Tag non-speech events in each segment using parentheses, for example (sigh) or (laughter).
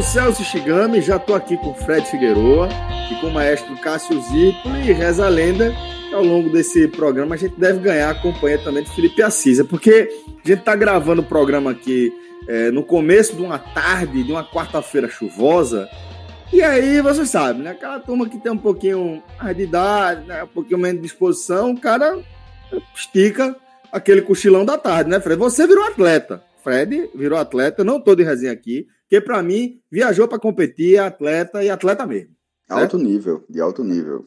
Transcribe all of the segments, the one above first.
Sou Celso Shigami, já tô aqui com Fred Figueroa e com o maestro Cássio Zipoli e reza a lenda que ao longo desse programa a gente deve ganhar a companhia também de Felipe Assis. É porque a gente tá gravando o programa aqui é, no começo de uma tarde, de uma quarta-feira chuvosa, e aí, você sabe, né? Aquela turma que tem um pouquinho de idade, né? um pouquinho menos de disposição, o cara estica aquele cochilão da tarde, né, Fred? Você virou atleta. Fred virou atleta, não tô de resenha aqui, que para mim viajou para competir, é atleta e atleta mesmo. Alto nível, de alto nível.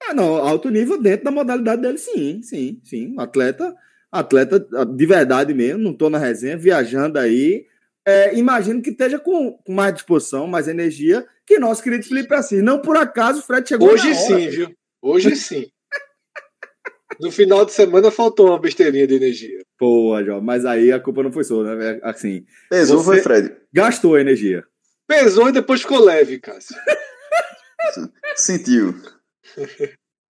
Ah, não, alto nível dentro da modalidade dele, sim, sim, sim. Atleta, atleta de verdade mesmo, não tô na resenha, viajando aí. É, imagino que esteja com, com mais disposição, mais energia que nosso querido Felipe Assis. Não por acaso o Fred chegou Hoje na hora. sim, viu? Hoje sim. (laughs) No final de semana faltou uma besteirinha de energia. Pô, Jó, mas aí a culpa não foi sua, né? Assim, Pesou, foi Fred. gastou energia. Pesou e depois ficou leve, Cássio. (laughs) Sentiu.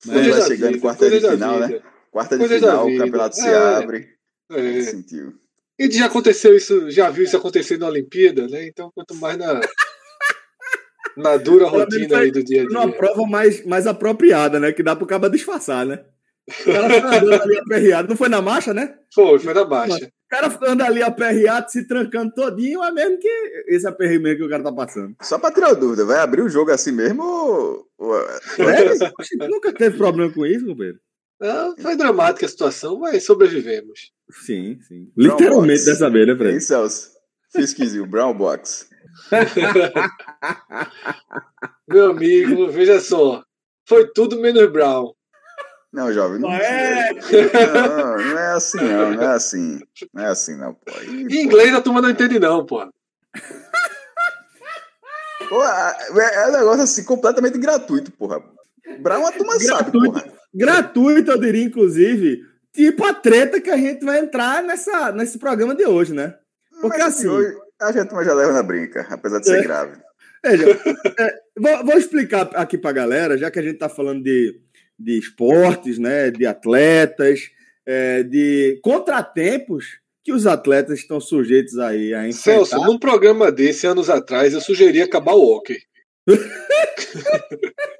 Coisas vai chegando vida, quarta de final, né? Quarta de Coisas final, o campeonato se É. abre. É. Sentiu. E já aconteceu isso, já viu isso acontecer na Olimpíada, né? Então, quanto mais na, na dura rotina foi aí do dia a Numa dia. prova mais, mais apropriada, né? Que dá pro cara disfarçar, né? O cara fica andando ali aperreado. Não foi na marcha, né? Foi, foi na baixa. O cara fica andando ali aperreado, se trancando todinho, é mesmo que esse aperreio que o cara tá passando. Só pra tirar dúvida, vai abrir o jogo assim mesmo ou... É, Oxe, nunca teve problema com isso, companheiro? Não, foi dramática a situação, mas sobrevivemos. Sim, sim. Literalmente Box. dessa vez, né, Hein, Fred? Celso? Fisquizinho, Brown Box. (laughs) Meu amigo, veja só. Foi tudo menos Brown. Não, jovem, não, É. não, não é assim não, não é assim. Não é assim não, pô. Aí, Em inglês a turma não entende, não, pô. pô, é é um negócio assim completamente gratuito, porra. Brown a turma sabe, Gratuito. porra. Gratuito, eu diria, inclusive, tipo a treta que a gente vai entrar nessa, nesse programa de hoje, né? Porque Mas, assim- hoje, a gente já leva na brinca, apesar de ser É. grave. Veja, é, vou, vou explicar aqui pra galera, já que a gente tá falando de, de esportes, né, de atletas, é, de contratempos que os atletas estão sujeitos aí a enfrentar. Celso, num programa desse, anos atrás, eu sugeri acabar o hockey. (laughs)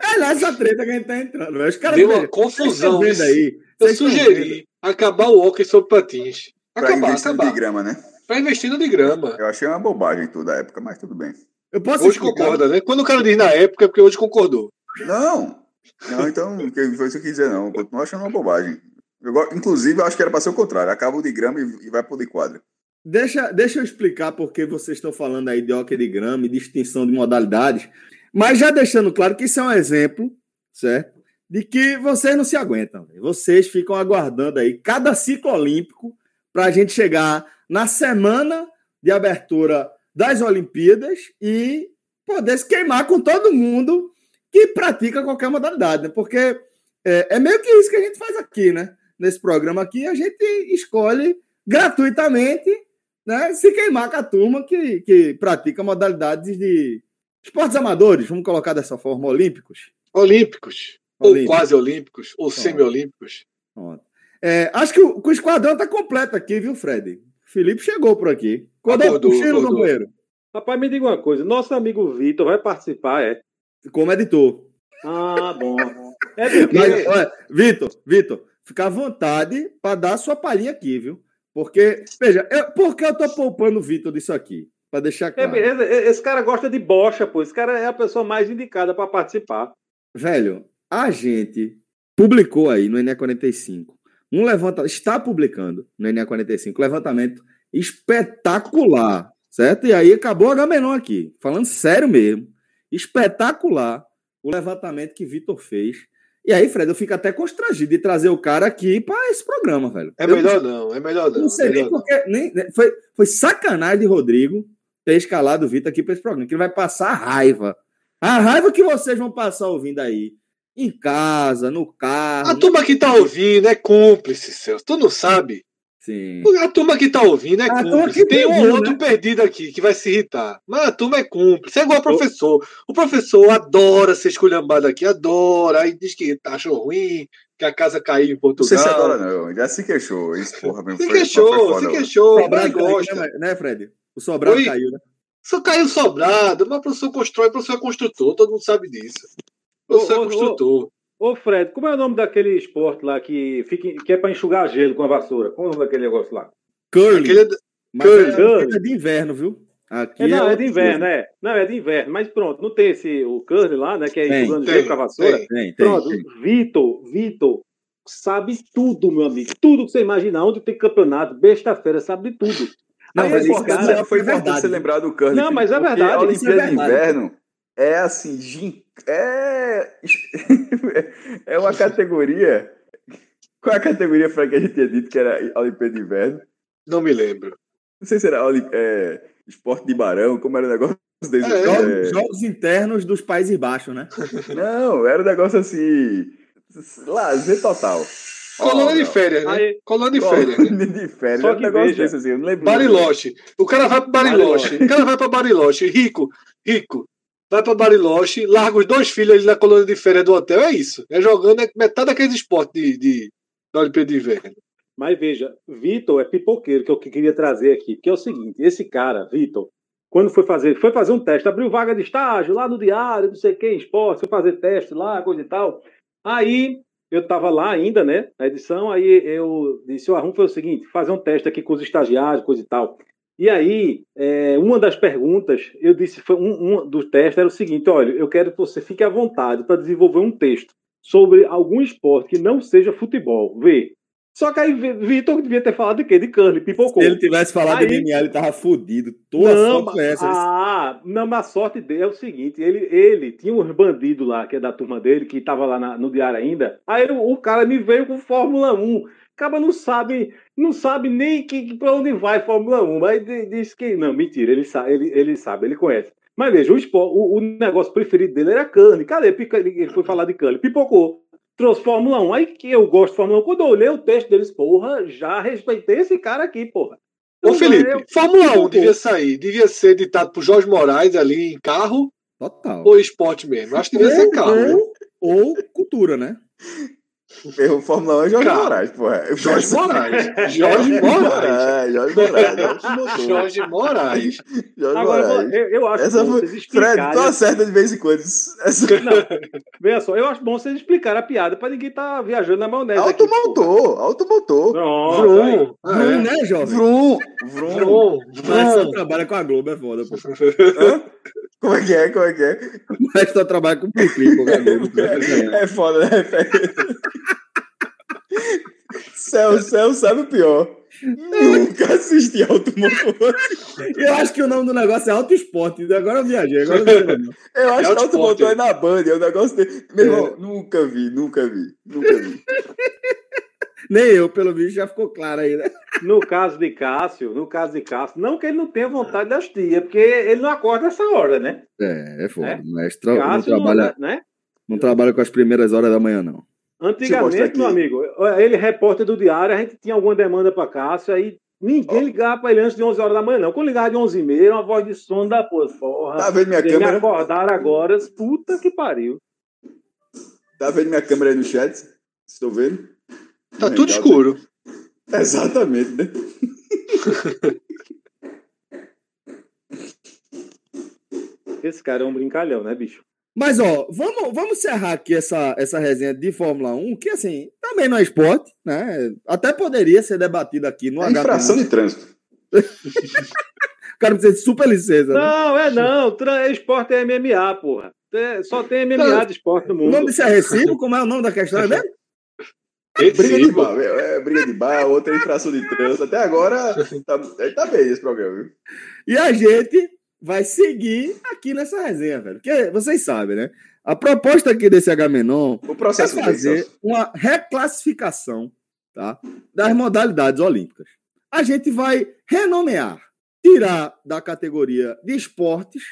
É nessa treta que a gente tá entrando. Os caras Deu uma confusão. vendo aí. Eu sugeri acabar o hockey sobre patins. Pra Acabar, investir acabar. de grama, né? Pra investir no de grama. Eu achei uma bobagem tudo da época, mas tudo bem. Eu posso Hoje explicar? concorda, né? Quando o cara diz na época, é porque hoje concordou. Não! Não, então, foi isso que eu quis dizer, não. Eu continuo achando uma bobagem. Eu inclusive, eu acho que era pra ser o contrário. Acaba o de grama e, e vai pro de quadra. Deixa, deixa eu explicar porque vocês estão falando aí de hockey de grama e de extinção de modalidades, mas já deixando claro que isso é um exemplo, certo? De que vocês não se aguentam. Vocês ficam aguardando aí cada ciclo olímpico para a gente chegar na semana de abertura das Olimpíadas e poder se queimar com todo mundo que pratica qualquer modalidade, né? Porque é, é meio que isso que a gente faz aqui, né? Nesse programa aqui, a gente escolhe gratuitamente né, se queimar com a turma que, que pratica modalidades de esportes amadores, vamos colocar dessa forma, olímpicos. Olímpicos. Ou Olímpicos. quase olímpicos. Ou semi-olímpicos. Pronto. É, acho que o, que o esquadrão tá completo aqui, viu, Fred? Felipe chegou por aqui. Acordou, Acordou, acordou. companheiro? Rapaz, me diga uma coisa. Nosso amigo Vitor vai participar, é? Como editor. Ah, bom. É porque... Mas, olha, Vitor, Vitor, fica à vontade para dar a sua palhinha aqui, viu? Porque, veja, eu, por que eu tô poupando o Vitor disso aqui? Pra deixar É, claro. e- esse cara gosta de bocha, pô. Esse cara é a pessoa mais indicada pra participar. Velho, a gente publicou aí no NE45 um levantamento, está publicando no NE45 um levantamento espetacular, certo? E aí acabou a Gamenon aqui, falando sério mesmo. Espetacular o levantamento que Vitor fez. E aí, Fred, eu fico até constrangido de trazer o cara aqui para esse programa, velho. É Eu melhor não, é melhor não. não sei é nem porque. Nem, nem- foi, foi sacanagem de Rodrigo ter escalado o Vitor aqui para esse programa, que ele vai passar raiva. A raiva que vocês vão passar ouvindo aí. Em casa, no carro. A turma que tá ouvindo é cúmplice, Celso. Tu não sabe? Sim. A turma que tá ouvindo é A cúmplice. Tem um outro né? perdido aqui que vai se irritar. Mas a turma é cúmplice. É igual o professor. O professor adora ser esculhambado aqui, adora. Aí diz que achou ruim, que a casa caiu em Não Portugal. sei se adora, não. Já se queixou. Isso, porra, mesmo. Se foi- queixou, foi se queixou, Sobrado caiu, gosta. né, né, Fred? O sobrado Oi? caiu, né? Só caiu sobrado, mas o professor constrói, o professor é construtor, todo mundo sabe disso. O professor Ô, ô, é construtor. Ô, Fred, como é o nome daquele esporte lá que, fica, que é pra enxugar gelo com a vassoura? Como é o nome daquele negócio lá? Curly. Aquele é- Mas curly. é, é de inverno, viu? Aqui É, não, é outra de inverno, é. Não, é de inverno. Mas pronto, não tem esse, o curly lá, né? Que é Tem, enxugando tem, gelo com a vassoura. tem. Tem, tem. Pronto, tem. Vitor, Vitor, sabe tudo, meu amigo. Tudo que você imaginar, onde tem campeonato, besta-feira, sabe de tudo. Não, Aí mas esse isso cara- já foi é importante verdade. você lembrar do Curly. Não, mas é verdade, A isso é Olimpíada de verdade. Inverno é assim, gin- é... (laughs) é uma categoria... Qual é a categoria, Frank, que a gente tinha dito que era a Olimpíada de Inverno? Não me lembro. Não sei se era é, esporte de barão, como era o negócio (laughs) desse. É, Jogos, é, jogos internos dos Países Baixos, né? (laughs) Não, era um negócio assim. Lazer total. Colônia de não. férias, né? Aí- Colônia de férias, né? Colônia de férias. Só um que negócio veja. desse assim, eu não lembro. Bariloche. O cara vai pro Bariloche. O cara vai pra Bariloche. Rico, rico. Vai pra Bariloche, larga os dois filhos ali na colônia de férias do hotel. É isso. É jogando é metade daqueles esportes de, de, da Olimpíada de Inverno. Mas veja, Vitor é pipoqueiro, que eu queria trazer aqui. Que é o seguinte: esse cara, Vitor, quando foi fazer, foi fazer um teste, abriu vaga de estágio lá no diário, não sei o que, em esporte, foi fazer teste lá, coisa e tal. Aí eu estava lá ainda, né, na edição, aí eu disse: o arrumo foi o seguinte, fazer um teste aqui com os estagiários, coisa e tal. E aí, é, uma das perguntas, eu disse, foi um, um dos testes era o seguinte: olha, eu quero que você fique à vontade para desenvolver um texto sobre algum esporte que não seja futebol. Vê. Só que aí Vi- Vitor devia ter falado de quê? De curly, pipocou. Se ele tivesse falado Aí- de MMA, ele tava fudido. Tua não, sorte essa. ah, não, mas a sorte dele é o seguinte: ele, ele tinha uns bandidos lá, que é da turma dele, que tava lá na- no diário ainda. Aí o, o cara me veio com Fórmula 1. Acaba não sabe, não sabe nem que, que para onde vai Fórmula 1. Mas di- diz que. Não, mentira, ele sabe, ele, ele sabe, ele conhece. Mas veja, o, espó- o, o negócio preferido dele era Curly. Cadê? Ele foi falar de Curly. Pipocou. Trouxe Fórmula 1. Aí que eu gosto de Fórmula 1. Quando eu olhei o texto deles, porra, já respeitei esse cara aqui, porra. Ô, Felipe, Eu- Fórmula 1 Pipocou. devia sair, devia ser editado por Jorge Moraes ali em carro Total. ou esporte mesmo? Acho que devia ser carro. né? Ou, ou cultura, né? Errou Fórmula 1 é Jorge Cara, Moraes, porra. Eu Jorge penso- Moraes. (laughs) Jorge Moraes. Jorge Moraes. Jorge Moraes. Jorge Moraes. Jorge Agora, Moraes. eu, eu acho Essa bom foi- vocês Fred, explicarem. tu acerta de vez em quando. Essa... Veja só, eu acho bom vocês explicarem a piada pra ninguém tá viajando na maionese. Automotor, automotor. Pronto. Vrum. Vrum, É. né, jovem? Vrum, vrum. Vrum. Mas só Vrum. trabalha com a Globo, é foda, pô. Hã? Como é que é? Como é que é? Mas só trabalha com o Pipi, com (laughs) a Globo. É foda, né? Céu, céu sabe o pior. Nunca assisti automotor. Eu acho que o nome do negócio é Auto Esporte. Agora eu viajei, agora eu. Eu acho É que autosport, automotor é. é na Band, é um negócio dele. Meu irmão, nunca vi, nunca vi, nunca vi. Nem eu, pelo visto, já ficou claro aí, né? No caso de Cássio, no caso de Cássio, não que ele não tenha vontade de assistir, é porque ele não acorda essa hora, né? É, é foda. É. Mestre não Cássio não, trabalha, né? não trabalha com as primeiras horas da manhã, não. Antigamente, meu amigo, ele repórter do diário, a gente tinha alguma demanda pra Cássio, aí ninguém ligava pra ele antes de 11 horas da manhã, não. Quando ligava de 11 e meia, uma voz de sono da porra. Tá vendo minha Eles me câmera? acordaram agora, puta que pariu. Tá vendo minha câmera aí no chat? Estou vendo? Tá Legal, tudo escuro. (laughs) Exatamente, né? Esse cara é um brincalhão, né, bicho? Mas, ó, vamos, vamos encerrar aqui essa, essa resenha de Fórmula 1, que, assim, também não é esporte, né? Até poderia ser debatido aqui no É H. infração de trânsito. (laughs) O cara precisa de super licença. né? Não, é não. Tra- Esporte é MMA, porra. É, Só tem MMA de esporte no O mundo. nome disso é recibo? Como é o nome da questão é mesmo? Briga de bar, é, é briga de bar, outra é infração de trânsito. Até agora (laughs) tá, é, tá bem esse programa, viu? E a gente vai seguir aqui nessa resenha, velho. Porque vocês sabem, né? A proposta aqui desse H-Menon é fazer uma reclassificação tá, das modalidades olímpicas. A gente vai renomear, tirar da categoria de esportes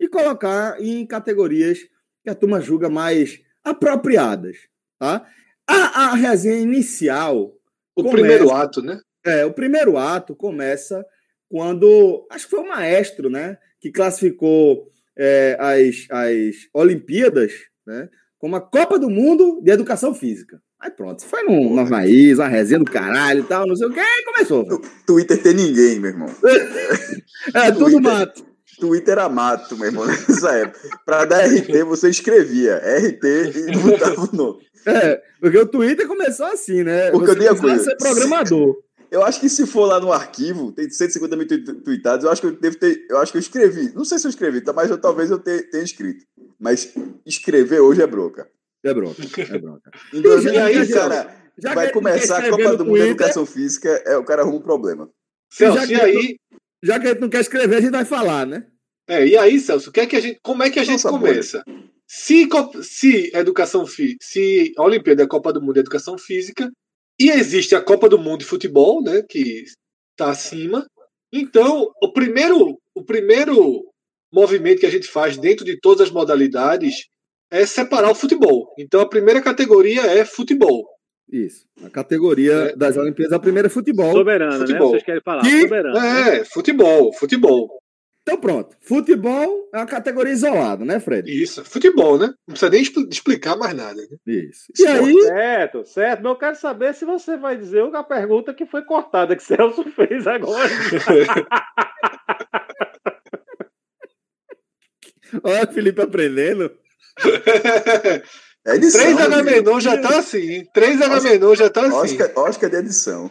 e colocar em categorias que a turma julga mais apropriadas. Tá? A, a resenha inicial O Começa. primeiro ato, né? é, o primeiro ato começa quando. Acho que foi o maestro, né? Que classificou é, as, as Olimpíadas, né? Como a Copa do Mundo de Educação Física. Aí pronto, foi num, na raiz, uma resenha do caralho e tal, não sei o que, e começou. Twitter tem ninguém, meu irmão. (laughs) É, tudo Twitter. mato. Twitter era mato, meu irmão, nessa época. Pra dar RT, você escrevia RT e botava o nome. É, porque o Twitter começou assim, né? Porque eu Você a precisava coisa, ser programador. Eu acho que se for lá no arquivo, tem 150 mil tweetados, eu acho que eu devo ter. Eu acho que eu escrevi. Não sei se eu escrevi, tá? Mas eu, talvez eu te- tenha escrito. Mas escrever hoje é bronca. É bronca, é (laughs) bronca. Em E aí, 2020, Celso, cara, Já que vai começar a Copa do Mundo de Educação Física, é, o cara arruma um problema. Celso, Já e que- aí, Já que a gente não quer escrever, a gente vai falar, né? é, e aí, Celso, que é que a gente, como é que a gente Nossa, começa? Se, se educação fi- se a Olimpíada é a Copa do Mundo de Educação Física e existe a Copa do Mundo de Futebol, né, que está acima, então o primeiro o primeiro movimento que a gente faz dentro de todas as modalidades é separar o futebol. Então a primeira categoria é futebol. Isso. A categoria É. das Olimpíadas, a primeira é futebol. Soberana, Futebol. né? Vocês querem falar. Que- Soberana. né? É, futebol, futebol. Então pronto. Futebol é uma categoria isolada, né, Fred? Isso, futebol, né? Não precisa nem expl- explicar mais nada. né? Isso. E aí, Certo, certo. Mas eu quero saber se você vai dizer a pergunta que foi cortada, que Celso (laughs) fez agora. (laughs) olha o Felipe aprendendo. (laughs) É edição. 3 meu H amigo. menor já tá assim. 3 H menor já tá assim. Oscar, Oscar de edição.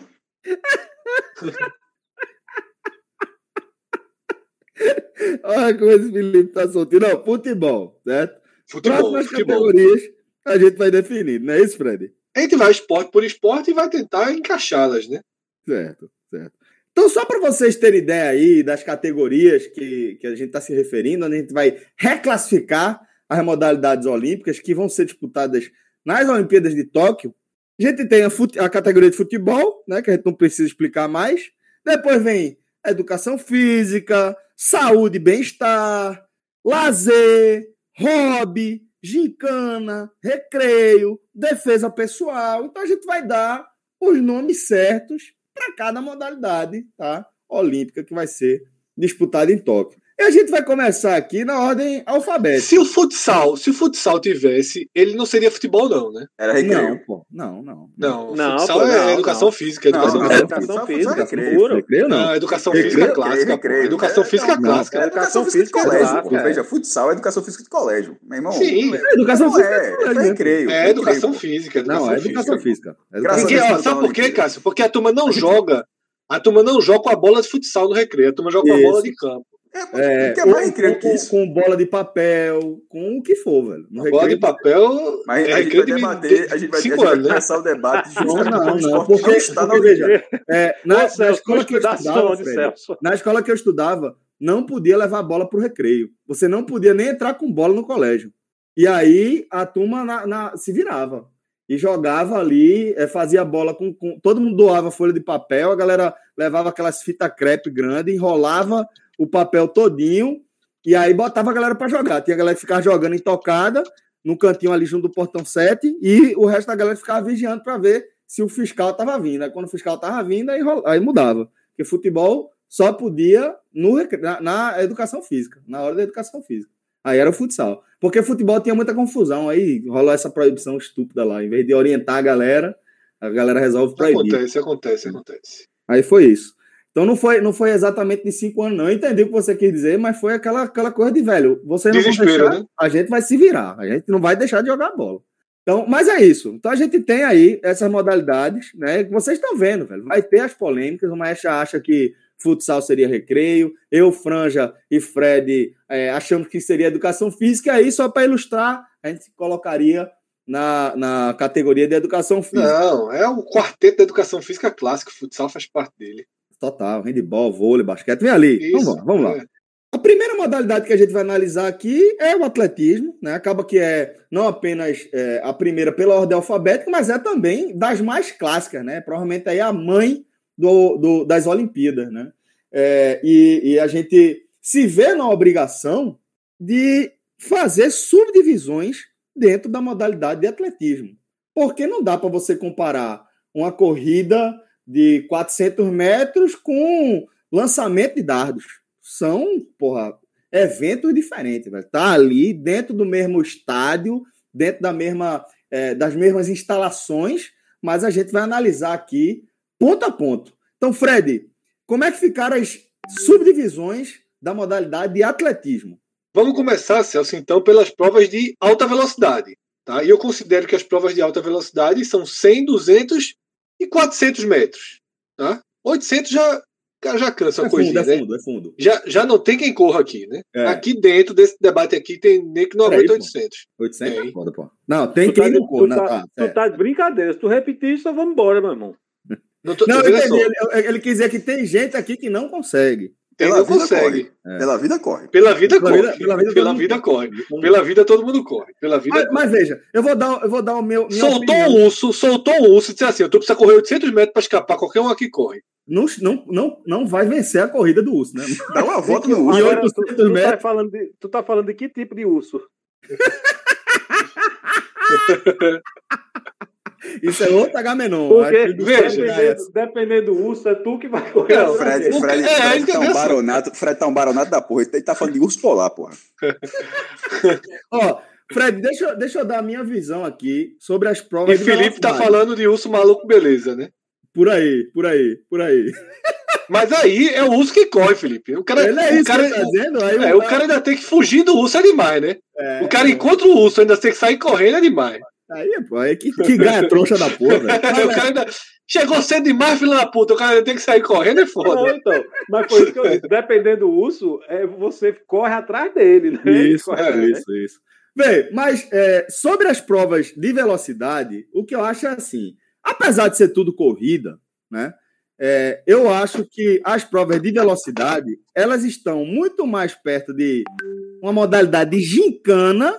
(laughs) Olha como esse Felipe tá soltinho. Não, futebol, certo? Futebol, Próximas futebol. categorias a gente vai definir, não é isso, Fred? A gente vai esporte por esporte e vai tentar encaixá-las, né? Certo, certo. Então, só para vocês terem ideia aí das categorias que, que a gente está se referindo, a gente vai reclassificar as modalidades olímpicas que vão ser disputadas nas Olimpíadas de Tóquio. A gente tem a, fute- a categoria de futebol, né, que a gente não precisa explicar mais. Depois vem educação física, saúde e bem-estar, lazer, hobby, gincana, recreio, defesa pessoal. Então a gente vai dar os nomes certos para cada modalidade tá? olímpica que vai ser disputada em Tóquio. E a gente vai começar aqui na ordem alfabética. Se o futsal, se o futsal tivesse, ele não seria futebol, não, né? Era recreio. Não, pô, não, não. Não, Não, futsal pô, é não, educação não. física. Educação Não, é física. educação física, é puro. Recreio não. Não, educação Recreio, física é clássica. Educação É, física é clássica. É educação física de colégio. pô. é. Veja, futsal é educação física de colégio. Meu irmão. Sim. É educação não física é, de colégio, é recreio. É educação física. Não, é educação física. É sabe por quê, Olimpíada. Cássio? Porque a turma não (laughs) joga. A turma não joga com a bola de futsal no recreio. A turma joga com a bola de campo. É, É, o que é mais com- recreio que com, isso? com bola de papel, com o que for, velho. No bola de papel Mas é a gente vai de debater, a gente vai, a gente cinco vai anos, né? começar o debate justamente Não, o não, esporte porque- não está na porque, veja. É, na, na Celso, escola que eu estudava, Fred, Celso. na escola que eu estudava, não podia levar a bola pro recreio. Você não podia nem entrar com bola no colégio. E aí a turma na- na- se virava. E jogava ali, eh, fazia a bola com, com- Todo mundo doava folha de papel, a galera levava aquelas fita crepe grande, enrolava o papel todinho e aí botava a galera para jogar. Tinha a galera que ficava jogando intocada no cantinho ali junto do portão 7 e o resto da galera ficava vigiando para ver se o fiscal estava vindo. Aí quando o fiscal estava vindo, aí, rola- aí mudava. Porque futebol só podia no, na, na educação física, na hora da educação física. Aí era o futsal. Porque futebol tinha muita confusão. Aí rolou essa proibição estúpida lá. Em vez de orientar a galera, a galera resolve proibir. Acontece, acontece, acontece. Aí foi isso. Então não foi, não foi exatamente de cinco anos, não. Eu entendi o que você quis dizer, mas foi aquela, aquela coisa de velho. Você não vai Desespero, deixar, né? a gente vai se virar. A gente não vai deixar de jogar bola. Então, mas é isso. Então a gente tem aí essas modalidades, né? Que vocês estão vendo, velho. Vai ter as polêmicas. O Maestro acha que futsal seria recreio. Eu, Franja e Fred é, achamos que seria educação física. E aí, só para ilustrar, a gente colocaria na, na categoria de educação física. Não, é o quarteto da educação física clássico. Futsal faz parte dele. Total, handball, vôlei, basquete, vem ali. Isso, vamos lá, vamos é. lá. A primeira modalidade que a gente vai analisar aqui é o atletismo, né? Acaba que é não apenas é, a primeira pela ordem alfabética, mas é também das mais clássicas, né? Provavelmente aí a mãe do, do das Olimpíadas, né? É, e, e a gente se vê na obrigação de fazer subdivisões dentro da modalidade de atletismo. Porque não dá para você comparar uma corrida de 400 metros com lançamento de dardos são, porra, eventos diferentes, velho. Tá ali dentro do mesmo estádio, dentro da mesma, é, das mesmas instalações, mas a gente vai analisar aqui ponto a ponto. Então, Fred, como é que ficaram as subdivisões da modalidade de atletismo? Vamos começar, Celso, então, pelas provas de alta velocidade. Tá? E eu considero que as provas de alta velocidade são 100, 200 e 400 metros. Tá? 800 já cara já cansa é a corrida, é né? Fundo, é fundo. Já, já não tem quem corra aqui, né? É. Aqui dentro desse debate aqui tem nem que não aguenta 800. 800 é foda, pô. Não, tem tu quem tá, não corra. Tu, tá, tá, tu tá de brincadeira. Se tu repetir isso, vamos embora, meu irmão. Não, tô, não eu entendi. Ele, ele, quis dizer que tem gente aqui que não consegue. Pela vida consegue. Corre. É. Pela vida corre. Pela vida pela corre. Vida, pela vida, pela vida corre. Pela vida todo mundo corre. Pela vida mas, mas, veja, eu vou dar, eu vou dar o meu. Soltou o um urso, soltou o um urso e disse assim: tu precisa correr 800 metros para escapar. Qualquer um aqui corre não, não, não, não vai vencer a corrida do urso, né? Dá uma volta no urso. Agora, tu, tu, metros... tá falando de, tu tá falando de que tipo de urso? (laughs) Isso é outro Agamenon. Porque, dependendo, dependendo do urso, é tu que vai correr. Não, Fred, Fred, Fred, é, Fred tá um baronato, Fred tá um baronato da porra. Ele tá falando de urso polar, porra. (laughs) Ó, Fred, deixa, deixa eu dar a minha visão aqui sobre as provas. E Felipe tá falando de urso maluco, beleza, né? Por aí, por aí, por aí. Mas aí é o urso que corre, Felipe. O cara, Ele é o cara, que tá dizendo, aí é, o cara ainda tem que fugir do urso, é demais, né? É, o cara encontra o urso, ainda tem que sair correndo, é demais. Aí, pô, aí que, que ganha trouxa da porra, velho. (laughs) o cara ainda... Chegou cedo demais, filho da puta. O cara ainda tem que sair correndo, é foda. Não, então. Mas foi isso que eu disse. Dependendo do urso, é, você corre atrás dele, né? Isso, corre, é, isso, né? isso. Bem, mas é, sobre as provas de velocidade, o que eu acho é assim: apesar de ser tudo corrida, né? É, eu acho que as provas de velocidade elas estão muito mais perto de uma modalidade de gincana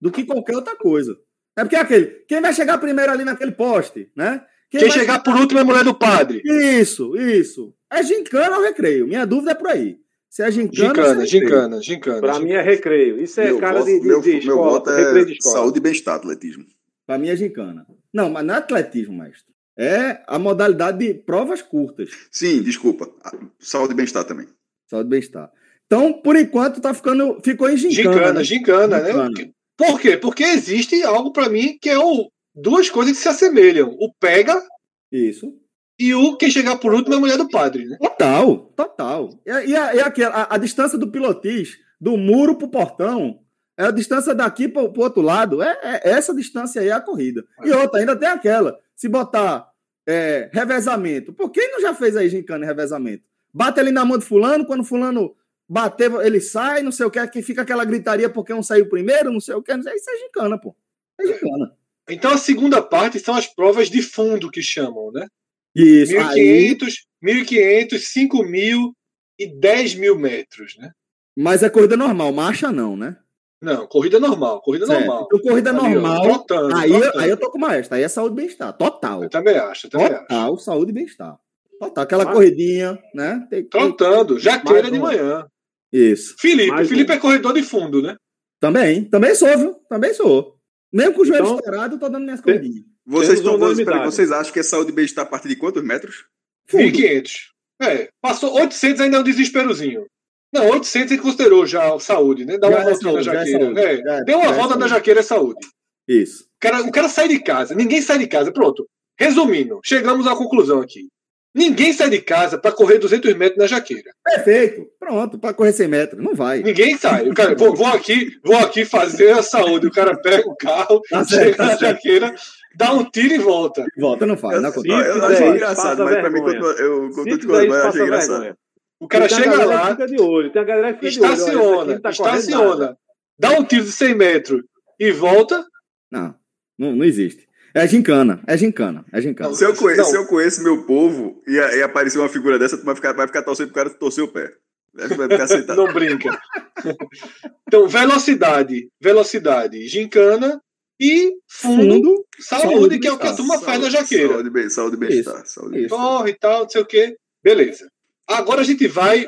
do que qualquer outra coisa. É porque é aquele, quem vai chegar primeiro ali naquele poste, né? Quem, quem chegar, chegar por último é a mulher do padre. Isso, isso. É gincana ou recreio? Minha dúvida é por aí. Se é gincana, gincana, é gincana, gincana. Pra mim é recreio. Isso é meu cara voto, de, de, meu, de escola. Meu voto é saúde e bem-estar, atletismo. Pra mim é gincana. Não, mas não é atletismo, mestre é a modalidade de provas curtas. Sim, desculpa. Saúde e bem-estar também. Saúde e bem-estar. Então, por enquanto, tá ficando, ficou em gincana. Gincana, né? gincana, gincana. né? Por quê? Porque existe algo para mim que é o, duas coisas que se assemelham. O pega. Isso. E o quem chegar por último é a mulher do padre, né? Total, total. E, e, a, e a, a, a, distância do pilotis, do muro pro portão, é a distância daqui pro, pro outro lado. É, é, essa distância aí é a corrida. E outra, ainda tem aquela. Se botar é, revezamento. Por quem não já fez aí gincana e revezamento? Bate ali na mão de fulano, quando fulano bater, ele sai, não sei o que, que fica aquela gritaria porque um saiu primeiro, não sei o que, não sei, isso é gincana, pô. É gincana. Então a segunda parte são as provas de fundo que chamam, né? Isso. 1.500, aí... 1.500, 5.000 e 10 mil metros, né? Mas é corrida normal, marcha não, né? Não, corrida normal, corrida certo. normal. Então, corrida Ali, normal. Trotando, aí, trotando. aí eu tô com o maestro, aí é saúde e bem-estar, total. Eu também acho, eu também total, acho. saúde e bem-estar. Total, aquela ah. corridinha, né? Tem, trotando, tem, jaqueira de manhã. Isso. Felipe, Mais Felipe um. é corredor de fundo, né? Também, também sou, viu? Também sou. Mesmo com o joelho então, estourado, eu tô dando minhas corridinhas. Vocês, estão, vocês, vocês acham que é saúde e bem-estar a partir de quantos metros? 1.500. É, passou 800 ainda é um desesperozinho. Não, 800 ele considerou já saúde, né? Dá uma volta é na jaqueira. É, é, Deu uma volta na jaqueira é saúde. Isso. O cara, o cara sai de casa, ninguém sai de casa. Pronto. Resumindo, chegamos à conclusão aqui. Ninguém sai de casa para correr 200 metros na jaqueira. Perfeito. Pronto, para correr 100 metros. Não vai. Ninguém sai. O cara, vou, vou, aqui, vou aqui fazer a saúde. O cara pega o carro, (laughs) tá chega tá na jaqueira, dá um tiro e volta. Volta, não faz. Não eu, eu, eu acho engraçado, mas para mim, quando eu, quando eu, eu, eu acho engraçado. Vergonha. O cara chega lá, Fica de olho. Tem a galera que fica de olho. Olha, esse aqui estaciona, não tá nada. estaciona, dá um tiro de 100 metros e volta. Não, não, não existe. É gincana, é gincana, é gincana. Se eu, conheço, se eu conheço meu povo e, e aparecer uma figura dessa, tu vai ficar, vai ficar torcendo pro cara torcer o pé. Vai ficar sentado. Não brinca. Então, velocidade, velocidade, gincana e fundo, Fundo, saúde, saúde, que é o que a turma faz na Saúde, jaqueira. Saúde, bem- saúde e bem-estar. Saúde e. Corre e tal, não sei o quê. Beleza. Agora a gente vai.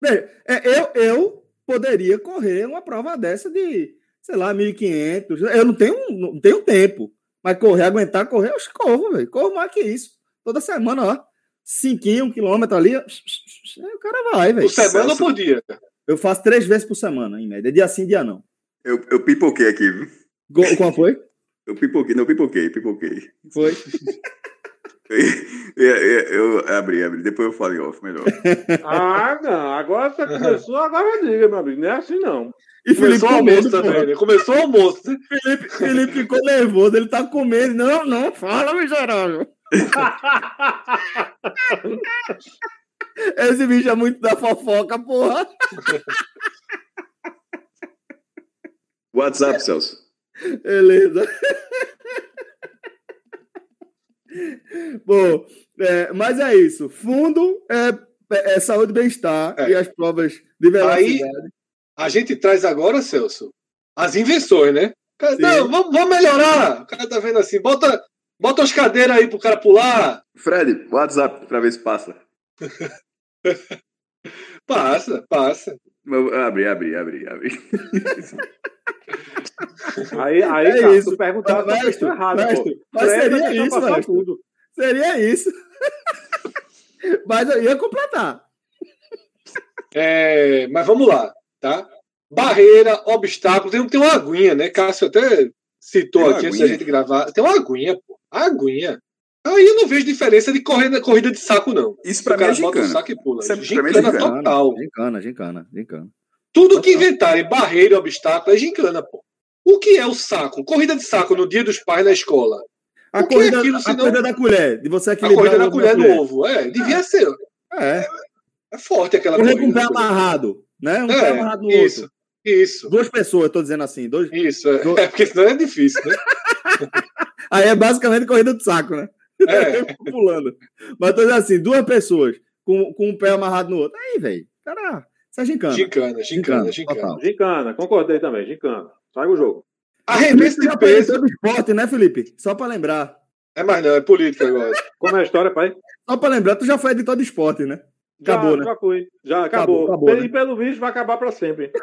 Veja, é, eu, eu poderia correr uma prova dessa de, sei lá, 1.500. Eu não tenho, não tenho tempo. Mas correr, aguentar correr, eu corro, velho. Corro mais que isso. Toda semana, ó. Cinquinho, um quilômetro ali. ó. O cara vai, velho. Por semana ou por dia? Eu faço três vezes por semana, em média. Dia sim, dia não. Eu, eu pipoquei aqui, viu? Go- Qual foi? Eu pipoquei, não, pipoquei, pipoquei. Foi. Eu, (laughs) eu- eu abri, abri. Depois eu falo em off, melhor. Ah, não. Agora você começou, agora diga, meu amigo. Não é assim, não. E Felipe Começou o almoço também, né? Começou o almoço. né? Felipe, Felipe ficou nervoso, ele tá comendo. Não, não, fala, miserável. (laughs) Esse bicho é muito da fofoca, porra. WhatsApp, Celso. Beleza. Bom, é, mas é isso. Fundo é, é saúde e bem-estar É. e as provas de velocidade. A gente traz agora, Celso, as invenções, né? Cara. Não, vamos, vamos melhorar. O cara tá vendo assim, bota, bota as cadeiras aí pro cara pular. Fred, WhatsApp, pra ver se passa. (laughs) Passa, passa. Abre, abre, abre, abre. (laughs) Aí, aí É cara, isso. tu perguntava Mestre, a pessoa errada, mestre, pô. mas Fred seria isso, mestre. tudo. Seria isso. (laughs) mas eu ia completar. É, mas vamos lá, tá? Barreira, obstáculo, tem, tem uma aguinha, né? Cássio até citou aqui antes da aguinha? gente gravar. Tem uma aguinha, pô. A aguinha. Aí eu não vejo diferença de corrida, corrida de saco, não. Isso O pra mim é cara bota o gincana. saco e pula. Isso é- pra mim é Gincana gincana. total. Gincana, gincana, gincana. Tudo que inventarem barreira e obstáculo é gincana, pô. O que é o saco? Corrida de saco no dia dos pais na escola. A O é corrida, aquilo, a senão- corrida da colher, de você A equilibrar corrida o da ovo colher no ovo. É, devia ser. É, É forte aquela correr com o pé corrida. amarrado, né? Um pé amarrado no isso, outro. isso, Duas pessoas, eu tô dizendo assim, dois. isso. É, Do- É, porque senão é difícil, né? (laughs) Aí é basicamente corrida de saco, né? É. (laughs) Pulando. Mas tô dizendo assim, duas pessoas com, com um pé amarrado no outro. Aí, velho, cara, isso é gincana. Gincana, gincana, gincana. total. Gincana, concordei também, gincana. Segue o jogo. Arremesso de peso. do esporte, né, Felipe? Só pra lembrar. É mais não, é política agora. Como é a história, pai? Só pra lembrar, tu já foi editor de esporte, né? Já, Acabou, né? Já fui. Já Acabou, acabou. acabou, e né? pelo visto vai acabar pra sempre. (laughs)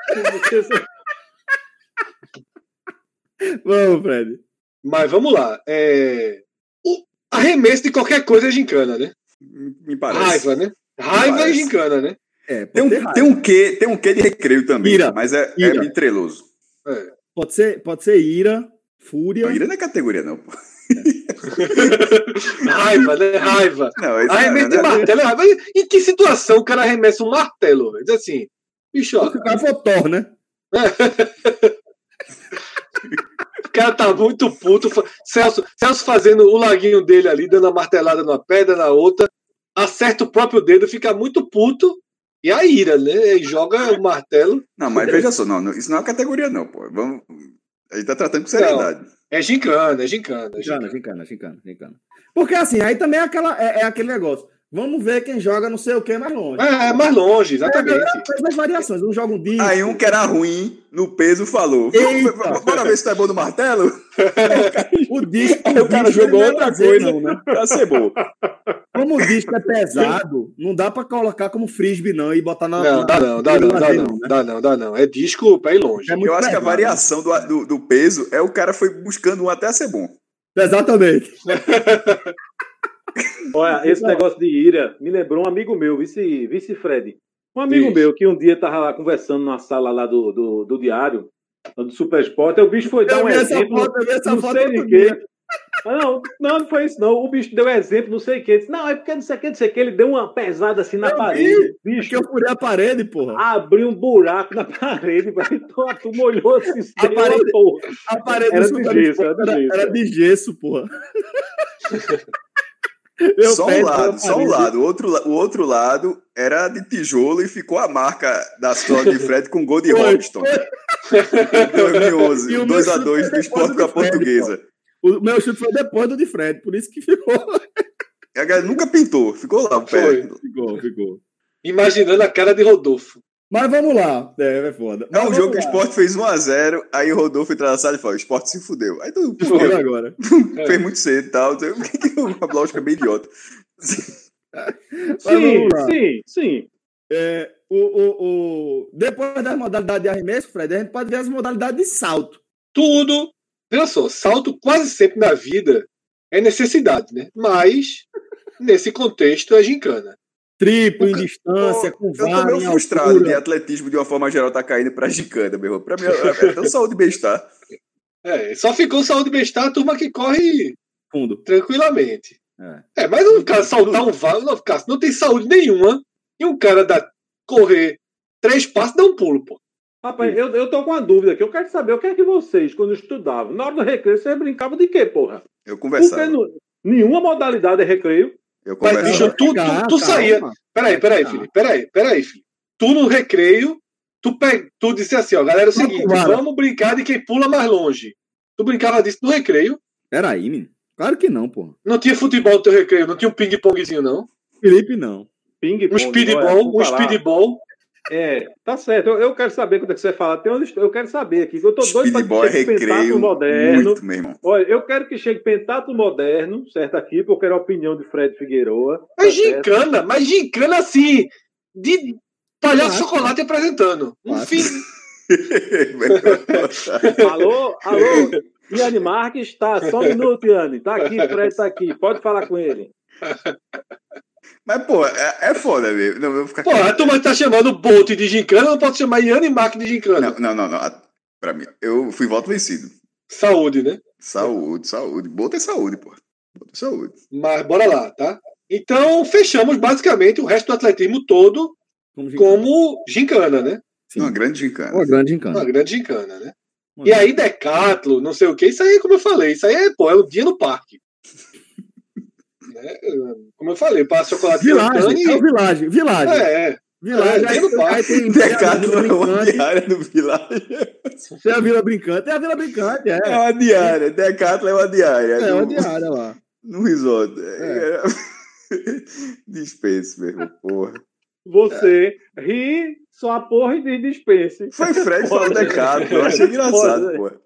Vamos, Fred. Mas vamos lá. É... O arremesso de qualquer coisa é gincana, né? Me parece. Raiva, né? Raiva é gincana, né? É, Tem um, tem um quê, tem um quê de recreio também, Ira. mas é, é Ira. bitreloso. É. pode, ser, pode ser ira, fúria. Não, ira não é categoria, não. (laughs) Raiva, né? Raiva. Não, isso Arremesso de não, não, martelo é raiva. Em que situação o cara arremessa um martelo? Diz assim, bicho, o cara Thor, né? (laughs) o cara tá muito puto. Celso, Celso fazendo o laguinho dele ali, dando a martelada numa pedra, na outra, acerta o próprio dedo, fica muito puto. E a ira, né? E joga o martelo. Não, mas veja só, não, não, isso não é uma categoria, não, pô. Vamos, a gente tá tratando com seriedade. É gincana, é gincana. é Gincana, gincana. gincana, gincana. Porque assim, aí também é, aquela, é, é aquele negócio. Vamos ver quem joga não sei o que mais longe. É, é mais longe, exatamente. Faz as variações. Um joga um disco. Aí um que era ruim no peso falou: Eita. "Vamos- Bora ver se tá bom no martelo? (laughs) O disco. Aí o cara jogou outra coisa. Não, né? Pra ser bom. Como o disco é pesado, não dá pra colocar como frisbee, não, e botar na. Não, dá não, dá não, dá não, né? dá não, dá não. É disco pra ir longe. É Eu acho que a variação do, do, do peso é o cara foi buscando um até ser bom. Exatamente. (laughs) Olha, (laughs) esse negócio de ira me lembrou um amigo meu, vice, vice Fred. Um amigo Isso. meu que um dia tava lá conversando na sala lá do, do, do diário, do Super Esporte, aí o bicho foi dar Eu um vi essa exemplo. foto, eu vi essa não sei de quê. Ah, Não, não, não foi isso, não. O bicho deu exemplo, não sei o quê. Disse, não, é porque não sei o quê, não sei o quê. Ele deu uma pesada assim na Eu parede. vi, Bicho, eu furei a parede, porra. abriu um buraco na (laughs) parede, velho. Então a turma olhou assim, A parede- porra. A parede Era de gesso, era de gesso, era de gesso, porra. (laughs) Eu só um lado, só um lado. O outro, o outro lado era de tijolo e ficou a marca da sola de (laughs) Fred com gol de Robson. Em 2011, (laughs) E o meu 2x2 chute do esporte com a portuguesa. O meu chute foi depois do de Fred, por isso que ficou. A galera nunca pintou, ficou lá o pé. Foi. Ficou, ficou. Imaginando a cara de Rodolfo. Mas vamos lá. É, é foda. É Mas um vamos jogo que o lá. esporte fez 1x0, aí o Rodolfo entrou na sala e falou: o esporte se fudeu. Aí tu Foi fudeu, agora. (laughs) fez muito cedo e tal. Então, (laughs) Por que que o lógica é bem idiota? Sim, lá. sim, sim. É, o, o, o... Depois das modalidades de arremesso, Fred, a gente pode ver as modalidades de salto. Tudo. Veja só, salto quase sempre na vida é necessidade, né? Mas, nesse contexto, é gincana. Triplo, em distância, com Eu tô meio frustrado de atletismo, de uma forma geral, tá caindo pra gicana, meu irmão. Pra mim, é é tão saúde e bem-estar. É, só ficou saúde e bem-estar a turma que corre Fundo. tranquilamente. É. É, mas um cara saltar um vale, não, cara, não tem saúde nenhuma. E um cara dá, correr três passos, dá um pulo, pô. Rapaz, eu, eu tô com uma dúvida aqui. Eu quero saber o que é que vocês, quando estudavam, na hora do recreio, vocês brincavam de quê, porra? Eu Porque conversava. no- nenhuma modalidade é recreio. Eu Mas, bicho, tu, tu, tu saía. calma. Peraí, peraí, filho. Peraí, peraí, filho. Tu no recreio, tu, pe... tu disse assim, ó, galera, é o seguinte, vamos brincar de quem pula mais longe. Tu brincava disso no recreio. Peraí, menino. Claro que não, pô. Não tinha futebol no teu recreio, não tinha um ping-pongzinho, não. Felipe, não. Ping, Um speedball, um speedball. É, tá certo. Eu, eu quero saber quando é que você fala. Tem uma eu quero saber aqui. Eu tô doido pra Speedball é que chegue recreio pentáculo moderno. muito, meu irmão. Olha, eu quero que chegue pentáculo moderno, certo? Aqui, porque eu quero a opinião de Fred Figueroa. Mas tá certo? gincana, mas gincana assim, de palhaço chocolate apresentando. Um fim. (laughs) Alô, alô, Iane Marques, tá, só um minuto, Iane. Tá aqui, Fred tá aqui, pode falar com ele. Mas, pô, é, é foda mesmo. Não, eu vou ficar Pô, a turma tá chamando o Bolt de gincana, não pode chamar Yanni Mark de gincana. Não, não, não, não. Pra mim, eu fui voto vencido. Saúde, né? Saúde, saúde. Bota é saúde, pô. Bota é saúde. Mas bora lá, tá? Então, fechamos basicamente o resto do atletismo todo Como gincana. como gincana, né? Sim. Uma grande gincana. Uma grande Uma gincana. grande gincana, né? E aí, decatlo, não sei o que, isso aí, como eu falei, isso aí é, pô, é o dia no parque. Né? Como eu falei, passa chocolate Vilagem, cantando é o e... vilagem, vilagem. É, é. Vilagem, É, aí, no parque. aí tem Decathlon tem a é Vila uma Brincante, diária do Village. tem a Vila Brincante, tem a Vila Brincante, é. É uma diária. Decathlon é uma diária. É, uma no, diária lá. no resort. É. É. (laughs) Dispense mesmo, porra. Você ri só a porra e diz dispense. Foi Fred Foda. Decathlon. Eu achei engraçado, Foda. porra.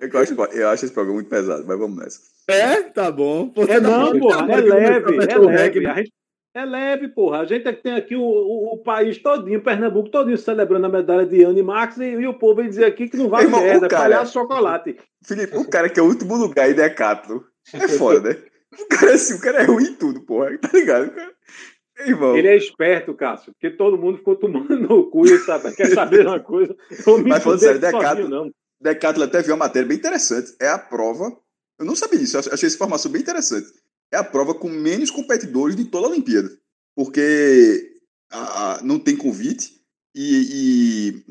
Eu acho, eu acho esse programa muito pesado, mas vamos nessa. É, tá bom. Você É tá não, falando porra, é leve, é leve. A gente, é leve, porra. A gente é que tem aqui o, o, o país todinho, Pernambuco todinho celebrando a medalha de Anne Max e, e o povo vem dizer aqui que não vale Irmão, o merda, cara- palhaço chocolate. Felipe, o cara que é o último lugar em Decathlon é foda, né? O cara, é assim, o cara é ruim em tudo, porra. Tá ligado? O cara- Irmão, Ele é esperto, Cássio, porque todo mundo ficou tomando no cu e sabe, (laughs) quer saber uma coisa. Mas falando sério, Decathlon- não. Decathlon até viu uma matéria bem interessante. É a prova. Eu não sabia disso, eu achei essa informação bem interessante. É a prova com menos competidores de toda a Olimpíada. Porque a- a- não tem convite e,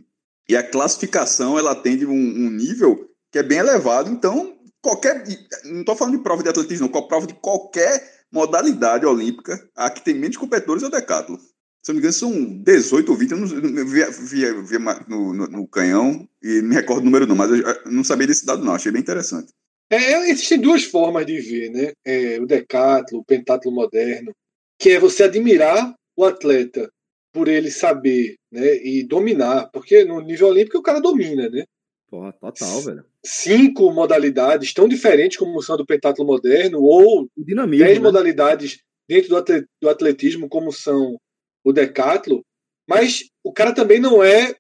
e, e a classificação ela atende um, um nível que é bem elevado. Então, qualquer. Não estou falando de prova de atletismo, não. Prova de qualquer modalidade olímpica, a que tem menos competidores é o Decathlon. Se não me engano, são 18 ou 20, eu não via, via, no, no, no canhão e não me recordo o número não, mas eu não sabia desse dado não, achei bem interessante. É, existem duas formas de ver, né? É, o decatlo, o pentatlo moderno, que é você admirar o atleta por ele saber, né, e dominar, porque no nível olímpico o cara domina, né? Porra, total, velho. Cinco modalidades tão diferentes como são do pentatlo moderno ou dinamismo. dez né? modalidades dentro do atle- do atletismo como são o decatlo, mas o cara também não é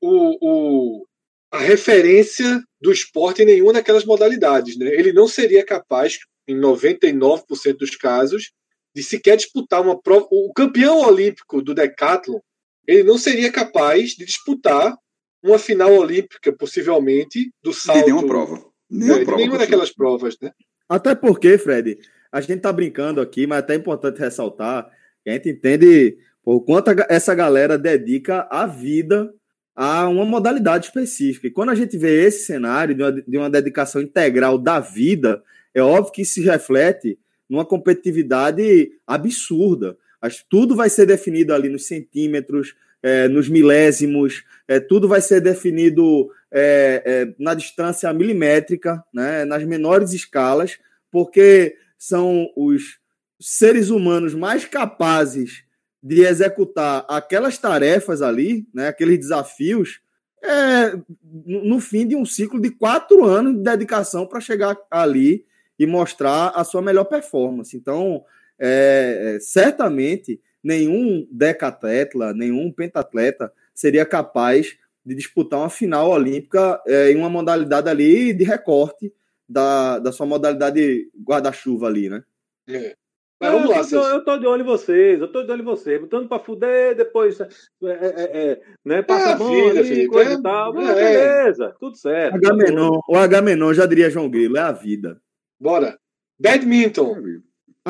o, o- a referência do esporte em nenhuma daquelas modalidades. Né? Ele não seria capaz, em 99% dos casos, de sequer disputar uma prova. O campeão olímpico do decathlon, ele não seria capaz de disputar uma final olímpica, possivelmente, do salto. De nenhuma prova. É, Nenhuma de prova. nenhuma daquelas provas, né? Até porque, Fred, a gente tá brincando aqui, mas é até importante ressaltar que a gente entende o quanto essa galera dedica a vida a uma modalidade específica. E quando a gente vê esse cenário de uma, de uma dedicação integral da vida, é óbvio que isso se reflete numa competitividade absurda. Acho, tudo vai ser definido ali nos centímetros, é, nos milésimos, é, tudo vai ser definido é, é na distância milimétrica, né, nas menores escalas, porque são os seres humanos mais capazes de executar aquelas tarefas ali, né, aqueles desafios, é, no fim de um ciclo de quatro anos de dedicação para chegar ali e mostrar a sua melhor performance. Então, é, certamente, nenhum decatleta, nenhum pentatleta seria capaz de disputar uma final olímpica é, em uma modalidade ali de recorte da, da sua modalidade guarda-chuva ali, né? É. Mas vamos lá, eu, tô, eu tô de olho em vocês, eu tô de olho em vocês, botando pra fuder, depois é, é, é, é né, passa é a mão vida, ali, coisa e é, tal. É. Beleza, tudo certo. H-Menon, o H-Menon já diria João Grilo, é a vida. Bora. Badminton.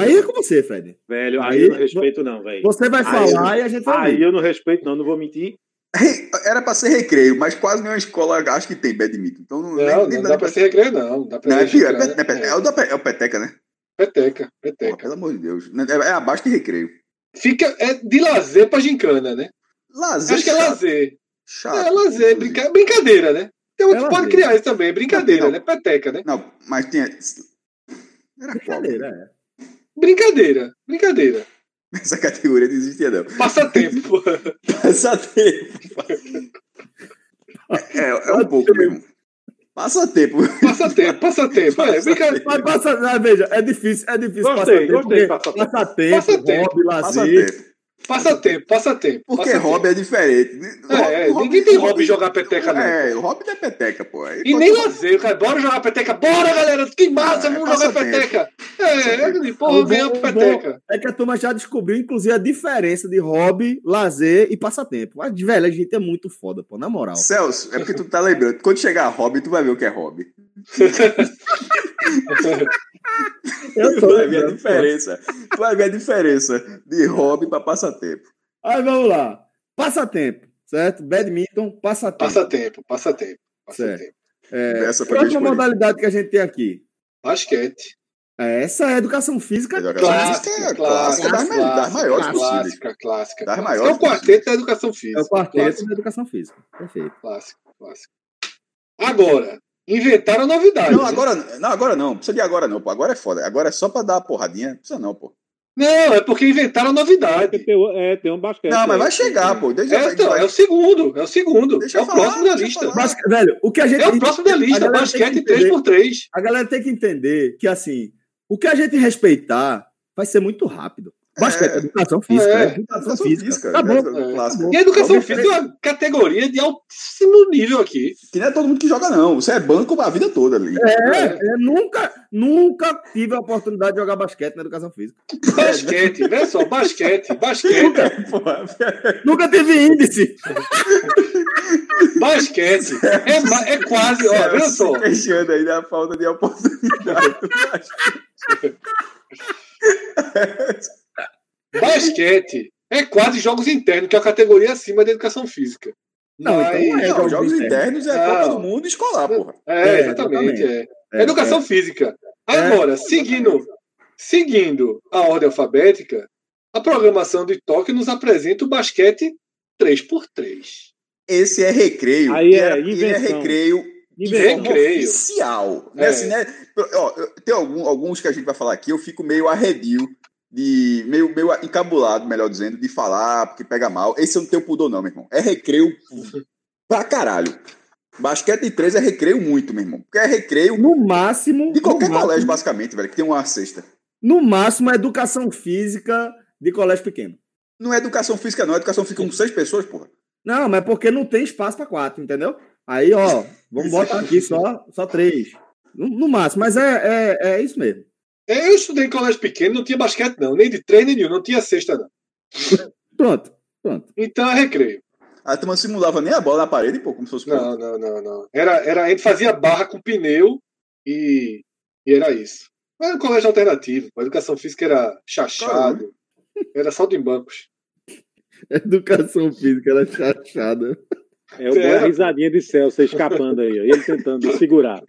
Aí é com você, Fred. Velho, aí, aí eu não respeito, não, velho. Você vai falar e a gente vai. Aí ver. eu não respeito, não, não vou mentir. Era pra ser recreio, mas quase nenhuma escola acho que tem badminton. Então não, não, nem, não dá pra ser recreio, não. Dá pra não, é, é, é, o, é o peteca, né? Peteca, peteca. pelo amor de Deus. É, é abaixo de recreio. Fica é de lazer pra gincana, né? Lazer. Acho que é lazer. Chato. É lazer, brinca... brincadeira, né? Tem outro é pode criar isso também, brincadeira, não, né? Peteca, né? Não, mas tinha. Era brincadeira, é. Brincadeira, brincadeira. Essa categoria não existia, não. Passatempo. Passatempo. é, é um pouco mesmo. Passa tempo. Passa tempo, passa tempo. É. Mas passa, ah, veja, é difícil, é difícil gostei, passar gostei, tempo. Passa, passa tempo, passa tempo, hobby, lazer. Passa tempo, passa tempo. Porque passa hobby tempo. é diferente. É, hobby, ninguém tem hobby, jogar peteca, não. É, o hobby não é peteca, pô. Aí e nem lazer, cara. Bora jogar peteca. Bora, galera. Que massa, é, vamos jogar tempo. peteca. É, é porra, peteca. É que a turma já descobriu, inclusive, a diferença de hobby, lazer e passatempo. Mas, velho, a gente é muito foda, pô, na moral. Celso, é porque tu tá lembrando. Quando chegar hobby, tu vai ver o que é hobby. (laughs) Eu tô, tu vai ver a diferença. Tu vai ver a diferença de hobby para passatempo. Aí vamos lá. Passatempo, certo? Badminton, passatempo. Passatempo, passatempo. passatempo. É, Essa foi a modalidade que a gente tem aqui? Basquete. Essa é educação física educação clássica, física, clássica, clássica, das, das maiores clássica, clássica, das maiores É o quarteto da educação física. É o quarteto da educação física. Perfeito. Clássico, clássico. Agora, inventaram a novidade. Não, agora não, agora não. Precisa de agora não, pô. Agora é foda. Agora é só pra dar uma porradinha. Não precisa não, pô. Não, é porque inventaram a novidade. É, tem um basquete. Não, mas vai chegar, pô. Deixa é, então, é o segundo. É o segundo. Deixa é o falar, próximo da lista. Basque... Velho, o que a gente. É o próximo da lista. Basquete 3x3. A galera tem que entender que, assim, o que a gente respeitar vai ser muito rápido. Basquete, é, educação física. É, educação, física. física. Tá bom. É. E a educação física é uma categoria de altíssimo nível aqui. Que não é todo mundo que joga, não. Você é banco a vida toda ali. É, é. nunca, nunca tive a oportunidade de jogar basquete na educação física. Basquete, vê só, basquete, basquete. Nunca, nunca teve índice. basquete. É, é quase, ó, vê só. queixando aí da falta de oportunidade. (laughs) Basquete é quase jogos internos, que é a categoria acima da educação física. Não, Mas, então é, não, jogos internos é a Copa do Mundo escolar, porra. É, exatamente. É. É, educação é. física. Agora, seguindo, seguindo a ordem alfabética, a programação de Tóquio nos apresenta o basquete 3x3. Esse é recreio. Aí é, é recreio recreio. oficial. Né? É. Assim, né? Ó, tem algum, alguns que a gente vai falar aqui, eu fico meio arredio de meio, meio encabulado, melhor dizendo, de falar, porque pega mal. Esse eu não tenho pudor, não, meu irmão. É recreio pra caralho. Basquete de três é recreio muito, meu irmão. Porque é recreio. No máximo. De qualquer colégio, máximo, basicamente, velho, que tem uma cesta. No máximo, é educação física de colégio pequeno. Não é educação física, não. É educação física com seis pessoas, porra. Não, mas é porque não tem espaço para quatro, entendeu? Aí, ó, vamos botar aqui só, só três. No, no máximo, mas é, é, é isso mesmo. Eu estudei em colégio pequeno, não tinha basquete, não. Nem de três, nem nenhum. Não tinha cesta, não. pronto, pronto. Então é recreio. A turma simulava nem a bola na parede, pô, como se fosse. Não, não, não, não. Era, era, a gente fazia barra com pneu e, e era isso. Era um colégio alternativo. A educação física era chachado. Caramba. Era salto em bancos. Educação física era chachada. É o é. a risadinha de Celso escapando aí, ó, ele tentando segurar.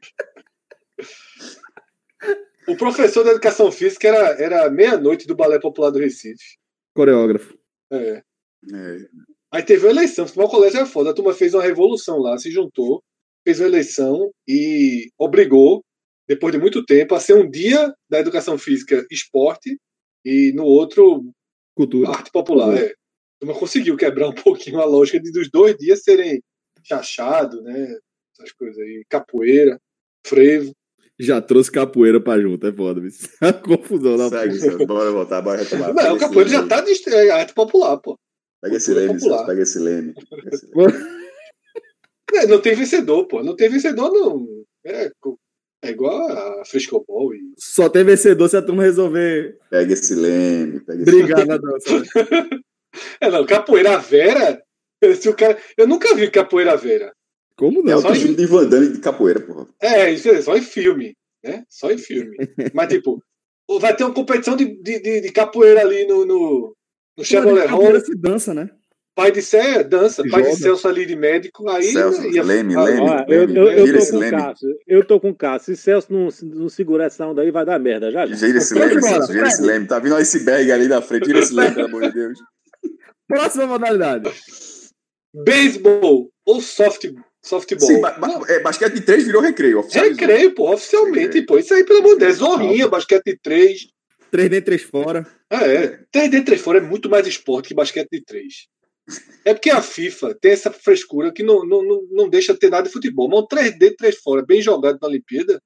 O professor da educação física era, era meia-noite do Balé Popular do Recife. Coreógrafo. É. É. Aí teve uma eleição. Futebol colégio é foda. A turma fez uma revolução lá, se juntou, fez uma eleição e obrigou, depois de muito tempo, a ser um dia da educação física esporte e no outro Cultura. arte popular. É. A turma conseguiu quebrar um (laughs) pouquinho a lógica de dos dois dias serem chachado, né? Essas coisas aí. Capoeira, frevo. Já trouxe capoeira pra junto, é foda, bicho. (laughs) A confusão na Segue, Celso. bora voltar, bora retomar. Não, o capoeira já tá de é arte popular, pô. Pega esse leme. Celso, pega esse leme. Pega esse leme. (laughs) É, não tem vencedor, pô. Não tem vencedor, não. É, é igual a frescobol e. Só tem vencedor se a turma resolver Pega esse leme, pega esse brigar na dança. né? (laughs) É, não, capoeira vera. Se o cara... Eu nunca vi capoeira vera. Como É não? o filme de Van Damme de capoeira, porra. É, isso é só em filme, né? Só em filme. Mas, tipo, vai ter uma competição de, de, de- de capoeira ali no, no, no Chevrolet Capoeira Hall. se dança, né? Pai de Sé, dança. Pai de. Celso ali de médico. Aí Celso, ia- leme, Ah, leme. Olha, eu, leme, eu, eu gira tô com o leme. Cássio. Eu tô com o Cássio. Se Celso não, não segurar essa onda aí, vai dar merda já. já. Gira esse leme, Celso, gira esse leme. Tá vindo um iceberg ali na frente, gira esse leme, pelo amor de Deus. Próxima modalidade. Beisebol ou soft, softball. Sim, ba- ba- é, basquete de três virou recreio. Recreio, pô, oficialmente, pô. Isso aí, pelo amor de Deus, zorrinha, basquete de três. 3 dentro, 3 fora. Ah, é. 3 de 3 fora é muito mais esporte que basquete de 3. É porque a FIFA tem essa frescura que não, não, não, não deixa ter nada de futebol. Mas um 3D, 3 fora, bem jogado na Olimpíada.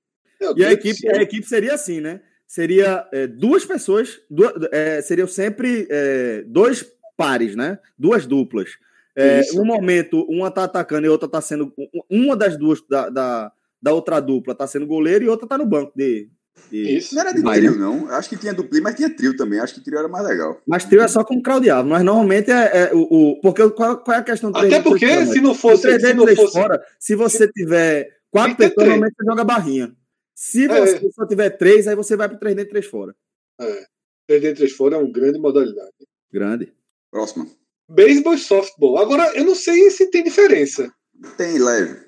E a equipe, a equipe seria assim, né? Seria é, duas pessoas, duas, é, seriam sempre é, dois pares, né? Duas duplas. É, Isso. no momento, uma tá atacando e outra tá sendo. Uma das duas da, da, da outra dupla tá sendo goleiro e outra tá no banco de. de- Isso. Não era de Vai, trio, não. Acho que tinha dupli, mas tinha trio também. Acho que trio era mais legal. Mas trio é só com craudiado, mas normalmente é, é o, o- Porque qual, qual é a questão do Até 3D, porque, 3D, se não fosse. 3D Se não 3 fosse fora, se você tiver quatro pessoas, três. normalmente você joga barrinha. Se É. você só tiver três, aí você vai pro 3D 3 fora. é, 3D, 3 fora é uma grande modalidade. Grande. Próxima. Beisebol e softball. Agora, eu não sei se tem diferença. Tem leve.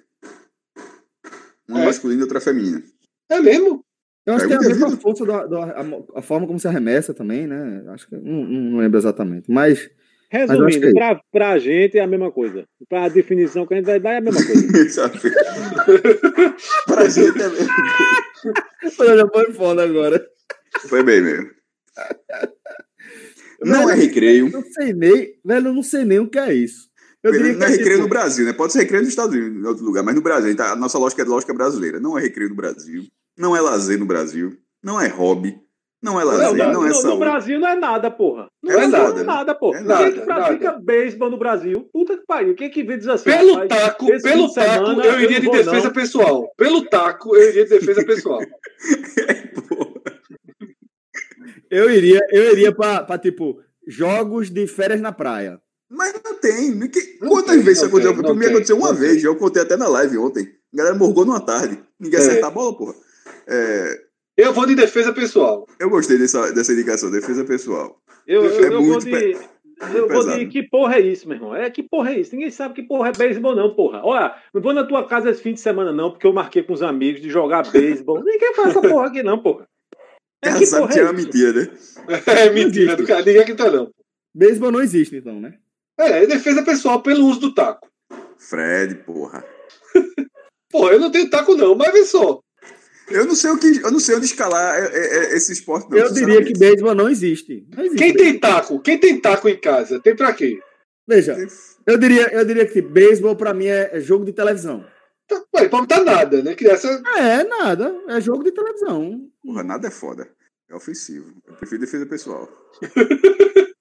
Uma É. masculina e outra feminina. É mesmo? Eu acho É, que tem a com a vi. força, da, da- a, a forma como se arremessa também, né? Acho que não, não lembro exatamente. Mas eu acho que Resumindo, é pra, pra gente é a mesma coisa. Pra definição que a gente vai dar é a mesma coisa. (laughs) (laughs) Pra gente é mesmo. (laughs) já foi foda agora. Foi bem mesmo. Não é recreio. Eu não sei nem, velho, eu não sei nem o que é isso. Eu diria que Não é é recreio tipo, no Brasil, né? Pode ser recreio nos Estados Unidos, em outro lugar, mas no Brasil, tá? a nossa lógica é lógica brasileira. Não é recreio no Brasil, não é lazer no Brasil, não é hobby, não é lazer, Não, não, é no, no saúde. Brasil não é nada, porra. Não É é, nada, nada, né? nada, porra. É Quem nada, que pratica nada. beisebol no Brasil? Puta que pariu. Quem que vê diz assim? Pelo rapaz, taco, pelo taco, semana eu iria não de defesa não. pessoal. Pelo taco, eu iria de defesa pessoal. (laughs) eu iria, eu iria pra, pra, tipo, jogos de férias na praia. Mas não tem. não que- Não Quantas tem, vezes isso aconteceu? tem, tem, aconteceu uma vez, eu contei até na live ontem. A galera morgou numa tarde. Ninguém É. acertar a bola, porra. É, Eu vou de defesa pessoal. eu gostei dessa, dessa indicação, defesa pessoal. Eu, eu, É eu vou de. pe- Eu vou de que porra é isso, meu irmão? É que porra é isso? Ninguém sabe que porra é beisebol, não, porra. Olha, não vou na tua casa esse fim de semana, não, porque eu marquei com os amigos de jogar beisebol. Ninguém faz essa porra aqui, não, porra. É Ela que sabe porra que é é uma mentira, né? (laughs) É mentira do cara. Ninguém acredita, não. Beisebol não existe, então, né? É, é defesa pessoal pelo uso do taco. Fred, porra. (laughs) Pô, eu não tenho taco, não, mas vê só. Eu não sei o que, eu não sei onde escalar é, é, esse esporte, não. eu diria que beisebol não existe. Não existe Quem beisebol. tem taco? Quem tem taco em casa? Tem pra quê? Veja, eu diria, eu diria que beisebol pra mim é jogo de televisão. Tá, ué, pode tá nada, né? Que essa... É, nada. É jogo de televisão. Porra, nada é foda. É ofensivo. Eu prefiro defesa pessoal. (laughs)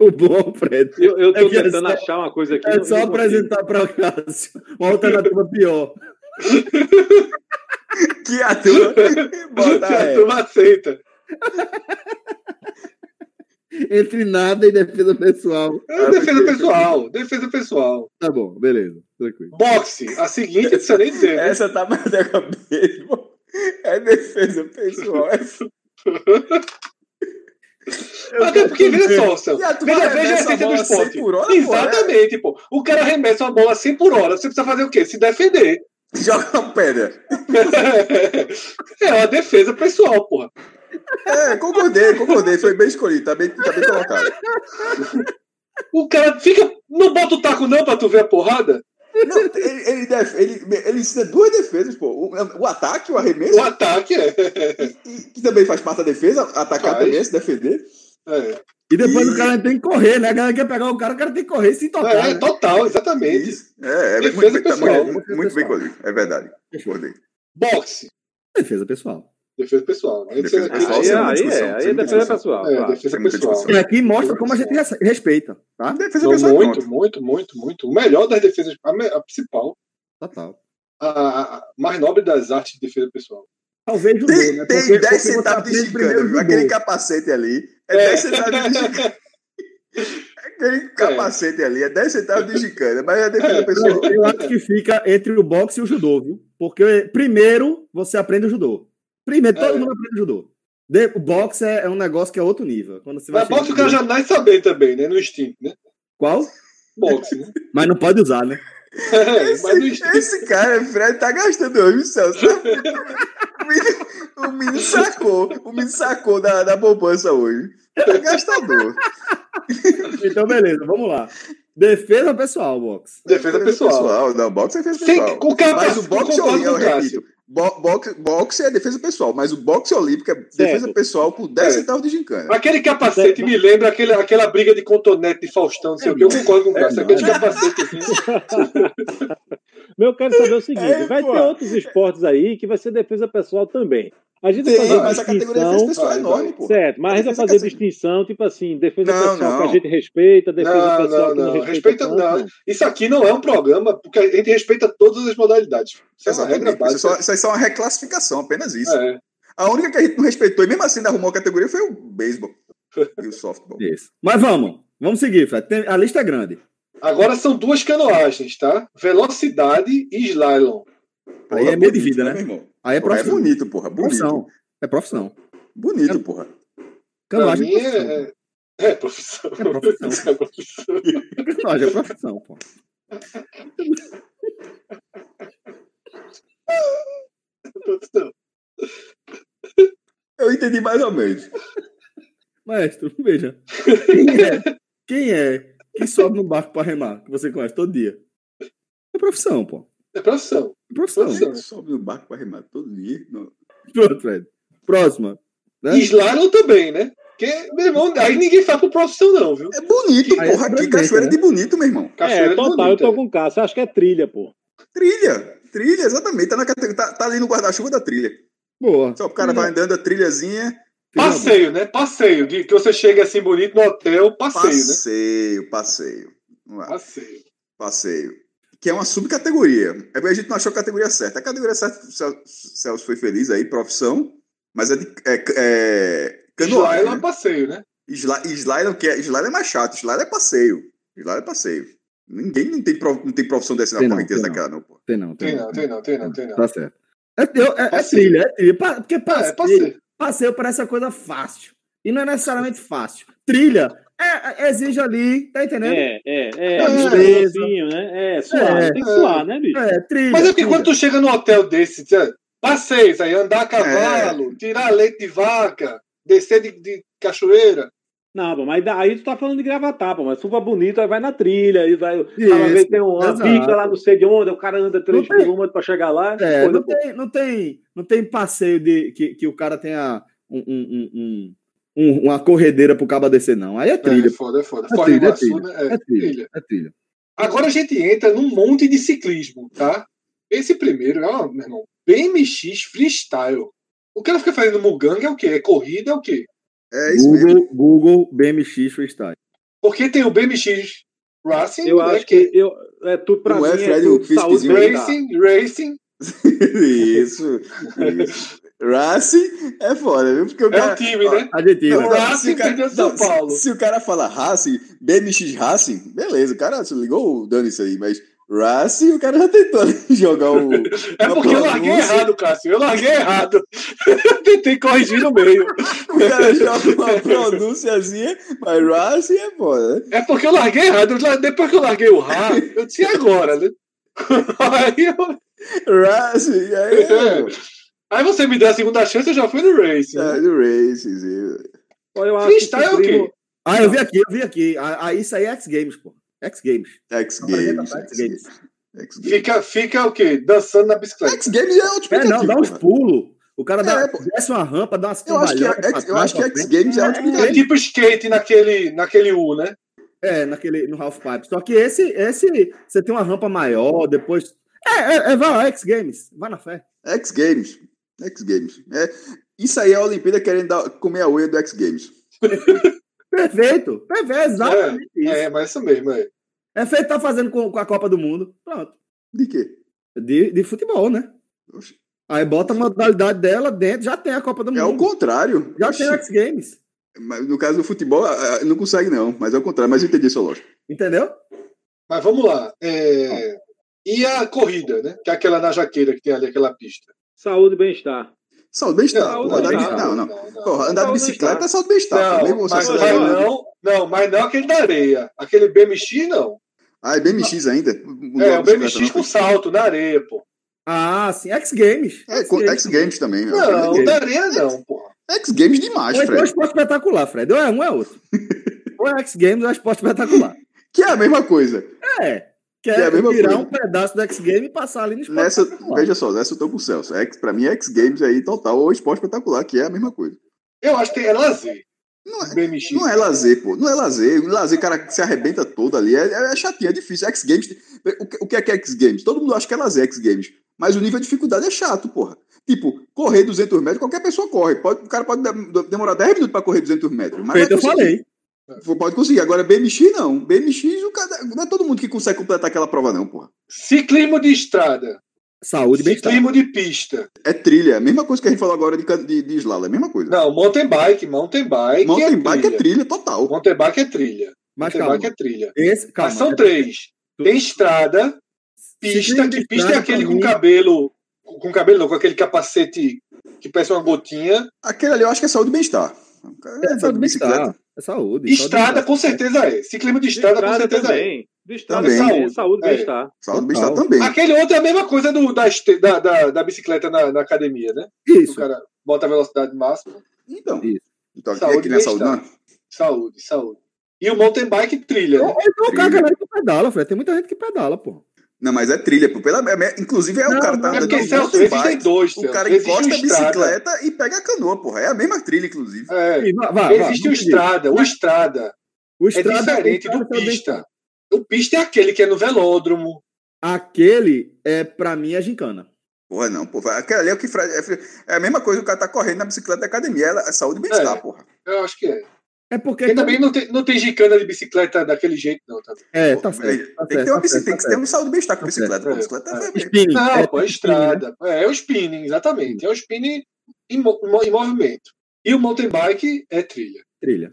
O bom, Fred. Eu, eu tô É que é tentando só- achar uma coisa aqui. É não- só não apresentar pra Cássio uma alternativa pior. (laughs) Que a turma (laughs) bota a turma aceita. Entre nada e defesa pessoal. É defesa pessoal. Defesa pessoal. Tá bom, beleza. Tranquilo. Boxe. A seguinte, não precisa nem dizer. né? Essa tá mais da cabeça. É defesa pessoal. É Até porque, veja só, Celso. Veja, veja a essência do bola 100 esporte. por hora, pô, Exatamente, pô. O cara arremessa uma bola 100 por hora. Você precisa fazer o quê? Se defender. Joga uma pedra. (laughs) é uma defesa pessoal, porra. É, concordei, concordei. Foi bem escolhido, tá bem, tá bem colocado. O cara fica. Não bota o taco, não, pra tu ver a porrada? Não, ele, ele, def- ele, ele ensina duas defesas, pô. O, o ataque, o arremesso, O ataque é. e- e- que também faz parte da defesa, atacar Faz. também, se defender. É, E depois E- o cara tem que correr, né? A galera quer pegar o cara, o cara tem que correr sem tocar. é, né? total, exatamente. Isso. É, é Defesa muito, bem- tá pessoal. muito, muito, muito bem colhido. É verdade. Concordei. Boxe. Defesa pessoal. Defesa pessoal. né? Defesa Isso é- pessoal, Aí, aí é, aí é defesa pessoal. É, claro. defesa Tem muita pessoal. discussão. E aqui mostra como a gente res- respeita, tá? Defesa Não, pessoal, muito, pronto. muito, muito, muito. O melhor das defesas, a, me- a principal, Total. a, a- a mais nobre das artes de defesa pessoal. Talvez judô, Tem, né? tem Porque- 10 porque você centavos de judô. Aquele capacete ali é É. 10 centavos de gincana. (laughs) Aquele capacete ali é 10 centavos de gincana, mas é defesa É. pessoal. Eu acho que fica entre o boxe e o judô, viu? Porque primeiro você aprende o judô. Primeiro, todo É. mundo aprende o judô. De- o boxe é, é um negócio que é outro nível. Quando você vai Mas boxe o cara já nasce sabendo também, né? No instinto, né? Qual? Boxe, né? (laughs) Mas não pode usar, né? É, Esse, esse cara, Fred, tá gastando hoje, Celso. (laughs) O menino, o menino sacou, o menino sacou da, da poupança hoje. Tá gastador. Então, beleza, vamos lá. Defesa pessoal, boxe. Defesa pessoal. Não, boxe é defesa Sem, pessoal. com capa, Mas o boxe eu repito, bo- boxe, boxe é defesa pessoal, mas o boxe olímpico é defesa pessoal por 10 É. centavos de gincana. Aquele capacete me lembra aquele, aquela briga de contonete de Faustão, não sei o que. Eu concordo com o Cássio. É, Aquele capacete assim. (laughs) Mas eu quero saber o seguinte: É, vai pô. ter outros esportes aí que vai ser defesa pessoal também. A gente fazer mas a categoria de defesa distinção. pessoal é enorme, pô. Certo, mas a gente vai Defesa fazer pessoal. distinção, tipo assim, defesa Não, pessoal que a não. gente respeita, defesa Não, pessoal não, que não, não. respeita. Respeita, tanto, não. Isso aqui não é um programa, porque a gente respeita todas as modalidades. Isso é uma regra. Isso, é básica. só, isso aí é só uma reclassificação, apenas isso. É. A única que a gente não respeitou e mesmo assim ainda arrumou a categoria foi o beisebol (laughs) e o softball. Isso. Mas vamos, vamos seguir, Fred. Tem- a lista é grande. Agora são duas canoagens, tá? Velocidade e slalom. Aí é meio de vida, né? meu irmão? Aí é Porra, é profissão. bonito, porra. Bonito. Profissão. É profissão. Bonito, porra. Pra Canoagem mim é profissão. é, é, é profissão. É profissão. (laughs) É profissão. Canoagem é profissão, pô. profissão. Eu entendi mais ou menos. Maestro, veja. Quem é, quem é que sobe no barco pra remar, que você conhece todo dia? É profissão, pô. É profissão. É profissão. Profissão. Sobe no barco para remar todo dia. Não. Pronto, Fred. Próxima. Né? Slalom também, né? Porque, meu irmão, aí ninguém faz por profissão, não, viu? É bonito, Aí é porra. Aqui, sobrevivência, cachoeira né? de bonito, meu irmão. Cachoeira É, total, eu bonita. tô com o Cássio. Acho que é trilha, pô. Trilha. Trilha, exatamente. Tá, na tá, tá ali no guarda-chuva da trilha. Boa. Só o cara vai andando a trilhazinha. Passeio, né? Passeio. De que você chega assim bonito no hotel, passeio, né? Passeio, passeio. Vamos lá. Passeio. Passeio. Que é uma subcategoria. É porque a gente não achou a categoria certa. A categoria certa, o Cel- Celso foi feliz aí, profissão. Mas é, de, é, é canoagem. Slalom é Né? passeio, né? Slalom, que é, slalom é mais chato. Slalom é passeio. Slalom é passeio. Ninguém não tem, prof- não tem profissão dessa na Tem não, correnteza tem não. daquela, não, pô. Tem não, tem, Tem não, tem não, tem não, tem não. Tá certo. É, eu- é- é trilha, é trilha. Porque É, passeio, passeio. passeio parece uma coisa fácil. E não é necessariamente fácil. Trilha é, é- exige ali, tá entendendo? É, é, é. É, Devagarzinho, né? É, suar. É, tem que é. suar, né, bicho? É, trilha. Mas é porque trilha. quando tu chega num hotel desse, tchê, passeios aí, andar a cavalo, tirar leite de vaca, descer de, de cachoeira. Não, pô, mas aí tu tá falando de gravatar, pô, mas bonito, aí vai na trilha, aí vai. Isso, Cada vez tem uma exato. pista lá não sei de onde, o cara anda 3 Não tem- km pra chegar lá. É, coisa, não, pô. tem, não, tem, não tem passeio de que, que o cara tenha um, um- um- um- um- uma corredeira pro cabo descer, não. Aí é trilha. É foda, é foda. É trilha, é trilha. né? É trilha. É trilha. Agora a gente entra num monte de ciclismo, tá? Esse primeiro é, ó, meu irmão, BMX Freestyle. O cara fica fazendo muganga é o quê? É corrida, é o quê? É isso mesmo. Google, Google BMX Freestyle. Porque tem o BMX Racing, Eu né, acho que eu, é tudo pra Não mim é, é, Fred, tudo Fisk saúde. Racing, Racing, (laughs) isso. isso. (laughs) Racing é foda, viu? Porque o é cara. o time, ó, né? Racing se o cara- perdeu São não, se- Paulo. Se, o cara fala Racing, BMX Racing, beleza, o cara se ligou dando isso aí, mas Racing, o cara já tentou (laughs) jogar o. É porque eu larguei errado, Cássio. Eu larguei errado. Eu (laughs) tentei corrigir no meio. (laughs) O cara joga uma pronúnciazinha, mas Racing é foda, né? É porque eu larguei errado. Eu Depois que eu larguei o Rá, eu disse "E agora, né? Aí eu, Racing, aí, É. Aí você me deu a segunda chance, eu já fui no Racing. é, né? do Racing. sim. Pô, eu acho Freestyle é o quê? Ah, eu vi aqui, eu vi aqui. Ah, ah, isso aí é X Games, pô. X Games. X Games. X Games. Fica, fica o quê? Dançando na bicicleta. X Games é outro É, não, dá uns pulos. O cara dá, É, desce uma rampa, dá umas Eu acho que, é, X- eu acho que X. Games é outro É explicativo. tipo skate naquele, naquele U, né? É, naquele, no Half Pipe. Só que esse, esse, você tem uma rampa maior, depois. É, é, é vai lá, X Games. Vai na fé. X Games. X Games. É, isso aí é a Olimpíada querendo dar- comer a unha do X Games. (laughs) Perfeito. Perfeito, é exatamente isso. É, mas isso mesmo, é. É feito tá fazendo com, com a Copa do Mundo. Pronto. De quê? De, de futebol, né? Oxe. Aí bota a modalidade dela dentro, já tem a Copa do É o Mundo. contrário. Já Oxe. tem o X Games. Mas no caso do futebol, não consegue não. Mas é o contrário. Mas eu entendi sua lógica. Entendeu? Mas vamos lá. É, E a corrida, né? Que é aquela na jaqueira que tem ali, aquela pista. Saúde e bem-estar. Saúde bem-estar. Saúde, Pô, andar de- bem-estar. Não, não. não. Porra, andar de bicicleta bem-estar. é saúde bem-estar. pô. Mesmo Não, mas, mas não, não, mas não aquele da areia. Aquele BMX, não. Ah, é BMX ainda? É, o BMX com não? salto na areia, pô. Ah, sim. X Games. É, com X Games também. meu. Não, Games. da areia não, porra. X Games demais, então é Fred. esporte espetacular, Fred. Ou é um, é outro. (laughs) ou é X Games ou é esporte espetacular. Que é a mesma coisa. É. Que Que é é, tirar coisa. um pedaço do X Game e passar ali no esporte Nessa, veja só, nessa eu tô com o Celso. X, pra mim, X Games aí total ou esporte espetacular, que é a mesma coisa. Eu acho que é lazer. Não é, BMX. não é lazer, pô. Não é lazer. O lazer, cara se arrebenta todo ali. É, é chatinho, é difícil. X Games. O que, o que é que é X Games? Todo mundo acha que é lazer X Games. Mas o nível de dificuldade é chato, porra. Tipo, correr 200 metros, qualquer pessoa corre. Pode, o cara pode de- demorar 10 minutos pra correr 200 metros. Mas Feito, eu falei. Pode conseguir. Agora, BMX não. BMX, não é todo mundo que consegue completar aquela prova, não, porra. Ciclismo de estrada. Saúde bem-estar. Ciclismo de pista. É trilha. A mesma coisa que a gente falou agora de, de, de slalom. É a mesma coisa. Não, mountain bike. Mountain bike, Mountain é bike trilha. é trilha total. Mountain bike é trilha. Mas Mountain calma. bike é trilha. Esse, calma. Mas são é- três. Tem estrada, pista, que pista é aquele com mim- cabelo. Com cabelo não, com aquele capacete que parece uma gotinha. Aquele ali eu acho que é saúde e bem-estar. É anda saúde de e bem-estar. É saúde. Estrada, com certeza é. Ciclismo de De estrada, com certeza é. também. De estrada Também. saúde, saúde É. bem-estar. Saúde bem-estar também. Aquele outro é a mesma coisa do, da, da, da, da bicicleta na, na academia, né? O Isso. cara bota a velocidade máxima. Então, Isso. então aqui, Saúde aqui não é saúde, não? Saúde, saúde. E o mountain bike trilha, Ou né? então o cara galera que pedala, Fred. Tem muita gente que pedala, pô. Não, mas é trilha, pô. Pela, é- inclusive, é o Não, cara tá não, É andando mountain existem bike, dois. o cara encosta o a bicicleta e pega a canoa, porra. É a mesma trilha, inclusive. É. Ih, vai, vai, vai, Existe o estrada. O estrada O é estrada diferente o do é pista. O pista é aquele que é no velódromo. Aquele, é, pra mim, é gincana. Porra, não, porra. Aquele ali é o que. É, é a mesma coisa que o cara tá correndo na bicicleta da academia. Ela, é saúde e bem-estar, É. porra. Eu acho que é. É porque. Porque também não tem, não tem gicana de bicicleta daquele jeito, não. Também. É, tá Pô, certo. tá tem que ter uma tá certo, tem tá que ter um saúde e bem-estar com Tá bicicleta. pô. Bicicleta É. é, Spinning. Não, é, pô, é né? estrada. É, é o spinning, exatamente. É o spinning em, em movimento. E o mountain bike é trilha. Trilha.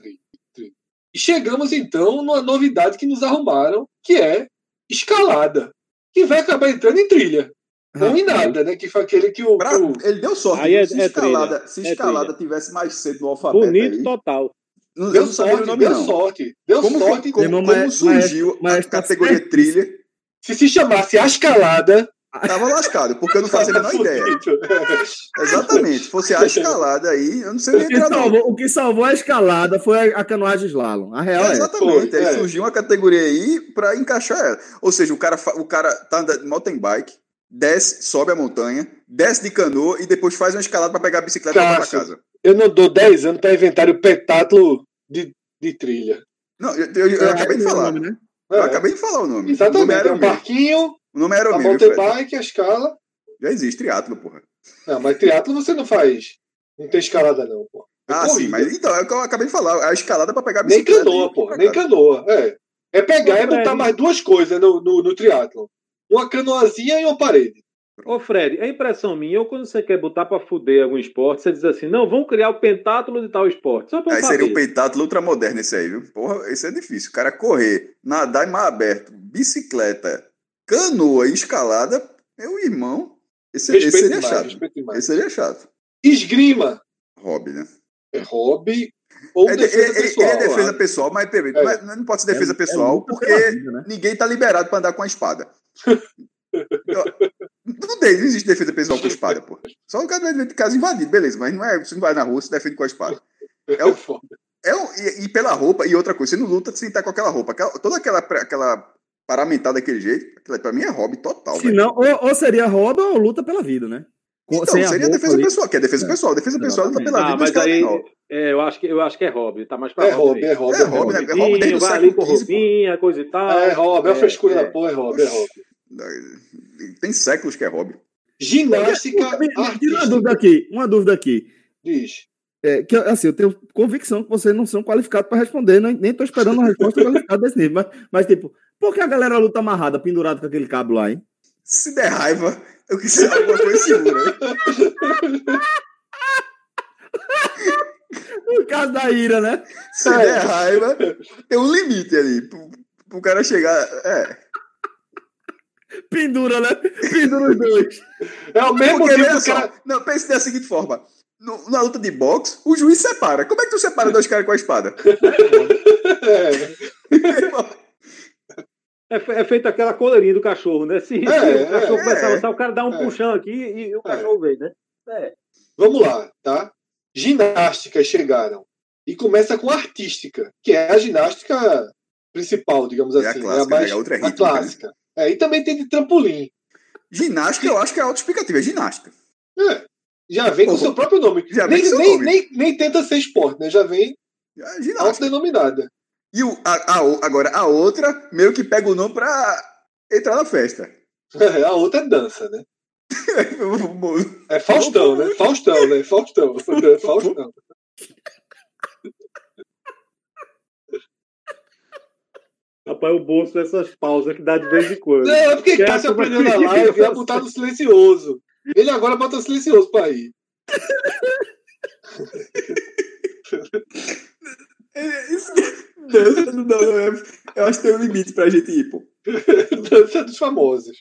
E chegamos então numa novidade que nos arrumaram, que é escalada. Que vai acabar entrando em trilha. Não em nada, né? Que foi aquele que o. Pra- ele deu sorte. Aí é- se é escalada, trilha, se é escalada trilha. tivesse mais cedo no alfabeto Bonito aí, total. Eu Deu sabia o sorte, nome, deu não. sorte. Deu Como, sorte. como, como mas- surgiu mas- mas a categoria trilha, Se se chamasse a escalada. tava lascado, porque eu não fazia a menor ideia. Exatamente. Se fosse a escalada aí, eu não sei O nem que, salvou, o que salvou a escalada foi a, a canoagem slalom. A real É, é. exatamente. Foi, aí é. surgiu uma categoria aí pra encaixar ela. Ou seja, o cara, o cara tá andando de mountain bike, desce, sobe a montanha, desce de canoa e depois faz uma escalada pra pegar a bicicleta e voltar pra casa. Eu não dou 10 anos para inventar o petátulo de, de trilha. Não, eu, eu- eu É, acabei de é o falar. nome, né? Eu É, acabei de falar o nome. O nome Exatamente. era É o um barquinho, O nome era o a mesmo. mountain bike, a escala. Já existe triatlo, porra. Não, mas triatlo você não faz. Não tem escalada, não, pô. É Ah, sim, corrida. mas então, é o que eu acabei de falar. A escalada pra pegar a Nem canoa, pô. pra Nem canoa. É. É pegar e botar Fred. mais duas coisas no, no, no triatlo. Uma canoazinha e uma parede. Ô, Fred, é impressão minha, ou quando você quer botar pra fuder algum esporte, você diz assim, não, vamos criar o pentátulo de tal esporte. Só pra Aí saber. seria o peitátulo ultramoderno esse aí, viu? Porra, esse é difícil. O cara correr, nadar em mar aberto, bicicleta, canoa e escalada, meu irmão, esse, esse seria demais, chato. Esse seria chato. Esgrima. Hobby, né? É hobby ou É, de- defesa ele- pessoal. é defesa pessoal, mas É. não, é- não pode ser defesa É- é pessoal, porque vida, né? ninguém tá liberado pra andar com a espada. (laughs) Não tem, não existe defesa pessoal com espada, pô. Só o cara de casa invadido, beleza, mas não é, você não vai na rua, você defende com a espada. É o, (laughs) é o, e, e pela roupa, e outra coisa, você não luta sem estar com aquela roupa. Aquela, toda aquela, aquela paramentada daquele jeito, aquilo aí pra mim é hobby total, Se não, ou, ou seria hobby ou luta pela vida, né? Com- Então, seria defesa ali. pessoal, que é defesa É. pessoal. Defesa pessoal luta pela Ah, vida, mas mas aí é, eu, acho que, eu acho que é hobby, tá mais pra É hobby, é hobby. É hobby, né? É hobby desde o vai ali com século XV, pô. roupinha, coisa e tal. É hobby, é uma frescura é. da porra, é hobby, é hobby. Tem séculos que é hobby. Ginástica Me- me tira uma dúvida aqui, uma dúvida aqui. Diz. É, que, assim, eu tenho convicção que vocês não são qualificados para responder, nem, nem tô esperando uma resposta qualificada desse nível. Mas, mas, tipo, por que a galera luta amarrada, pendurada com aquele cabo lá, hein? Se der raiva, eu quis ser alguma coisa segura. (laughs) No caso da ira, né? Se der raiva, tem um limite ali. Pro, pro cara chegar. É. Pendura, né? Pendura os dois. É o mesmo Porque, veja que cara. não, pense da seguinte forma. No- na luta de boxe, o juiz separa. Como é que tu separa dois caras com a espada? (laughs) É, É, é feito aquela coleirinha do cachorro, né? Se, se É, o cachorro é, começar a é. lançar, o cara dá um É. puxão aqui e, o cachorro vem, né? É. Vamos lá, tá? Ginásticas chegaram. E começa com artística, que é a ginástica principal, digamos É a assim. clássica, mais, né? A outra é a rítmica, né? clássica. É, e também tem de trampolim. Ginástica, eu acho que é autoexplicativa. É ginástica. É, já vem com o seu próprio nome. já vem nem, com seu nem, nome. nem, nem tenta ser esporte, né? Já vem É ginástica. autodenominada. E o, a, a agora, a outra meio que pega o nome pra entrar na festa. (laughs) a outra é dança, né? (laughs) É Faustão, (laughs) né? Faustão, né? Faustão. Faustão. Rapaz, o bolso dessas pausas que dá de vez em quando. Não, é porque Quer Cássio que eu aprendeu na live a botar no silencioso. Ele agora bota silencioso pra ir. (laughs) Dança não, não, é- eu acho que tem um limite pra gente ir, pô. (laughs) Dança dos famosos.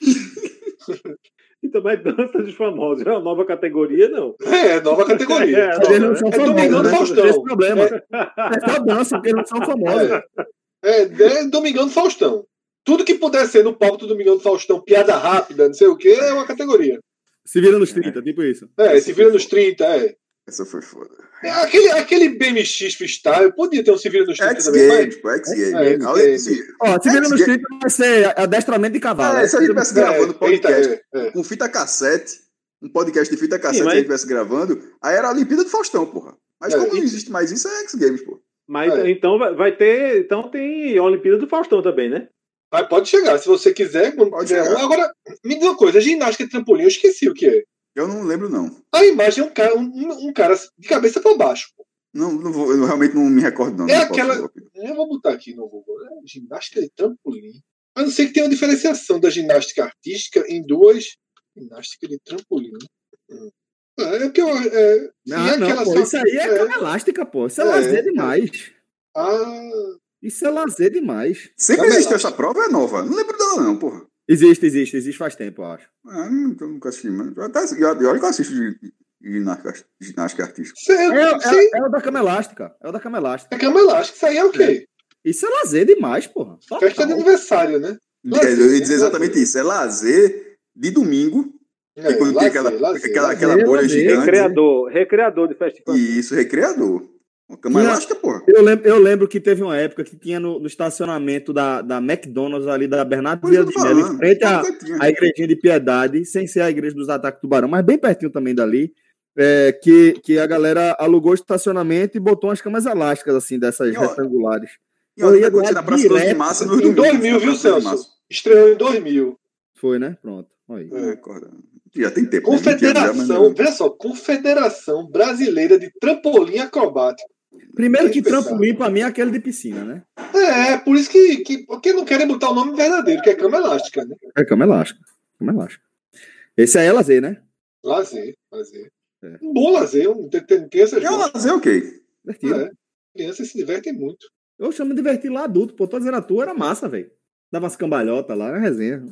(laughs) Então, mas (laughs) dança dos famosos é uma nova categoria, não. É, nova categoria. (laughs) É, Eles não são É famosos, Domingão do né? Faustão. Esse problema. É só dança, porque eles não são famosos. É, é Domingão do Faustão. Tudo que puder ser no palco do Domingão do Faustão, piada rápida, não sei o que, é uma categoria. Se vira nos 30, tipo isso. É, se vira nos 30, é. Essa foi foda. É, Aquele, aquele BMX freestyle, podia ter um se vira nos 30 X também, mas. Games, pô, X É, Games. X Além Games. disso, Ó, se vira nos X- 30 vai ser adestramento de cavalo. é, se a gente estivesse gravando É, podcast é, é. com fita cassete, um podcast de fita cassete, Sim, mas- se a gente estivesse gravando, aí era a Olimpíada do Faustão, porra. Mas É, como e- não existe mais isso, é X Games, pô. Mas É. então vai- ter. Então tem a Olimpíada do Faustão também, né? Mas pode chegar, se você quiser. Pode um. Agora, me diz uma coisa: ginástica de trampolim, eu esqueci o que é. Eu não lembro, não. A imagem é um cara, um, um cara de cabeça pra baixo. Não, não vou, eu realmente não me recordo, não. É Não posso- aquela- Eu vou botar aqui no Google. né? Ginástica de trampolim. A não ser que tenha uma diferenciação da ginástica artística em duas. Ginástica de trampolim. Hum. É porque eu. É, sim, Não, é não, aquela pô, só- isso aí é é. cama elástica, pô. Isso é, É. lazer demais. Ah, Isso é lazer demais. Sempre existiu acho. essa prova, é nova. Não lembro dela, não, porra. Existe, existe, existe faz tempo, eu acho. Ah, nunca, nunca assisti, mas. eu Até, e olha que eu assisto de, de ginástica, ginástica artística. cê- É, sim, é, é o da cama elástica. É o da cama elástica. é cama elástica. Isso aí é o quê? Isso é lazer demais, porra. Total. Festa de aniversário, né? É, eu ia dizer exatamente isso. É lazer de domingo. É, quando tem lazer, aquela, lazer, aquela, lazer. aquela bolha lazer, gigante. Recreador, recreador de festival. E isso, recreador. Uma cama Tinha- elástica, porra. Eu lembro, eu lembro que teve uma época que tinha no, no estacionamento da, da McDonald's ali da Bernardo de tô Mello, em frente à, tinha. à igrejinha de Piedade, sem ser a igreja dos ataques do Tubarão, mas bem pertinho também dali, é, que, que a galera alugou estacionamento e botou umas camas elásticas, assim, dessas E, ó, retangulares. E olha, eu ia lá na Praça 12 de direto, Março em nos Em domingos. 2000, na viu, Praça 12 de Celso? Estreou em 2000. Foi, né? Pronto. Aí. É, acorda. Já tem tempo. né? 20 anos já, mas Confederação, não. veja só, Confederação Brasileira de Trampolim Acrobático. Primeiro que trampolim pra mim é aquele de piscina, né? É, por isso que, que porque não querem botar o nome verdadeiro, que é cama elástica, né? É cama elástica. Cama elástica. Esse aí é lazer, né? Lazer, lazer. É. Um bom lazer, um, tem, tem crianças É um lazer, ok. Divertido. É. Crianças se divertem muito. Eu chamo de divertir lá adulto, pô. Tô dizendo a tua era massa, velho. Dava umas cambalhotas lá, era resenha.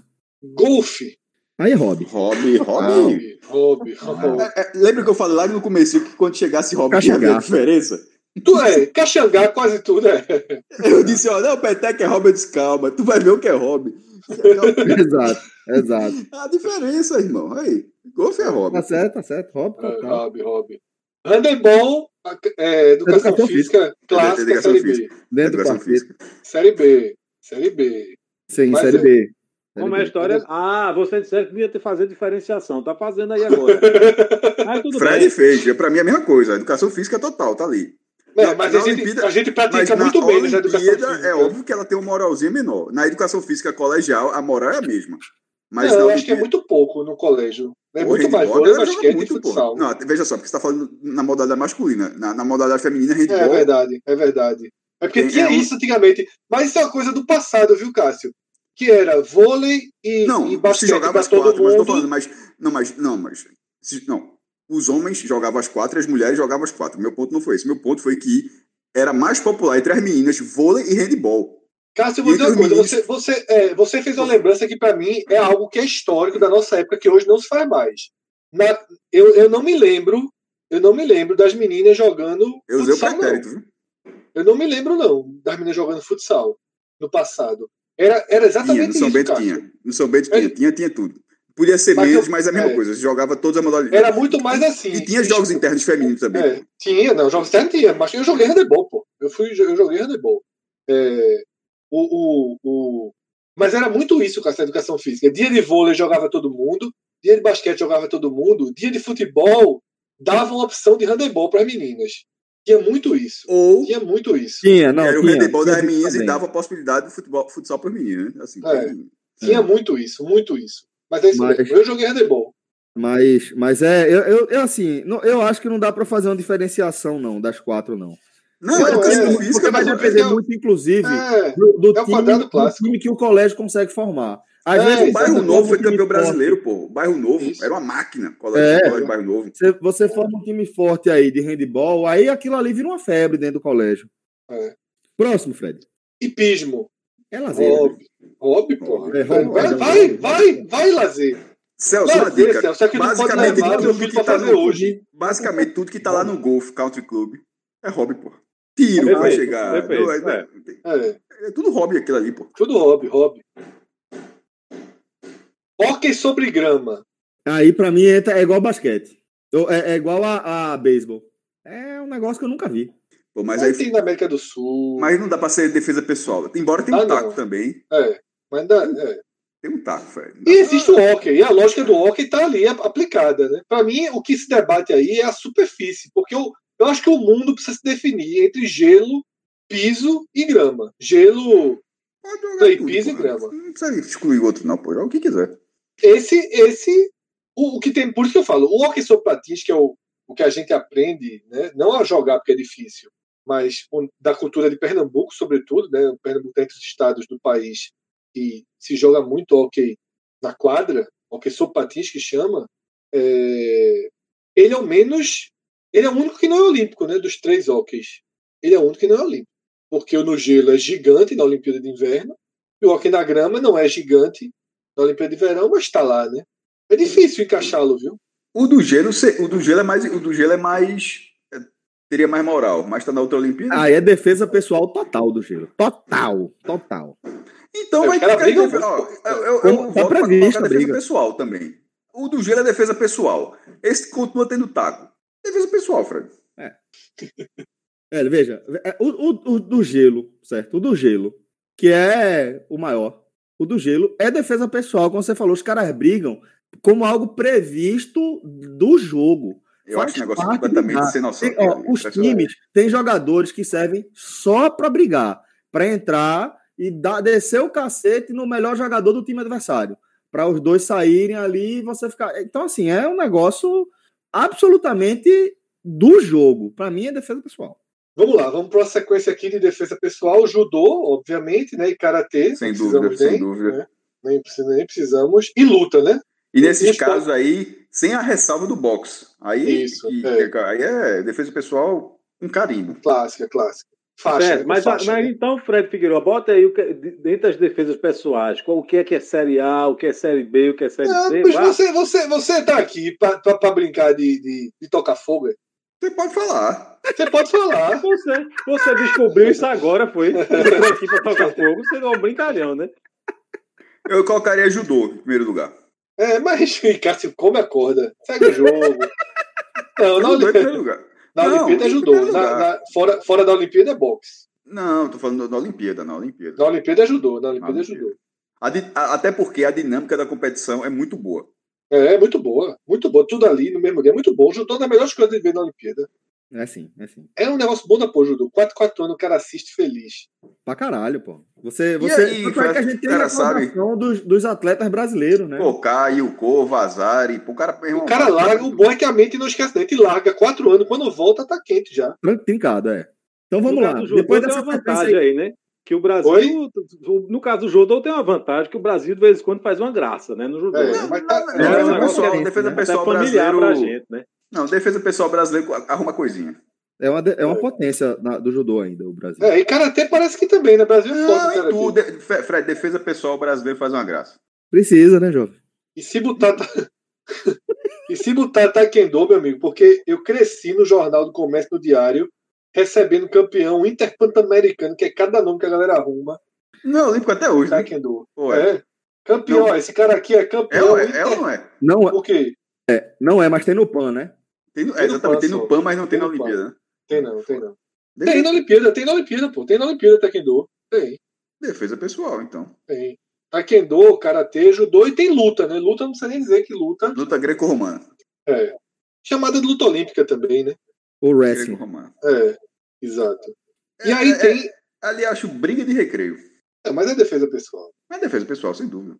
Golfe. Aí, Rob. Hobby, hobby. Hobby, hobby. É, é, lembra que eu falei lá no começo que quando chegasse hobby Caixa tinha a ver a diferença? Tu é, Caxangá quase tudo é. Eu disse, ó, não, Petec é hobby, eu disse, calma, tu vai ver o que é hobby. (laughs) exato, exato. A diferença, irmão, aí, golfe é hobby. Tá certo, tá certo. Hobby, É, total. hobby, hobby. Handebol, é, educação, Educação física, clássica, Educação série B. física. Dentro do Educação física. Série B. Série B. Sim, Mas série é. B. Como é a B. história? Ah, você disseram que devia ter fazer diferenciação. Tá fazendo aí agora. (laughs) Mas tudo Fred bem. fez, é pra mim a mesma coisa. A educação física é total, tá ali. É, Na- mas na a gente, Olimpíada- a gente Mas pratica muito bem na educação física. é óbvio que ela tem uma moralzinha menor. Na educação física colegial, a moral é a mesma. Mas Não, eu acho que é muito pouco no colégio. É muito mais vôlei, ela joga basquete e muito, futsal. Não, veja só, porque você está falando na modalidade masculina. Na, na modalidade feminina, É handball. verdade, é verdade. É porque Tem- tinha é um- isso antigamente. Mas isso é uma coisa do passado, viu, Cássio? Que era vôlei e, não, e se basquete as todo quatro, mas eu tô mundo. falando, mas. Não, mas. Não, mas. se- não. Os homens jogavam as quatro e as mulheres jogavam as quatro. Meu ponto não foi esse. Meu ponto foi que era mais popular entre as meninas vôlei e handball. Cássio, eu vou dizer uma coisa. Você, você, é, você fez uma lembrança que, pra mim, é algo que é histórico da nossa época, que hoje não se faz mais. Na- eu, eu não me lembro. Eu não me lembro das meninas jogando Eu usei o pretérito, viu? Eu não me lembro, não, das meninas jogando futsal no passado. Era, era Tinha, exatamente no São isso, Bento tinha. No São Bento É. tinha, tinha, tinha tudo. Podia ser Mas menos, eu- mas é a mesma é. coisa. Você jogava todas as modalidades. Era muito mais assim. E tinha jogos internos femininos também. É, tinha, não, jogos externos tinha, mas eu joguei handebol, pô. Eu, fui, eu joguei handebol. É, o, o, o, mas era muito isso com essa educação física. Dia de vôlei jogava todo mundo, dia de basquete jogava todo mundo, dia de futebol dava uma opção de handebol para as meninas. Tinha muito isso. Ou Tinha muito isso. Tinha, não. era o tinha, handebol tinha das meninas e dava a possibilidade do futebol, futsal para os meninos. Né? Assim, É. tem- Tinha muito isso, muito isso. Mas é isso Mas- mesmo. Eu joguei handebol. Mas, mas é, eu, eu, eu, assim, não- eu acho que não dá pra fazer uma diferenciação, não, das quatro, não. Não, Não, educação é, física. Porque vai depender é- muito, inclusive, É, do, do é time, do time que o colégio consegue formar. Às É, vezes, O isso, bairro novo foi campeão brasileiro, pô. O bairro novo Isso. era uma máquina. Colégio, É. colégio bairro novo. Você, você forma um time forte aí de handball, aí aquilo ali vira uma febre dentro do colégio. É. Próximo, Fred. Hipismo. É lazer. Hobby. Hobby, porra. É, hobby, vai, hobby. vai, vai, vai, lazer. Celso, uma dica. Celso, só que não pode basicamente, levar tudo filho que tá fazer no, hoje. basicamente, tudo que tá lá no Golf Country Club é hobby, pô. Tiro Perfeito, vai chegar. perfeito, Não, é, É, é tudo hobby aquilo ali, pô. tudo hobby, hobby. Hóquei sobre grama. Aí, pra mim, entra- é igual basquete. É, é igual a, a beisebol. É um negócio que eu nunca vi. Pô, mas Mas aí. tem na América do Sul. Mas não dá pra ser defesa pessoal. Embora tenha um Ah, não. taco também. É, mas dá, é. Tem um taco, Fred. E existe o hockey, e a lógica do hockey está ali ap- aplicada. Né? Para mim, o que se debate aí é a superfície, porque eu, eu acho que o mundo precisa se definir entre gelo, piso e grama. Gelo, Pode jogar Play tudo, piso e grama. Não precisa excluir o outro, não, pô. Joga o que quiser. esse, esse, o, o que tem, por isso que eu falo, o hockey sobre patins, que é o, o que a gente aprende, né? não a jogar porque é difícil, mas da cultura de Pernambuco, sobretudo, né? O Pernambuco é entre os estados do país que se joga muito hockey na quadra, hockey sobre patins que chama, é, ele é o menos, ele é o único que não é olímpico, né? Dos três hockeys, ele é o único que não é olímpico, porque o no gelo é gigante na Olimpíada de Inverno e o hockey na grama não é gigante na Olimpíada de Verão, mas está lá, né? É difícil encaixá-lo, viu? O do gelo, o do gelo é mais. O do gelo é mais. É, teria mais moral, mas tá na outra Olimpíada. Aí é defesa pessoal total do gelo. Total, total. Então É, vai ficar brigam defe- ó, eu, eu, tá previsto defesa briga. pessoal também. O do gelo é defesa pessoal. Esse continua tendo taco. Defesa pessoal, Fred. É, veja, é, o, o, o do gelo, certo? O do gelo, que é o maior. O do gelo é defesa pessoal, como você falou, os caras brigam como algo previsto do jogo. Eu Faz acho um negócio parte completamente sem noção. Tem- ó, os times têm jogadores que servem só para brigar, para entrar e dar, descer o cacete no melhor jogador do time adversário, para os dois saírem ali e você ficar. Então, assim, é um negócio absolutamente do jogo. Para mim, é defesa pessoal. Vamos lá, vamos para uma sequência aqui de defesa pessoal, judô, obviamente, né? E karatê. Sem dúvida, precisamos sem nem, dúvida. né, Nem, precisa- nem precisamos. E luta, né? E nesses casos aí, sem a ressalva do boxe. Aí, Isso, e- é. aí é defesa pessoal com carinho. Clássica, clássica. Faixa, Certo, né, mas, faixa, mas né? então, Fred Figueiredo, bota aí o que, dentro das defesas pessoais, qual- o que é que é Série A, o que é Série B, o que é Série Não, C. mas você, você, você tá aqui para brincar de, de, de tocar fogo? é? Você pode falar. Você pode falar. (laughs) Você, você descobriu isso agora, foi? (laughs) Entrou aqui pra tocar fogo, você é um brincalhão, né? Eu colocaria judô em primeiro lugar. É, mas, (laughs) Cássio, come a corda. Segue o jogo. (laughs) Não, na Olimpíada, na Não, Olimpíada (laughs) primeiro Na- na- fora, fora da Olimpíada é boxe. Não, tô falando da Olimpíada, na Olimpíada. Na Olimpíada judô. Na Olimpíada é Olimpíada. judô. A até porque a dinâmica da competição é muito boa. É, é muito boa. Muito boa. Tudo ali no mesmo dia. É muito bom. Uma das melhores coisas de ver na Olimpíada. É sim, é sim. É um negócio bom da porra, judô. 4, 4 anos o cara assiste feliz. Pra caralho, pô. Você, E você, aí, tanto é que a gente tem cara a sabe? dos, dos atletas brasileiros, né? Pô, Caio, Cor, Vazari, pô, o cara. irmão, O cara larga, o bom é que a mente não esquece, né? A gente larga 4 anos, quando volta, tá quente já. Trincado, é. Então vamos no lá. caso Depois tem dessa uma vantagem aí, aí, né? Que o Brasil, Oi? no caso do judô, tem uma vantagem que o Brasil de vez em quando faz uma graça, né? No judô. É, né? mas tá- É, defesa é pessoal, defesa né? pessoal Até familiar brasileiro. pra gente, né? Não, defesa pessoal brasileiro arruma coisinha. é uma, é uma potência na- do judô ainda, o Brasil. É, e karatê parece que também, né? Brasil é forte Não, no e karatê. tu, de- Fred, defesa pessoal brasileiro faz uma graça. Precisa, né, jovem? E se botar. (laughs) e se botar taekwondo, meu amigo, porque eu cresci no Jornal do Comércio no Diário, recebendo campeão interpanamericano, que é cada nome que a galera arruma. Não, olímpico até hoje, né? Taekwondo. Pô, é. É. Campeão, Não. esse cara aqui é É, campeão. é, inter- é ou não é? Não, é- Por quê? não é, mas tem no PAN, né? Tem, no- Tem é, no exatamente, PAN tem no. PAN, mas não tem Tem na. Olimpíada, né? Tem não, tem não. Tem Defesa, na Olimpíada, tem na Olimpíada, pô. Tem na Olimpíada Taekwondo. Tem, defesa pessoal, então. tem. Taekwondo, karatê, judô e tem luta, né? Luta não precisa nem dizer que luta. Luta greco-romana. É. Chamada de luta olímpica também, né? O wrestling. Greco-romana. É, exato. E É, aí é, tem. Ali acho briga de recreio. É, mas é defesa pessoal. Mas defesa pessoal, sem dúvida.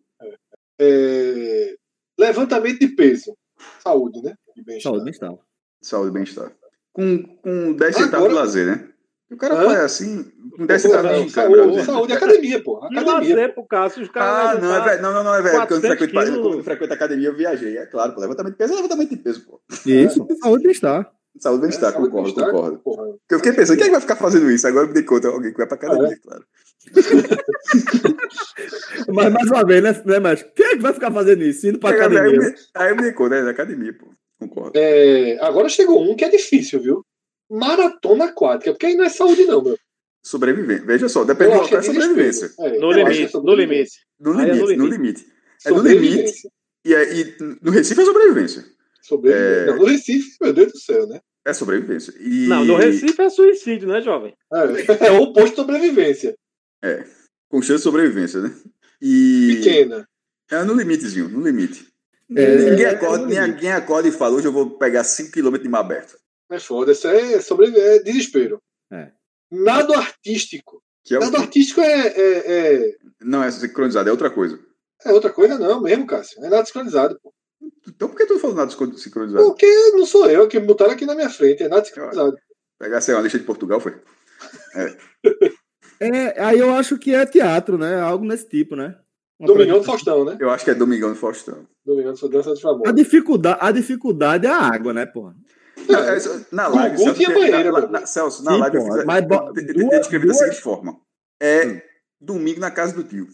É, Levantamento de peso. Saúde, né? De bem-estar. Saúde bem-estar. Saúde e bem-estar. Com, com 10 centavos Agora- de lazer, né? E o cara Hã? faz assim, com 10 Pô, centavos de saúde, saúde, academia, pô. E Academia. lazer pro Cássio, os Ah, caras. não, é velho. Não, não, não, é velho. Quando eu 400 frequento, quilos. frequento academia, eu viajei. É claro, pô. Levantamento de peso é levantamento de peso, pô. Isso, (laughs) saúde e bem-estar. Saúde e bem-estar, É, concordo, concordo. porra. Porque eu fiquei pensando, quem é que vai ficar fazendo isso? Agora eu me dei conta, alguém que vai pra academia, Ah, claro. (laughs) Mas mais uma vez, né, né Macho? Quem é que vai ficar fazendo isso? Indo pra Aí eu academia? me- Aí eu me dei conta, é da academia, pô. Concordo. É, agora chegou um que é difícil, viu? Maratona aquática, porque aí não é saúde, não, meu. Sobrevivência. Veja só, depende do que é local, é sobrevivência. É, No é limite, no limite. No é limite, no limite. É no limite. Sobrevivência. E, aí, no Recife é sobrevivência. Sobrevivência. É. Não, no Recife, meu Deus do céu, né? É sobrevivência. E... Não, no Recife é suicídio, né, jovem? É, é o oposto de sobrevivência. Com chance de sobrevivência, né? E. Pequena. É no limitezinho, no limite. É, ninguém, é, acorda, é ninguém acorda e fala, hoje eu vou pegar 5km de mar aberto. É foda, isso é, sobreviver, é desespero. É. Nado artístico. Que é o... Nado artístico é, é, é, Não é sincronizado, é outra coisa. é outra coisa, não, mesmo, Cássio. É nada sincronizado. Pô. Então por que tu falou nada sincronizado? Porque não sou eu que me botaram aqui na minha frente, é nada sincronizado. Pegar, sei lá, uma lista de Portugal, foi? É, aí eu acho que é teatro, né? Algo nesse tipo, né? Uma Domingão do. Faustão, né? Eu acho que é Domingão do Faustão. Domingão do Dança dos A Famosos. dificuldade, a dificuldade é a água, né, porra? Não, é, na live, Celso, tinha na, Celso, na Sim, live eu pô, fiz, mas bo- eu- eu duas- da seguinte forma. É Hum. domingo na casa do tio.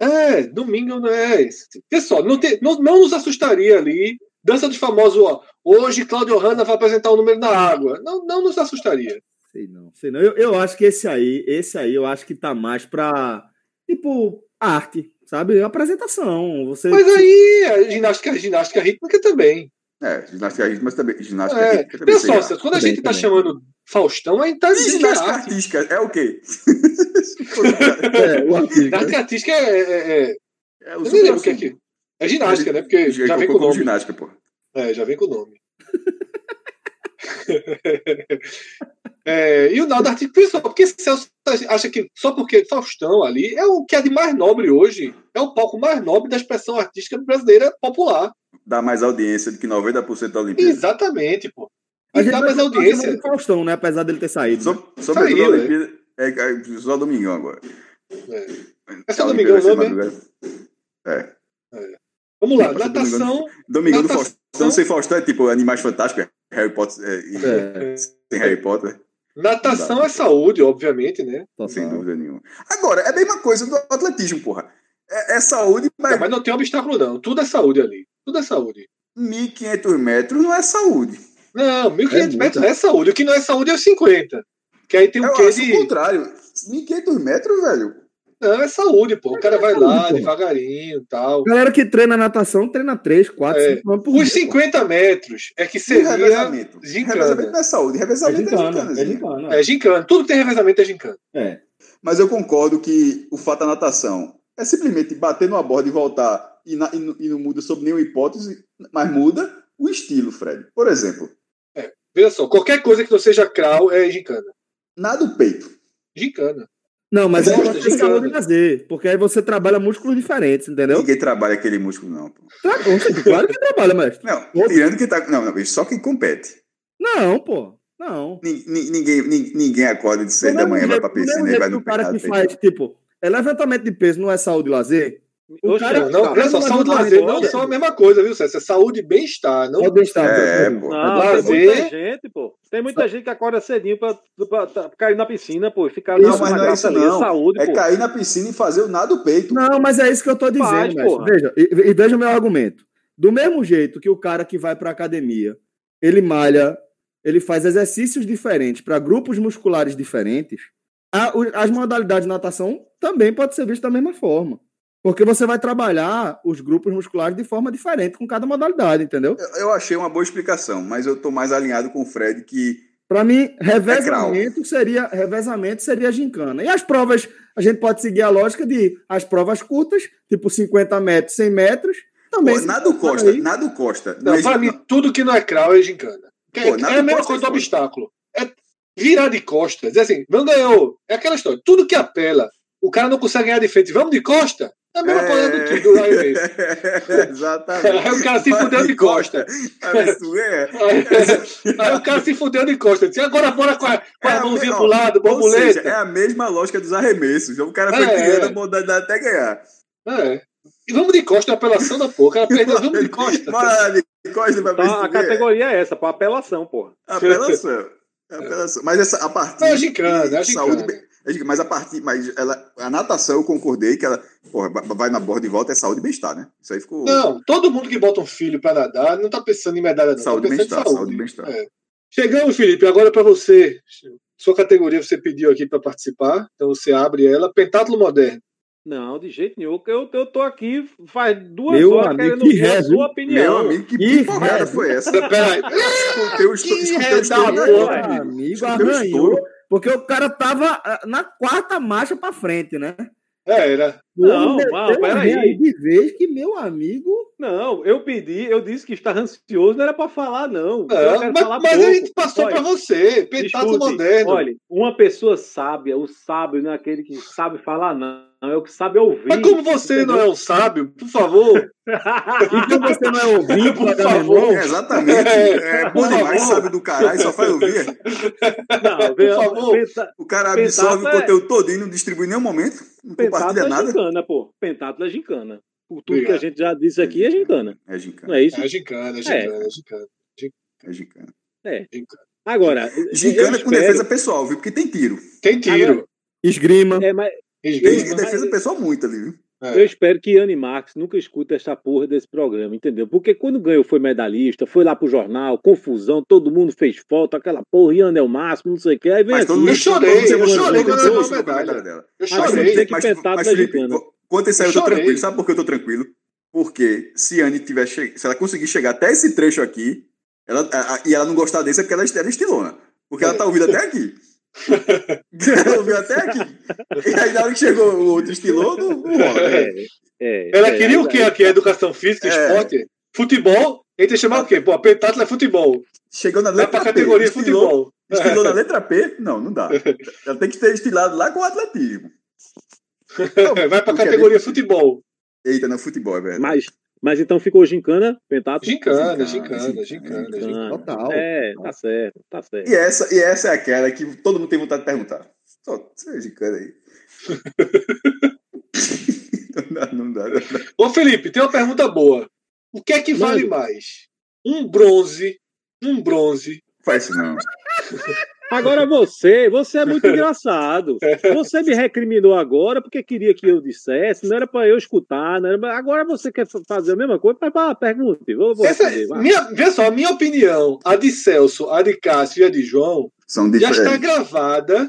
É, domingo não é isso. Pessoal, não, tem, não, não nos assustaria ali. Dança dos famosos, ó. Hoje Cláudio Hanna vai apresentar o número na água. Não, não nos assustaria. Sei não, sei não. Eu, eu acho que esse aí, esse aí, eu acho que tá mais pra, tipo, arte, sabe? Apresentação. Você. Mas aí, a ginástica, a ginástica rítmica também. É, ginástica rítmica, mas também. Ginástica É, rítmica também. Pessoal, lá. quando a Também, gente tá também. chamando Faustão, a gente tá dizendo que é ginástica artística é o quê? É, o artista. Ginástica artística é. é, é, É eu o nem lembro o que é supra-sumo. que. É ginástica, né? Porque Já já vem com o nome. ginástica, pô. É, já vem com o nome. (laughs) É, e o nada artístico, pessoal, porque Celso acha que só porque Faustão ali é o que é de mais nobre hoje, é o palco mais nobre da expressão artística brasileira popular. Dá mais audiência do que 90% da Olimpíada. Exatamente, pô. A E gente dá mais audiência. Faustão, né? Apesar dele ter saído. né? So, sobretudo Saiu, a né? Olimpíada. É, é só domingão agora. É. É só domingão, não é? madrugada. É. Vamos lá, natação. Domingão do. Faustão. Sem Faustão é tipo Animais Fantásticos, Harry Potter. É, É, Sem Harry Potter. Natação é saúde, obviamente, né? Sem dúvida nenhuma. Agora, é a mesma coisa do atletismo, porra. É, é saúde, mas Não, mas não tem obstáculo, não. Tudo é saúde ali. Tudo é saúde. 1.500 metros não é saúde. Não, 1.500 É metros é saúde. O que não é saúde é os 50. Que aí tem um Eu quê acho de. o contrário. 1.500 metros, velho. Não, é saúde, pô. O cara vai saúde, lá pô. devagarinho e tal. Galera que treina natação treina 3, 4, É. 5 anos por Os dia. 50 metros é que E seria revezamento? gincana. Revezamento não é saúde, É revezamento é, gincana, gincana. é gincana. É gincana. Tudo que tem revezamento é gincana. É. Mas eu concordo que o fato da natação é simplesmente bater numa borda e voltar e, na- e não- e não muda sob nenhuma hipótese, mas muda o estilo, Fred. Por exemplo, Veja só, qualquer coisa que não seja crawl é gincana. nada o peito. Gincana. Não, mas aí Gosta, você tem gincana. saúde e lazer, porque aí você trabalha músculos diferentes, entendeu? Ninguém trabalha aquele músculo, não. Pô. Tra- Claro que trabalha, mestre. Não, Outro. tirando que tá. Não, não, só quem compete. Não, pô. Não. Ni- ni- Ninguém, ni- ninguém acorda de Do 6 da mesmo manhã, vai pra mesmo piscina e vai no o cara que faz, tipo, é levantamento de peso não é saúde e lazer? O Oxe, cara- Não, cara, só, saúde lazer não são a mesma coisa, viu, César? É saúde e bem-estar. Não... O bem-estar. É, pô. Não, Lazer- tem muita gente, pô. Tem muita gente que acorda cedinho pra, pra, pra cair na piscina, pô, e ficar Não, nessa mas não é isso, não. Saúde, É pô. cair na piscina e fazer o nada do peito. Não, mas é isso que eu tô dizendo, Faz, porra. Veja, e, e veja o meu argumento. Do mesmo jeito que o cara que vai pra academia, ele malha, ele faz exercícios diferentes para grupos musculares diferentes, a- o- as modalidades de natação também pode ser vista da mesma forma. Porque você vai trabalhar os grupos musculares de forma diferente com cada modalidade, entendeu? Eu, eu achei uma boa explicação, mas eu tô mais alinhado com o Fred que Para mim, É revezamento seria revezamento seria gincana. E as provas, a gente pode seguir a lógica de as provas curtas, tipo 50 metros, 100 metros, também. Pô, se nada o enquadra Costa, aí. nada o Costa. Não, é pra gi- mim, tudo que não é crawl é gincana. Que é, Pô, nada é a mesma coisa do obstáculo. É virar de costas. Dizer assim, não ganhou. É aquela história. Tudo que apela, o cara não consegue ganhar de frente. Vamos de costa? É a mesma coisa do que do Raio Verde. Exatamente. Aí o cara se fudeu de costa. É. Aí, aí o cara se fudeu de costa. Disse, agora bora com a, com a É a mãozinha me- pro lado, Ou seja, borboleta. é a mesma lógica dos arremessos. O cara foi É, criando é. a modalidade até ganhar. É. E vamos de costa, é apelação da porra. O cara perdeu, vamos de costa. Bora de Costa pra ver Então, se a categoria é essa, pô, apelação, porra. Apelação. Apelação. Mas essa, a partir. É é de saúde. é Mas a partir. Mas ela, a natação eu concordei que ela. Porra, vai na borda e volta é saúde e bem-estar, né? Isso aí ficou. Não, todo mundo que bota um filho pra nadar não tá pensando em medalha, não. Saúde tá e bem-estar. Saúde e bem-estar. É. Chegamos, Felipe, agora para você. Sua categoria você pediu aqui para participar, então você abre ela. Pentátulo moderno. Não, de jeito nenhum. que Eu, eu tô aqui faz duas Meu horas amigo, querendo que ver a sua opinião. Meu amigo, que porrada velho. foi essa? Peraí. Escutei o Que estouro, Meu amigo. amigo Escutei o arranhou, porque o cara tava ah, na quarta marcha pra frente, né? É, era. Não, não, peraí. De vez que meu amigo. Não, eu pedi, eu disse que estava ansioso, não era pra falar, não. É, mas falar mas pouco. a gente passou para você. Escute, moderno. Olha, uma pessoa sábia, o sábio não é aquele que sabe falar, não. É o que sabe ouvir. mas como você não é um sábio, por favor. (laughs) E que você não é ouvinte, Por favor. É, exatamente. É bom Por demais, favor. sabe do caralho, só faz ouvir. Não, vê, favor. pensa- O cara absorve o é- conteúdo todo e não distribui em nenhum momento. Não compartilha é nada. gincana, pô. Pentátulo é gincana. Por tudo Obrigado. que a gente já disse aqui é gincana. É Não gincana. é isso? É gincana, é gincana, é gincana. É gincana. gincana. Agora, Gincana com espero- defesa pessoal, viu? Porque tem tiro. Tem tiro. esgrima. É, mas Tem Esgrima. defesa pessoal muito ali, viu? É. eu espero que Anne Marques nunca escute essa porra desse programa, entendeu? Porque quando ganhou foi medalhista, foi lá pro jornal, confusão, todo mundo fez foto, aquela porra, Ian é o máximo, não sei o que. Aí vem Mas mundo Eu chorei, eu chorei emocionou quando se levou a medalha. dela. Eu Mas chorei. Mas, pentátulo mas é Felipe, quanto isso aí eu tô Chorei. tranquilo. Sabe por que eu tô tranquilo? Porque se Anne tiver che... se ela conseguir chegar até esse trecho aqui, ela, e ela não gostar desse, é porque ela é ela é estilona. Porque ela tá ouvindo até aqui. (laughs) ouviu até aqui. E aí, na hora que chegou o outro estilou, não, não. É, é, Ela é, queria o aí- quê aqui? Educação física, É. esporte? Futebol? A gente ia chamar o quê? Pô, pentátulo é futebol. Chegou na Vai letra pra P. categoria estilou, futebol. estilou na (laughs) letra P? Não, não dá. Ela tem que ter estilado lá com o atletismo. (laughs) Vai pra Não categoria ver? futebol. Eita, no futebol, é verdade. Mas, mas então ficou gincana, pentátulo? Gincana, Gincana, gincana, gincana. gincana. Total. É, tá certo, tá certo. E essa, e essa é aquela que todo mundo tem vontade de perguntar. Só, você é gicana aí. (laughs) não dá, não dá, não dá. Ô, Felipe, tem uma pergunta boa. O que é que vale Mande. mais? Um bronze, um bronze Faz isso não. (laughs) Agora você, você é muito engraçado. Você me recriminou agora porque queria que eu dissesse, não era para eu escutar, não era pra... agora você quer fazer a mesma coisa, mas vá, pergunte. Vou, vou Essa, responder, vá. minha, vê só, a minha opinião, a de Celso, a de Cássio e a de João, São já está diferentes. gravada e São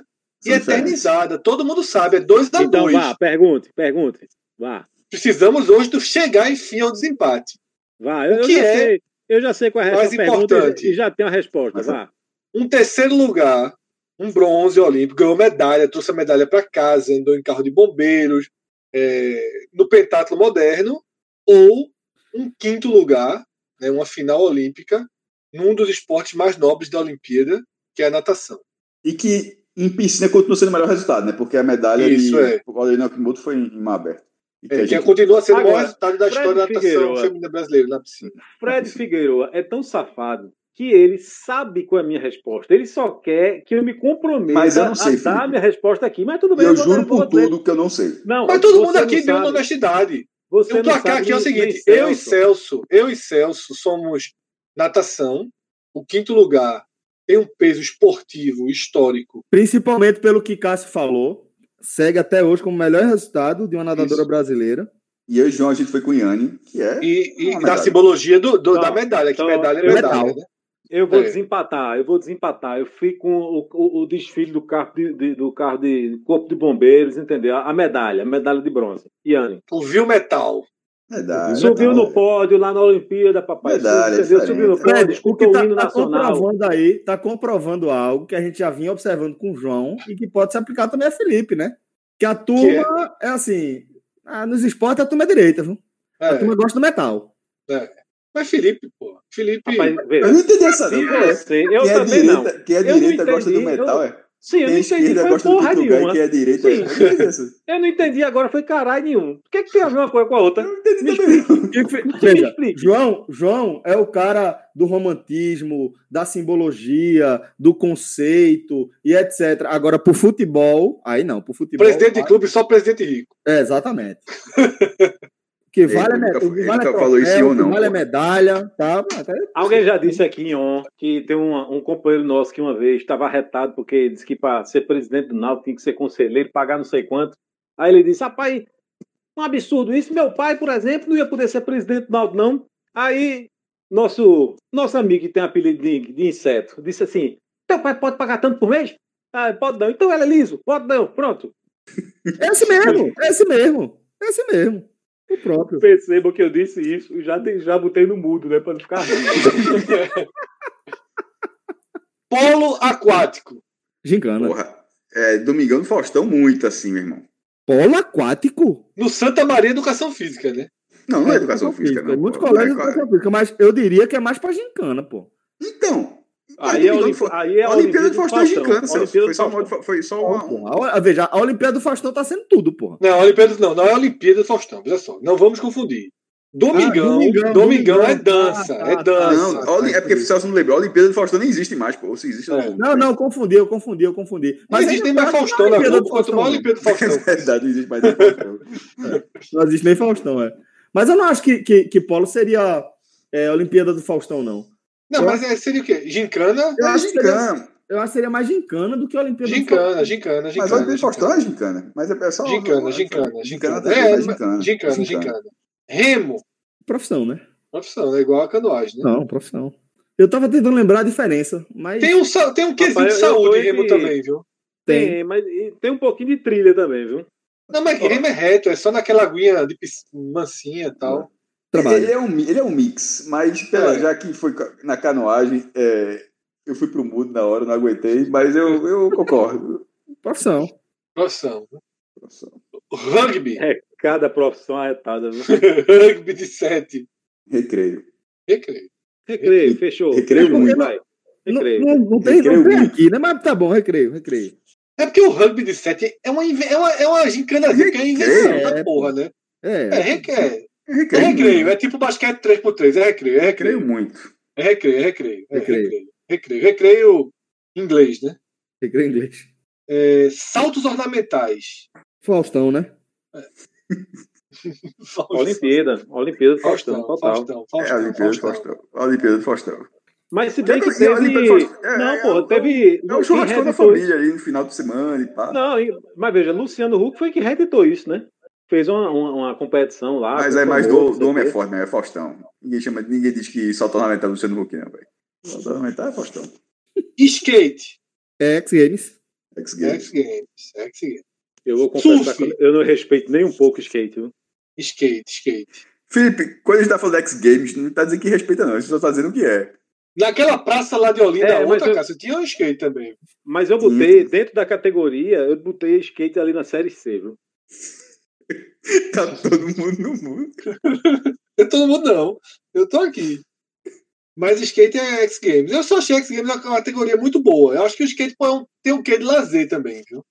diferentes. eternizada. Todo mundo sabe, é 2 a Então 2 vá, pergunte, pergunte. Vá, Precisamos hoje do chegar, enfim, ao desempate. vá. Eu, O eu que já é sei, eu já sei qual é a mais pergunta importante? e, e já tenho a resposta. Mas- Vá. Um terceiro lugar, um bronze olímpico, ganhou medalha, trouxe a medalha para casa, andou em carro de bombeiros, é, no pentatlo moderno, ou um quinto lugar, né, uma final olímpica, num dos esportes mais nobres da Olimpíada, que é a natação. E que em piscina continua sendo o melhor resultado, né? Porque a medalha Isso, de é. o Valeriano Akimoto foi em mar aberto. E que É, a que gente- continua sendo o maior resultado da Fred história da natação feminina brasileira na piscina. Fred Figueiredo é tão safado que ele sabe qual é a minha resposta. Ele só quer que eu me comprometa Mas eu não sei, a dar a minha resposta aqui. Mas tudo bem, eu vou- juro por tudo que eu não sei. Não, Mas todo mundo aqui deu honestidade. Você não placar aqui é o seguinte: eu e Celso, eu e Celso somos natação. O quinto lugar tem um peso esportivo histórico. Principalmente pelo que Cássio falou. Segue até hoje como o melhor resultado de uma nadadora Isso. brasileira. E eu e João, a gente foi com o Yanni, que é. E, e da simbologia do, do- Então, da medalha, que então, medalha é eu- medalha. Metal. Né? Eu vou É. desempatar, eu vou desempatar. Eu fui com o, o- o desfile do carro de, de- do carro de corpo de bombeiros, entendeu? A medalha, a medalha de bronze. Iane. O Viu Metal. Medalha. Subiu medalha. no pódio lá na Olimpíada, papai. Medalha, entendeu? diferente. Subiu no pódio, Fred, o que o hino tá, tá nacional. comprovando aí, tá comprovando algo que a gente já vinha observando com o João e que pode se aplicar também a Felipe, né? Que a turma é? assim, ah, nos esportes a turma é direita, viu? A É, turma gosta do metal. Mas Felipe, pô. Felipe. Rapaz, Eu não entendi essa. não. É- você, eu quem é também não. direita, Quem é Eu não direita gosta do entendi, metal, eu- é? Sim, eu Quem não é entendi, foi porra nenhuma. quem é direita. Sim. Eu não entendi essa. Eu não entendi agora, foi caralho nenhum. Por que, que tem a ver uma coisa com a outra? Eu não entendi Me também. não. Que fe- Me explique. João, João é o cara do romantismo, da simbologia, do conceito e etc. Agora, pro futebol, aí não, pro futebol. Presidente de clube, só presidente rico. É, exatamente. (laughs) Que Ele vale, nunca vale ele é nunca falou isso ou não, vale pô. medalha, tá? Alguém já disse aqui em on que tem um, um companheiro nosso que uma vez estava arretado porque disse que para ser presidente do Náutico tinha que ser conselheiro, pagar não sei quanto. Aí ele disse: rapaz, um absurdo isso. Meu pai, por exemplo, não ia poder ser presidente do Náutico, não. Aí nosso, nosso amigo que tem apelido de, de inseto disse assim: teu pai pode pagar tanto por mês? Ah, pode não. Então ela é liso, pode não. Pronto. É esse mesmo, é esse mesmo, é esse mesmo. O próprio. Percebam que eu disse isso, já, já botei no mudo, né? Para não ficar rindo. (laughs) Polo aquático. Gincana. Porra. É, Domingão do Faustão, muito assim, meu irmão. Polo aquático? No Santa Maria Educação Física, né? Não, não é educação física, não. Muitos colégios É, de educação física, mas eu diria que é mais pra gincana, pô. Então. Aí é, Fa- aí é a Olimpíada do Faustão é Celso. Foi só, Faustão. uma, foi só uma, um- Porra, a- Veja, a Olimpíada do Faustão tá sendo tudo, porra. Não, a Olimpíada não, não é a Olimpíada do Faustão, veja só. Não vamos confundir. Domingão, Ah, Domingão, Domingão, é dança, Ah, é tá, dança. Não, Oli- é porque o Celso não lembrou. A Olimpíada do Faustão nem existe mais, pô. Ou se existe, É. Não, não, confundi, eu confundi, eu confundi. Não existe nem mais tá Faustão na Olimpíada Globo, do quanto mais Olimpíada do (laughs) É Faustão. verdade, não existe mais nem Faustão. (laughs) Não existe nem Faustão, é. Mas eu não acho que, que, que Polo seria é, Olimpíada do Faustão, não. Não, mas é, seria o quê? Gincana? Eu É acho que seria, gincana. eu acho que seria mais gincana do que a Olimpíada do Gincana, Faustão. gincana, Mas a gincana. Olimpíada do Faustão é gincana. Mas é só. Gincana, gincana, Gincana gincana. também, É, gincana. gincana, gincana. Remo, Profissão, né? profissão, é igual a canoagem, né? Não, profissão. Eu tava tentando lembrar a diferença, mas Tem um, tem um quesito Rapaz, de eu saúde, Remo também, viu? tem. Tem, mas e tem um pouquinho de trilha também, viu? Não, mas Remo é reto, é só naquela aguinha de mansinha e tal. Trabalho. Ele é, um, ele é um mix, mas pela, É. já que foi na canoagem, é, eu fui pro mudo na hora, não aguentei, mas eu, eu concordo. Profissão. Profissão. Rugby. É cada profissão arretada, viu? (laughs) Rugby de sete. Recreio. Recreio. Recreio, fechou. Recreio muito. vai. Não, Recreio. não, não tem, Recreio não tem muito. aqui, né? Mas tá bom, recreio, recreio. É porque o rugby de sete é uma, inve- é uma, é uma gincanazinha, que é invenção É, da porra, né? É, É, é, é Recreio. recreio, muito. é tipo basquete 3x3, é recreio, é Recreio recreio. muito. É recreio, é recreio. É Recreio. recreio. Recreio. Recreio inglês, né? recreio inglês. É, saltos ornamentais. Faustão, né? (laughs) Olimpíada. Olimpíada do Faustão, Faustão, total. Faustão, É a Faustão, Olimpíada do Faustão. Faustão. Olimpíada do Faustão. Mas se bem que que- e ali teve. é, Não, é, pô, é, teve. É churrasco da família ali no final de semana e pá. Não, mas veja, Luciano Huck foi que reeditou isso, né? Fez uma, uma, uma competição lá. Mas é mais do, do homem é forte, né? É Faustão. Ninguém, chama, ninguém diz que só ornamental é Luciano Huck, não, velho. Só ornamental é Faustão. Skate. X Games. X Games. X Games. X Games. Eu vou confessar que eu não respeito nem um pouco o skate. Viu? Skate, skate. Felipe, quando a gente tá falando de X Games, não tá dizendo que respeita, não. A gente só tá dizendo o que é. Naquela praça lá de Olinda, É, outra, eu- cara, tinha um skate também. Mas eu botei, dentro da categoria, eu botei skate ali na série C, viu? (laughs) Tá todo mundo no mundo. Eu (laughs) todo mundo não. Eu tô aqui. Mas skate é X Games. Eu só achei X Games uma categoria muito boa. Eu acho que o skate pode tem um quê de lazer também, viu?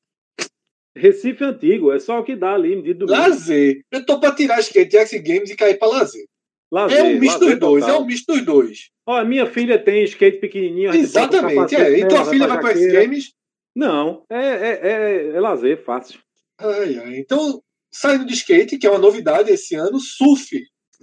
Recife antigo, é só o que dá ali, medido do Lazer. Eu tô pra tirar skate X Games e cair pra lazer. Lazer, É um misto dos dois, é total. um misto dos dois. Ó, minha filha tem skate pequenininho. Exatamente. capacete É. E tua filha vai pra X. Games? Não, é, é, é, é lazer, fácil. Ai, ai. Então, saindo de skate, que é uma novidade esse ano, surf.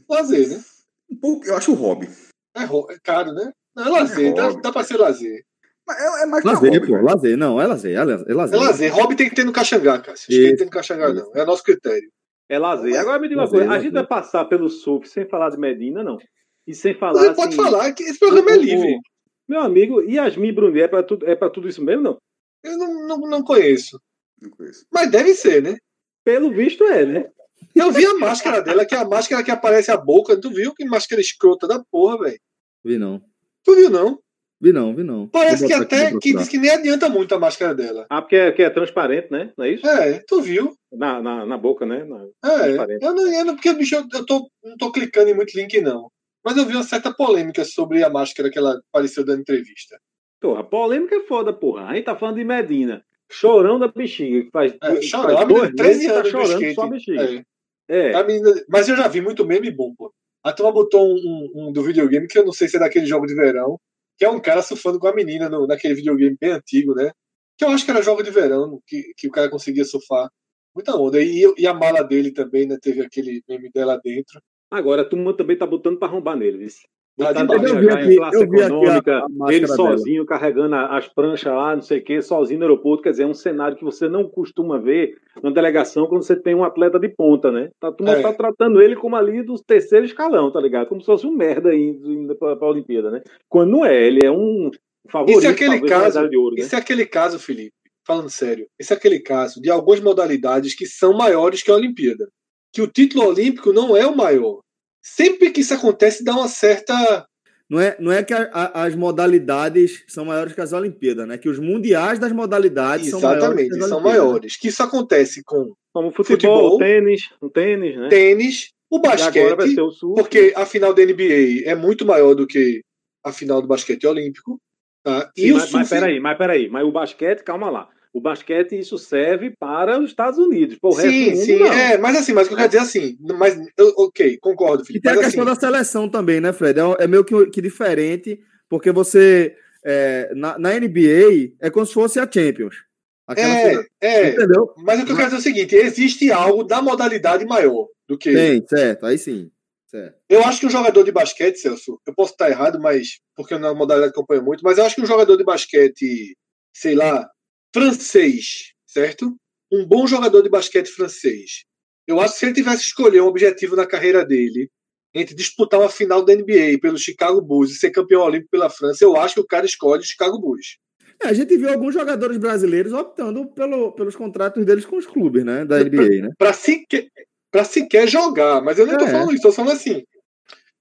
Lazer, né? Um pouco, eu acho o hobby. É, é caro, né? Não, é lazer. dá, hobby. dá pra ser lazer. Mas é, é mais Lazer, hobby. pô. velho. Lazer. Não, é lazer. É lazer. É lazer. É lazer. Hobby tem que ter no Caxangá, cara. Skate Isso. tem no Caxangá, não. É nosso critério. É lazer. Agora me diga uma Lazer, coisa, a gente vai passar pelo surf sem falar de Medina, não. E sem falar. Você pode assim, falar que esse programa é livre. Meu amigo, Yasmin Brunet é pra, tudo, é pra tudo isso mesmo, não? Eu não, não, não conheço. Não conheço. Mas deve ser, né? Pelo visto é, né? Eu vi a máscara dela, que é a máscara que aparece a boca. Tu viu que máscara escrota da porra, velho? Vi não. Tu viu, não? Vi não, vi não. Parece que aqui até que diz que nem adianta muito a máscara dela. Ah, porque é, que é transparente, né? Não é isso? É, tu viu? Na, na, na boca, né? Na- É, eu não, eu não porque bicho, eu, eu tô, não tô clicando em muito link, não. Mas eu vi uma certa polêmica sobre a máscara que ela apareceu dando entrevista. Porra, polêmica é foda, porra. A gente tá falando de Medina. Chorão da bexiga. Que faz, É, faz chorando. A dois menina, 13 meses que anos tá do chorando só a bexiga. É. É. Menina- mas eu já vi muito meme bom, pô. A turma botou um, um- um do videogame que eu não sei se é daquele jogo de verão, que é um cara surfando com a menina no- naquele videogame bem antigo, né? Que eu acho que era jogo de verão, que, que o cara conseguia surfar. Muita onda. E, e a mala dele também, né? Teve aquele meme dela dentro. Agora, a turma também tá botando pra arrombar nele. Tá Eu vi aqui- eu vi aqui a- a ele dela. sozinho carregando a- as pranchas lá, não sei o quê, sozinho no aeroporto. Quer dizer, é um cenário que você não costuma ver na delegação quando você tem um atleta de ponta, né? A turma É. tá tratando ele como ali do terceiro escalão, tá ligado? Como se fosse um merda indo, indo pra, pra Olimpíada, né? Quando não é, ele é um favorito. Isso é aquele talvez, caso- de ouro, né? Esse é aquele caso, Felipe, falando sério, esse é aquele caso de algumas modalidades que são maiores que a Olimpíada. Que o título olímpico não é o maior. Sempre que isso acontece, dá uma certa. Não é, não é que a- a- as modalidades são maiores que as Olimpíadas, né? Que os mundiais das modalidades são maiores. Exatamente, são Olimpíadas. maiores. Que isso acontece com Como futebol, Futebol. tênis, um tênis, né? tênis, o agora vai basquete, ser o porque a final da NBA é muito maior do que a final do basquete olímpico. Tá? Sim, E o mas, mas surf- peraí, mas peraí. Mas o basquete, calma lá. O basquete, isso serve para os Estados Unidos. Para o resto Sim, do mundo, sim, não. é, mas assim, mas o que eu quero dizer é assim, mas eu- ok, concordo, E Felipe. tem a questão assim, da seleção também, né, Fred? É, é meio que, que diferente, porque você. é, na, na NBA é como se fosse a Champions. É, é, Entendeu? Mas o que eu quero dizer é o seguinte: existe algo da modalidade maior do que. Tem, certo, aí sim. Certo. Eu acho que um jogador de basquete, Celso, eu posso estar errado, mas porque não é uma modalidade que eu acompanho muito, mas eu acho que um jogador de basquete, sei lá, francês, certo? Um bom jogador de basquete francês. Eu acho que se ele tivesse escolher um objetivo na carreira dele, entre disputar uma final da NBA pelo Chicago Bulls e ser campeão olímpico pela França, eu acho que o cara escolhe o Chicago Bulls. É, a gente viu alguns jogadores brasileiros optando pelo, pelos contratos deles com os clubes, né? Da NBA, né? Pra sequer, pra sequer jogar. Mas eu nem tô É. falando isso, tô falando assim.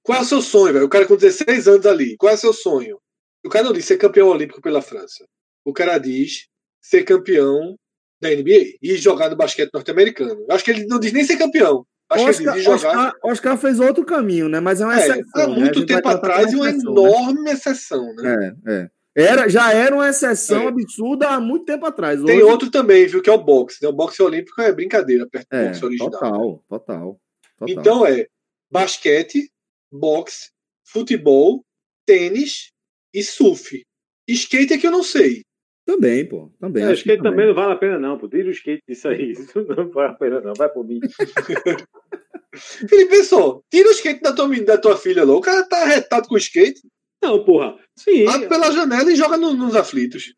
Qual é o seu sonho, velho? O cara com 16 anos ali. Qual é o seu sonho? O cara não diz ser campeão olímpico pela França. O cara diz ser campeão da NBA e jogar no basquete norte-americano. Acho que ele não diz nem ser campeão. Acho que Oscar, diz jogar. Oscar, Oscar fez outro caminho, né? Mas é uma É, exceção. há né? Muito vai tempo atrás e como uma exceção, né? enorme exceção, né? É, é. Era, já era uma exceção É. absurda há muito tempo atrás. Tem Hoje- outro também, viu, que é o boxe. Né? O boxe olímpico é brincadeira perto do É, boxe original. total, total, total. Então é basquete, boxe, futebol, tênis e surf. Skate é que eu não sei. Também, pô. Também. É, acho skate que também não vale a pena, não. Pô. Tira o skate disso aí. Isso não vale a pena, não. Vai por mim. (laughs) Felipe, pessoal, tira o skate da tua, da tua filha lá. O cara tá arretado com o skate. Não, porra. Sim. Abre pela janela e joga no- nos aflitos.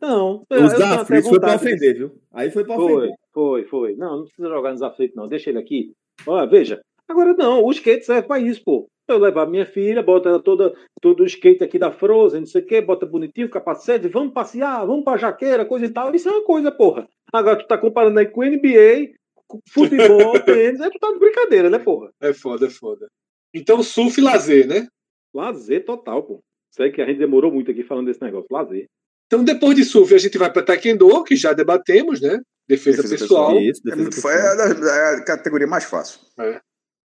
Não. eu Os aflitos foi pra ofender, viu? Aí foi pra Foi, ofender. foi, foi. Não, não precisa jogar nos aflitos, não. Deixa ele aqui. Olha, veja. Agora não, o skate serve pra isso, pô. Eu levar minha filha, bota ela toda, todo o skate aqui da Frozen, não sei o quê, bota bonitinho, capacete, vamos passear, vamos pra jaqueira, coisa e tal. Isso é uma coisa, porra. Agora tu tá comparando aí com NBA, com futebol, (laughs) tênis, aí tu tá de brincadeira, né, porra? É foda, é foda. Então, surf e lazer, né? Lazer total, pô. Sei que a gente demorou muito aqui falando desse negócio. Lazer. Então, depois de surf, a gente vai para taekwondo, que já debatemos, né? Defesa, Defesa pessoal. pessoal. Isso, É, defesa muito, pessoal. é, a, é a categoria mais fácil.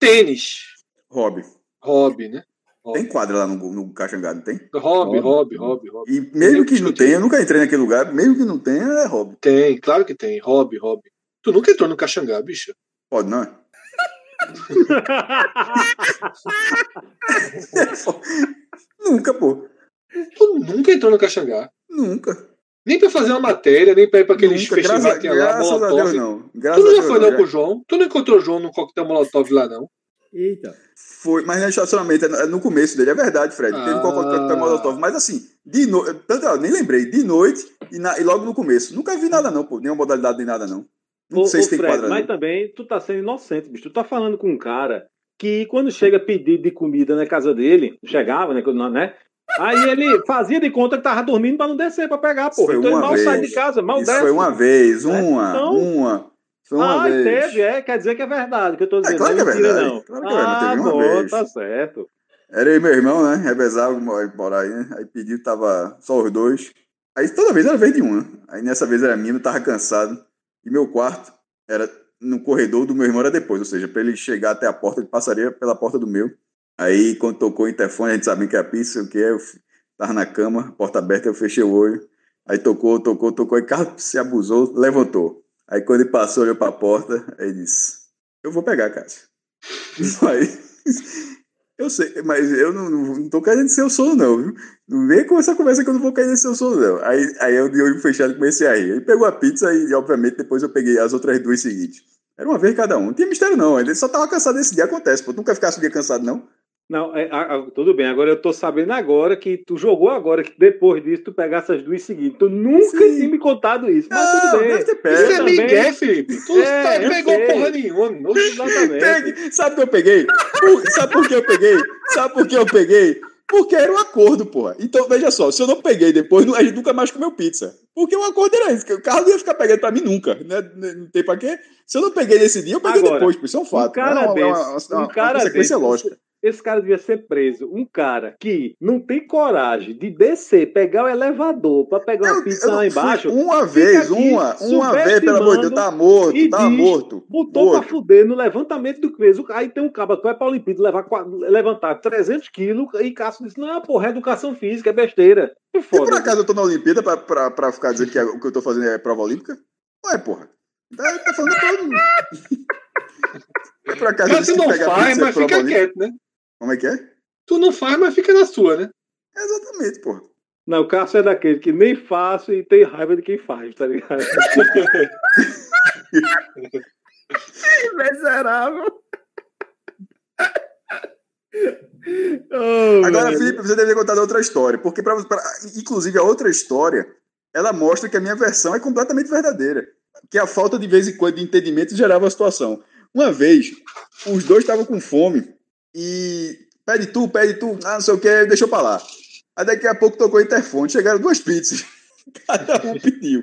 Tênis. Hobby. Hobby, né? Tem quadra lá no, no Caxangá, não tem? Hobby, Hobby. hobby, hobby, hobby. E mesmo que não tenha, eu nunca entrei naquele lugar, mesmo que não tenha, é hobby. Tem, claro que tem. Hobby, hobby. Tu nunca entrou no Caxangá, bicho. Pode, não é? (laughs) nunca, pô. Tu nunca entrou no Caxangá. Nunca. Nem pra fazer uma matéria, nem pra ir pra aqueles nunca. festivais que tinha lá, Molotov. Deus, não. Tu Graças não a já foi não já. com o João? Tu não encontrou o João no coquetel Molotov lá, não? Eita. Foi, mas não é estacionamento, é no começo dele, é verdade, Fred. Teve Ah. coquetel Molotov, mas assim, de noite, tanto, ó, nem lembrei, de noite e, na- e logo no começo. Nunca vi nada, não, pô, nenhuma modalidade nem nada, não. Não Ô, sei ô, se tem Fred, quadra. mas não. também tu tá sendo inocente, bicho. Tu tá falando com um cara que quando chega pedido de comida na casa dele, chegava, né? né aí ele fazia de conta que tava dormindo pra não descer pra pegar, foi Então ele mal sai vez. de casa, mal Isso desce. foi uma vez, né? uma, Então- uma. Foi uma ah, vez. teve, é. Quer dizer que é verdade que eu tô dizendo. claro não que é mentira, verdade, não. claro que é verdade, ah, teve uma bom, vez. tá certo. Era eu e meu irmão, né? Revezava por aí, né? Aí pediu, tava só os dois. Aí toda vez era vez de um, né? Aí nessa vez era minha, eu tava cansado. E meu quarto era no corredor do meu irmão, era depois. Ou seja, pra ele chegar até a porta, ele passaria pela porta do meu. Aí quando tocou o interfone, a gente sabia que era pizza, o que é. Eu tava na cama, porta aberta, eu fechei o olho. Aí tocou, tocou, tocou. E Carlos se abusou, levantou. Aí quando ele passou, olhou pra porta, aí disse: Eu vou pegar, Cássio. (laughs) Aí. Eu sei, mas eu não, não, não tô querendo ser o sono, não, viu? Não vem com essa conversa que eu não vou querer ser o sono, não. Aí, aí eu de olho fechado comecei a rir. Ele pegou a pizza e, obviamente, depois eu peguei as outras duas seguintes. Era uma vez cada um. Não tinha mistério, não. Ele só tava cansado desse dia. Acontece, pô. Nunca ficasse um dia cansado, não? Não, é, a- tudo bem. Agora eu tô sabendo agora que tu jogou agora, que depois disso tu pegasse as duas seguintes. Tu nunca Sim. tinha me contado isso. Mas Não, tudo bem. deve ter pego. Isso é também- Miguel, Felipe. Tu É, tá- pegou sei. porra nenhuma. (laughs) Exatamente. Sabe o que eu peguei? Por- sabe por que eu peguei? Sabe por que eu peguei? Porque era um acordo, porra. Então, veja só, se eu não peguei depois, a gente nunca mais comeu pizza. Porque o acordo era isso, que o carro não ia ficar pegando pra mim nunca. Né? Não tem pra quê? Se eu não peguei nesse dia, eu peguei Agora, depois, pô. Isso é um fato. um cara é uma, desse, é uma, um uma- uma cara consequência desse, lógica. Esse cara devia ser preso. Um cara que não tem coragem de descer, pegar o elevador pra pegar uma Eu- pizza eu lá embaixo, Uma vez, aqui uma, uma vez, pelo amor de Deus, tá morto, e tá diz- morto. botou pra morto. fuder no levantamento do peso. Aí tem um cara que vai pra Olimpíada levar, levantar 300 quilos e Cássio disse: Não, porra, é educação física, é besteira. É E por foda. acaso eu tô na Olimpíada pra, pra, pra ficar dizendo que é- o que eu tô fazendo é prova olímpica? Não é, porra. Tá, tá falando pra... E (laughs) por acaso Mas que não faz, mas fica olímpica? quieto, né? Como é que é? Tu não faz, mas fica na sua, né? Exatamente, porra. Não, o Cássio é daquele que nem faço e tem raiva de quem faz, tá ligado? (laughs) Miserável. Agora, Felipe, você deveria contar outra história, porque, pra, pra- inclusive, a outra história, ela mostra que a minha versão é completamente verdadeira. Que a falta de vez em quando de entendimento gerava a situação. Uma vez, os dois estavam com fome e pede tu, pede tu, ah, não sei o que, deixou pra lá. Aí daqui a pouco tocou o interfone, chegaram duas pizzas. (laughs) Cada um pediu.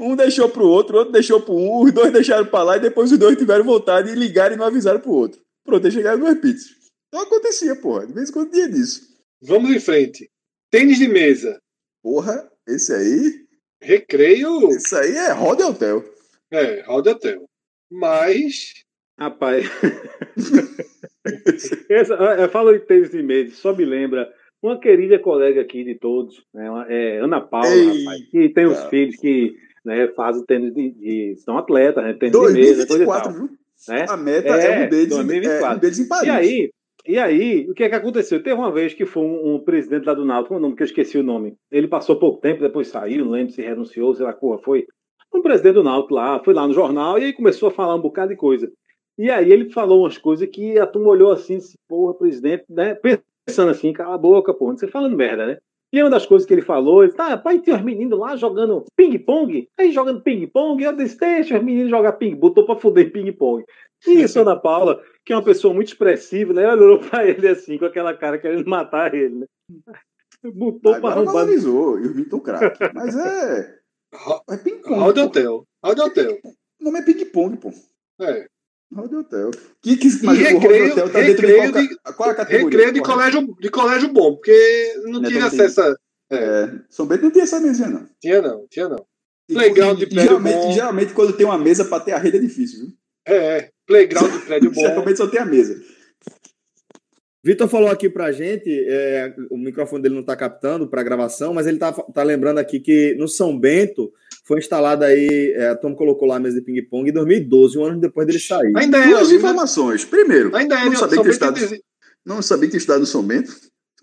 Um deixou pro outro, o outro deixou pro um, os dois deixaram pra lá e depois os dois tiveram vontade de ligar e não avisaram pro outro. Pronto, aí chegaram duas pizzas. Então acontecia, porra. De vez em quando tinha disso. Vamos em frente. Tênis de mesa. Porra, esse aí. Recreio. Esse aí é roda hotel. É, roda hotel. Mas. Rapaz. (laughs) Essa, eu falo em tênis de medo, só me lembra uma querida colega aqui de todos, né, é Ana Paula, Ei, rapaz, que tem os filhos que né, fazem tênis de, de- são atletas, né, tênis de mesa, e 2024, viu? Né? A meta É, é, um deles, em- 2024. é um deles em Paris. E aí, e aí, o que é que aconteceu? Teve uma vez que foi um, um presidente lá do Náutico, qual é nome que eu esqueci o nome. Ele passou pouco tempo, depois saiu, não lembro se renunciou, sei lá qual foi. Um presidente do Náutico lá, foi lá no jornal e aí começou a falar um bocado de coisa. E aí ele falou umas coisas que a turma olhou assim, disse, porra, presidente, né? Pensando assim, cala a boca, pô, você falando merda, né? E uma das coisas que ele falou, ele tá, pai, tem os meninos lá jogando ping-pong, aí jogando ping-pong, eu disse, deixa os meninos jogar ping botou pra fuder ping-pong. E a (laughs) Ana Paula, que é uma pessoa muito expressiva, né? Ela olhou pra ele assim, com aquela cara querendo matar ele, né? Botou Agora pra arrombar. valorizou, e o Vitor craque. Mas é. (laughs) É ping-pong. Round Hotel. Round Hotel. O nome é ping-pong, pô. É. Round Hotel. Que, que, mas e recreio, o Hotel tá dentro de, qual, de, qual é a categoria? Recreio de colégio, de colégio bom, porque não, não tinha acesso a. É. São Bento não tinha essa mesa, não. Tinha não, tinha não. Playground de prédio geralmente, bom. Geralmente, quando tem uma mesa pra ter a rede é difícil, viu? É, é. Playground de prédio bom. Geralmente só tem a mesa. Vitor falou aqui pra gente, é, o microfone dele não tá captando para gravação, mas ele tá, tá lembrando aqui que no São Bento foi instalada aí, é, a Tom colocou lá a mesa de ping-pong em 2012, um ano depois dele sair. Ainda é. Duas informações. Primeiro, ainda é, não, sabia que estado, não sabia que tinha estudado no São Bento.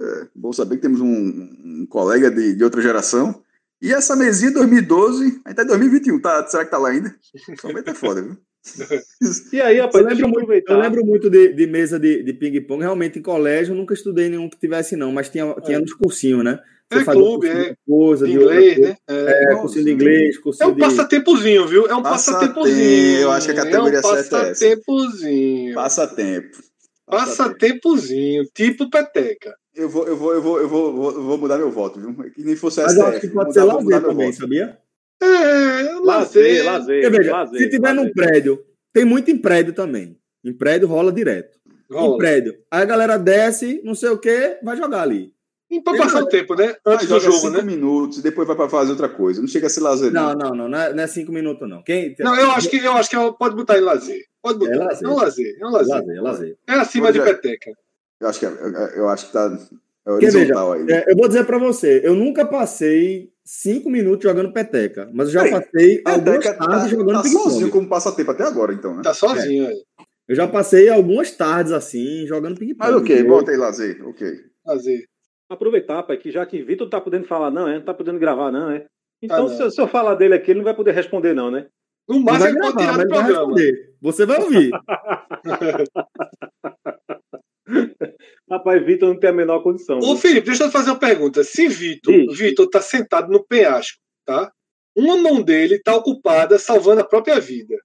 É, bom saber que temos um, um colega de, de, outra geração. E essa mesinha 2012, ainda é 2021, tá, será que tá lá ainda? São Bento é foda, viu? (laughs) E aí, rapaz, eu lembro, muito, eu lembro muito de, de mesa de, de ping-pong. Realmente, em colégio, nunca estudei nenhum que tivesse, não, mas tinha, tinha é. nos cursinhos, né? Você é clube, é. Coisa, de inglês, né? É, é cursinho de inglês, cursinho É um passatempozinho, viu? É um passatempozinho. Eu acho que a categoria é um certa é passatempozinho. Passatempo. Passatempozinho, tipo peteca. Eu vou, eu vou, eu vou, eu vou, vou, mudar meu voto, viu? Que nem fosse Mas eu acho que pode ser lazer também, sabia? É, lazer, lazer. Veja, se tiver num prédio, tem muito em prédio também. Em prédio rola direto. Rola. Em prédio. Aí a galera desce, não sei o que, vai jogar ali. E pra passar o tempo, né? Antes do jogo, cinco né? minutos depois vai para fazer outra coisa. Não chega a ser lazer. Não, não, não. Não é, não é cinco minutos, não. Quem... Não, eu acho que eu acho que pode botar em lazer. Pode botar. É lazer. É um lazer. É um lazer. lazer, é, lazer. é acima de peteca. Eu acho que, é, eu acho que tá. É horizontal veja, aí. É, eu vou dizer para você, eu nunca passei cinco minutos jogando peteca, mas eu já Ei, passei algumas tardes tá, jogando tá sozinho como passatempo até agora, então, né? Tá sozinho, é. Eu já passei algumas tardes assim, jogando ping-pong. Mas ok, bota aí lazer, ok. Lazer. Aproveitar, pai, que já que Vitor tá podendo falar, não, é? Não tá podendo gravar, não, é? Então, ah, não. Se, se, eu falar dele aqui, ele não vai poder responder, não, né? No máximo, ele pode tirar do programa. Você vai ouvir. (laughs) Rapaz, Vitor não tem a menor condição. Ô, Felipe, deixa eu fazer uma pergunta. Se Vitor, Vitor tá sentado no penhasco, tá? Uma mão dele tá ocupada salvando a própria vida.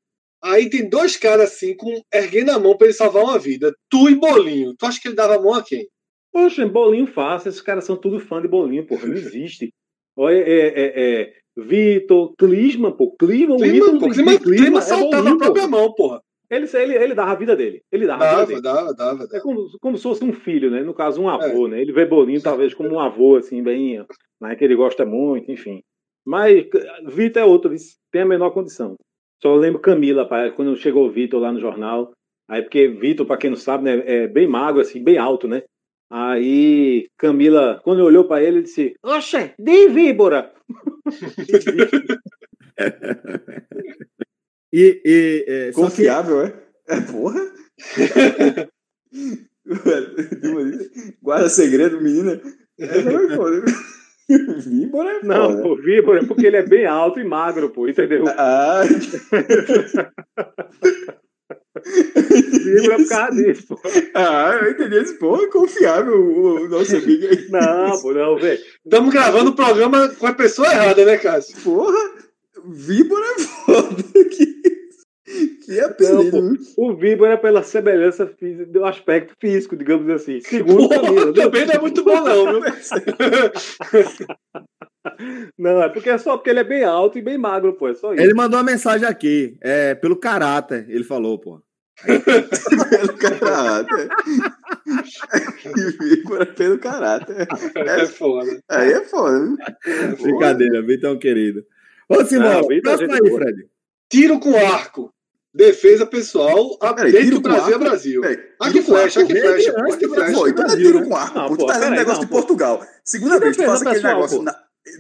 Aí tem dois caras assim, com erguendo a mão para ele salvar uma vida. Tu e Bolinho. Tu acha que ele dava a mão a quem? Poxa, Bolinho fácil. Esses caras são tudo fã de Bolinho, porra. Não existe. Olha, é, é, é Vitor, Clisma, pô. Clisma, Clima, pô. Clima, Clima, Clima saltava é a própria mão, porra. Ele, ele, ele dava a vida dele. Ele dava, dava, dele. dava, dava, dava. É como, como se fosse um filho, né? No caso, um avô, é. né? Ele vê Bolinho talvez como um avô, assim, bem. Né? Que ele gosta muito, enfim. Mas Vitor é outro, tem a menor condição. Só lembro Camila, quando chegou o Vitor lá no jornal. Aí, porque Vitor, para quem não sabe, né, é bem magro, assim, bem alto, né? Aí Camila, quando olhou para ele, disse: Oxe, de víbora! (laughs) E, e é, Confiável, que... é? É porra? (laughs) Guarda segredo, menina. É, é. Víbora é Não, pô, víbora é porque ele é bem alto e magro, pô, entendeu? Ah. (laughs) Víbora é por causa disso, pô. Ah, eu entendi esse, pô, é confiável o, nosso (laughs) amigo aí. Não, pô, não, velho. Estamos gravando o programa com a pessoa errada, né, Cássio? Porra, víbora é foda. Que... Que apelido. Não, o Víbora é pela semelhança do aspecto físico, digamos assim. Segundo Porra, Camila, também não é muito bom, não, viu? (laughs) Não, é porque é só porque ele é bem alto e bem magro, pô. É só isso. Ele mandou uma mensagem aqui. É, pelo caráter, ele falou, pô. Pelo caráter. Víbora pelo caráter. É, é foda. Aí é foda. Brincadeira, Vitão querido. Vamos embora. Próximo aí, Fred. Tiro com arco. Defesa pessoal a, peraí, dentro do Brasil é Brasil. Aqui flecha, aqui flecha. Aqui flecha. Pô, então é tiro com arco. Não, pô, tu tá lendo um negócio de Portugal. Segunda vez, tu faz aquele negócio.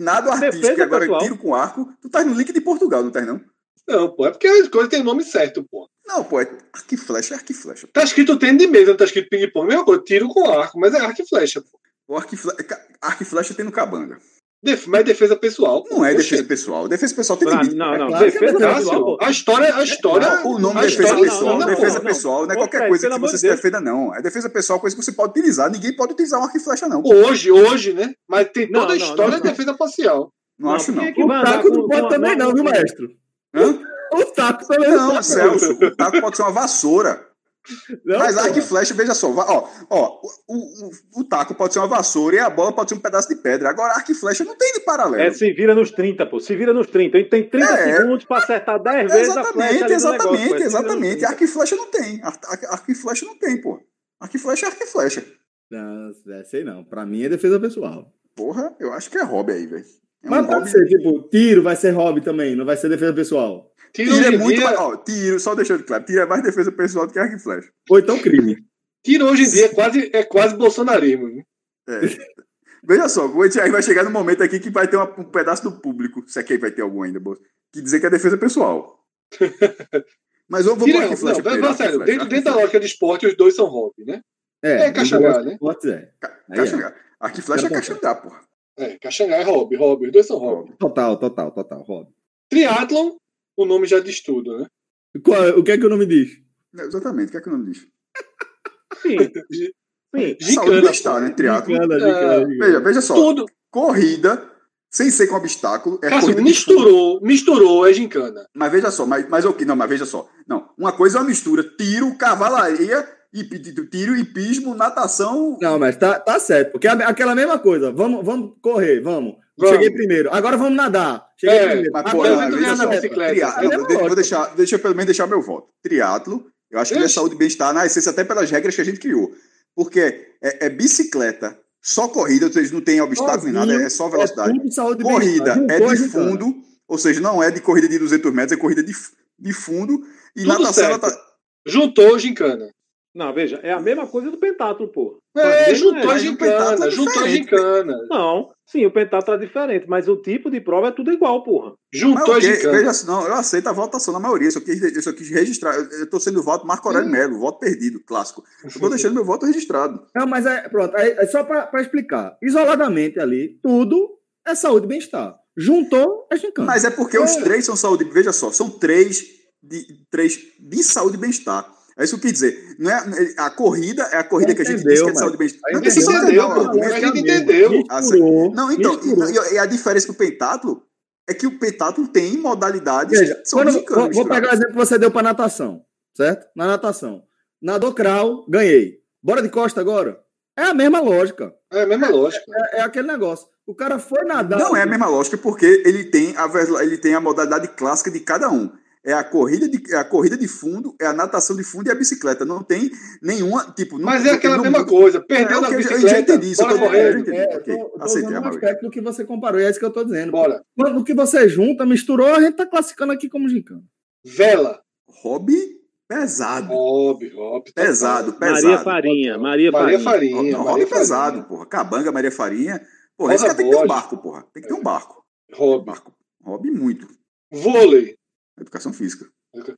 Nada artístico, agora tiro com arco. Tu tá no link de Portugal, não tá não? Não, pô, é porque as coisas têm nome certo, pô. Não, pô, é arco e flecha, é arco e flecha. Tá escrito tênis de mesa, não tá escrito ping-pong. Mesma coisa, tiro com arco, mas é arco e flecha, pô. O arco e flecha, arco e flecha tem no cabanga. Def- Mas é defesa pessoal. pô. Não é defesa pessoal. Defesa pessoal tem limite. não, não, claro que é defesa pessoal. A história, a história. Não, o nome a defesa história- pessoal, não, não, defesa não, pessoal não é qualquer coisa que você Deus. defenda, não. É defesa pessoal, coisa que você pode utilizar. Ninguém pode utilizar um arco e flecha, não. Hoje, hoje, né? Mas tem Não, toda a história não, de defesa parcial. Não, acho, não. é O taco não pode também não, viu, maestro? Hã? O taco também Não, Celso, o taco pode ser uma vassoura. Não, Mas arco e flecha, veja só. Ó, ó, o, o, o taco pode ser uma vassoura e a bola pode ser um pedaço de pedra. Agora, arco e flecha não tem de paralelo. É, se vira nos 30, pô. Se vira nos 30. Ele tem 30 É. segundos pra acertar 10 vezes a flecha. Exatamente, ali no exatamente, negócio, exatamente. 30. Arco e flecha não tem. Ar- ar- Arco e flecha não tem, pô. Arco e flecha é arco e flecha. Não, é, sei não. Pra mim é defesa pessoal. Porra, eu acho que é hobby aí, velho. É Mas um pode hobby. ser, tipo, tiro vai ser hobby também, não vai ser defesa pessoal. Tiro, Tiro é muito dia, mais. Ó, tiro, só deixando claro, tiro é mais defesa pessoal do que arco e flecha. Ou então crime. tiro hoje em dia é quase, é quase bolsonarismo. né? É. Veja só, aí vai chegar no momento aqui que vai ter uma- um pedaço do público, se aqui vai ter algum ainda, que dizer que é defesa pessoal. (laughs) Mas eu vou Tiro, pro arco e flecha. não, primeiro, e sério, flecha, dentro, dentro da lógica de esporte, os dois são hobby, né? É, caxangá, né? Pode ser. Ca- é. Caxangá. Arco e flecha é caxangá, porra. É, caxangá é hobby, hobby, os dois são hobby. Total, total, total, hobby. Triathlon, o nome já diz tudo, né? Qual- o que é que o nome diz? É, Exatamente, o que é que o nome diz? Sim. Sim. Saúde e Gincana, bem-estar, né? Triatlo. Gicana, É, gicana, Veja, veja só. Tudo. Corrida, sem ser com obstáculo, é Cássio, misturou, misturou, é gincana. Mas veja só, mas, mas o que? Não, mas veja só. Não, uma coisa é uma mistura: tiro, cavalaria, hipismo, natação. Não, mas tá, tá certo. Porque é aquela mesma coisa. Vamos, vamos correr, vamos. Vamos. Cheguei primeiro. Agora vamos nadar. Cheguei É, primeiro. Mas, pô, veja só. É vou deixar, deixa eu pelo menos deixar meu voto. Triatlo, eu acho que ele é saúde e bem-estar na essência, até pelas regras que a gente criou. Porque é, é bicicleta, só corrida, ou seja, não tem obstáculo nem nada, é só velocidade. É tudo saúde e Corrida é de fundo, ou seja, não é de corrida de 200 metros, é corrida de, de fundo. E Tudo natação, certo. nata- Juntou gincana. Não, veja, é a mesma coisa do pentatlo, pô. É, Mas juntou a mas o pentatlo gincana, é juntou a gincana. Não, sim, o pentatlo é diferente, mas o tipo de prova é tudo igual, porra. Mas Juntou a ok, gincana. veja, não, eu aceito a votação na maioria, eu só quis, eu só quis registrar. Eu estou sendo o voto Marco Aurélio Melo, voto perdido, clássico. Eu estou deixando meu voto registrado. Não, mas é, pronto, é, é só para explicar. Isoladamente ali, tudo é saúde e bem-estar. Juntou, é gincana. Mas é porque os três são saúde. Veja só, são três de, três de saúde e bem-estar. É isso que eu quis dizer. Não é, a corrida é a corrida que a gente diz que é de saúde Não gente precisa entendeu, não, argumento. A gente entendeu. Misturou, Não, então, e, e a diferença pro pentatlo é que o pentatlo tem modalidades Veja, que são quando- vou, vou pegar o exemplo que você deu para natação, certo? Na natação. Nadou crawl, ganhei. Bora de costa agora? É a mesma lógica. É a mesma lógica. É, é aquele negócio. O cara foi nadar. Não é a mesma lógica, porque ele tem a, ele tem a modalidade clássica de cada um. É a corrida de, é a corrida de fundo, é a natação de fundo e a bicicleta. Não tem nenhuma, tipo... não- Mas é aquela não- mesma coisa. Perdeu É, na ok, eu já- bicicleta. entendi isso, bora eu tô- correr. eu entendi. É, eu Ok, tô, eu tô aceitei usando um aspecto do que você comparou, e é isso que eu tô dizendo. Bora. Quando o que você junta, misturou, a gente tá classificando aqui como gincana. Vela. Hobby pesado. Óbvio, óbvio. Pesado, pesado. Maria Farinha, Maria, Maria Farinha. Farinha. Não, Maria hobby pesado, Farinha. porra. Cabanga, Maria Farinha. Porra, esse cara tem que ter um barco, porra. Tem que ter um barco. Hobby. Barco. Hobby muito. Vôlei. Educação física.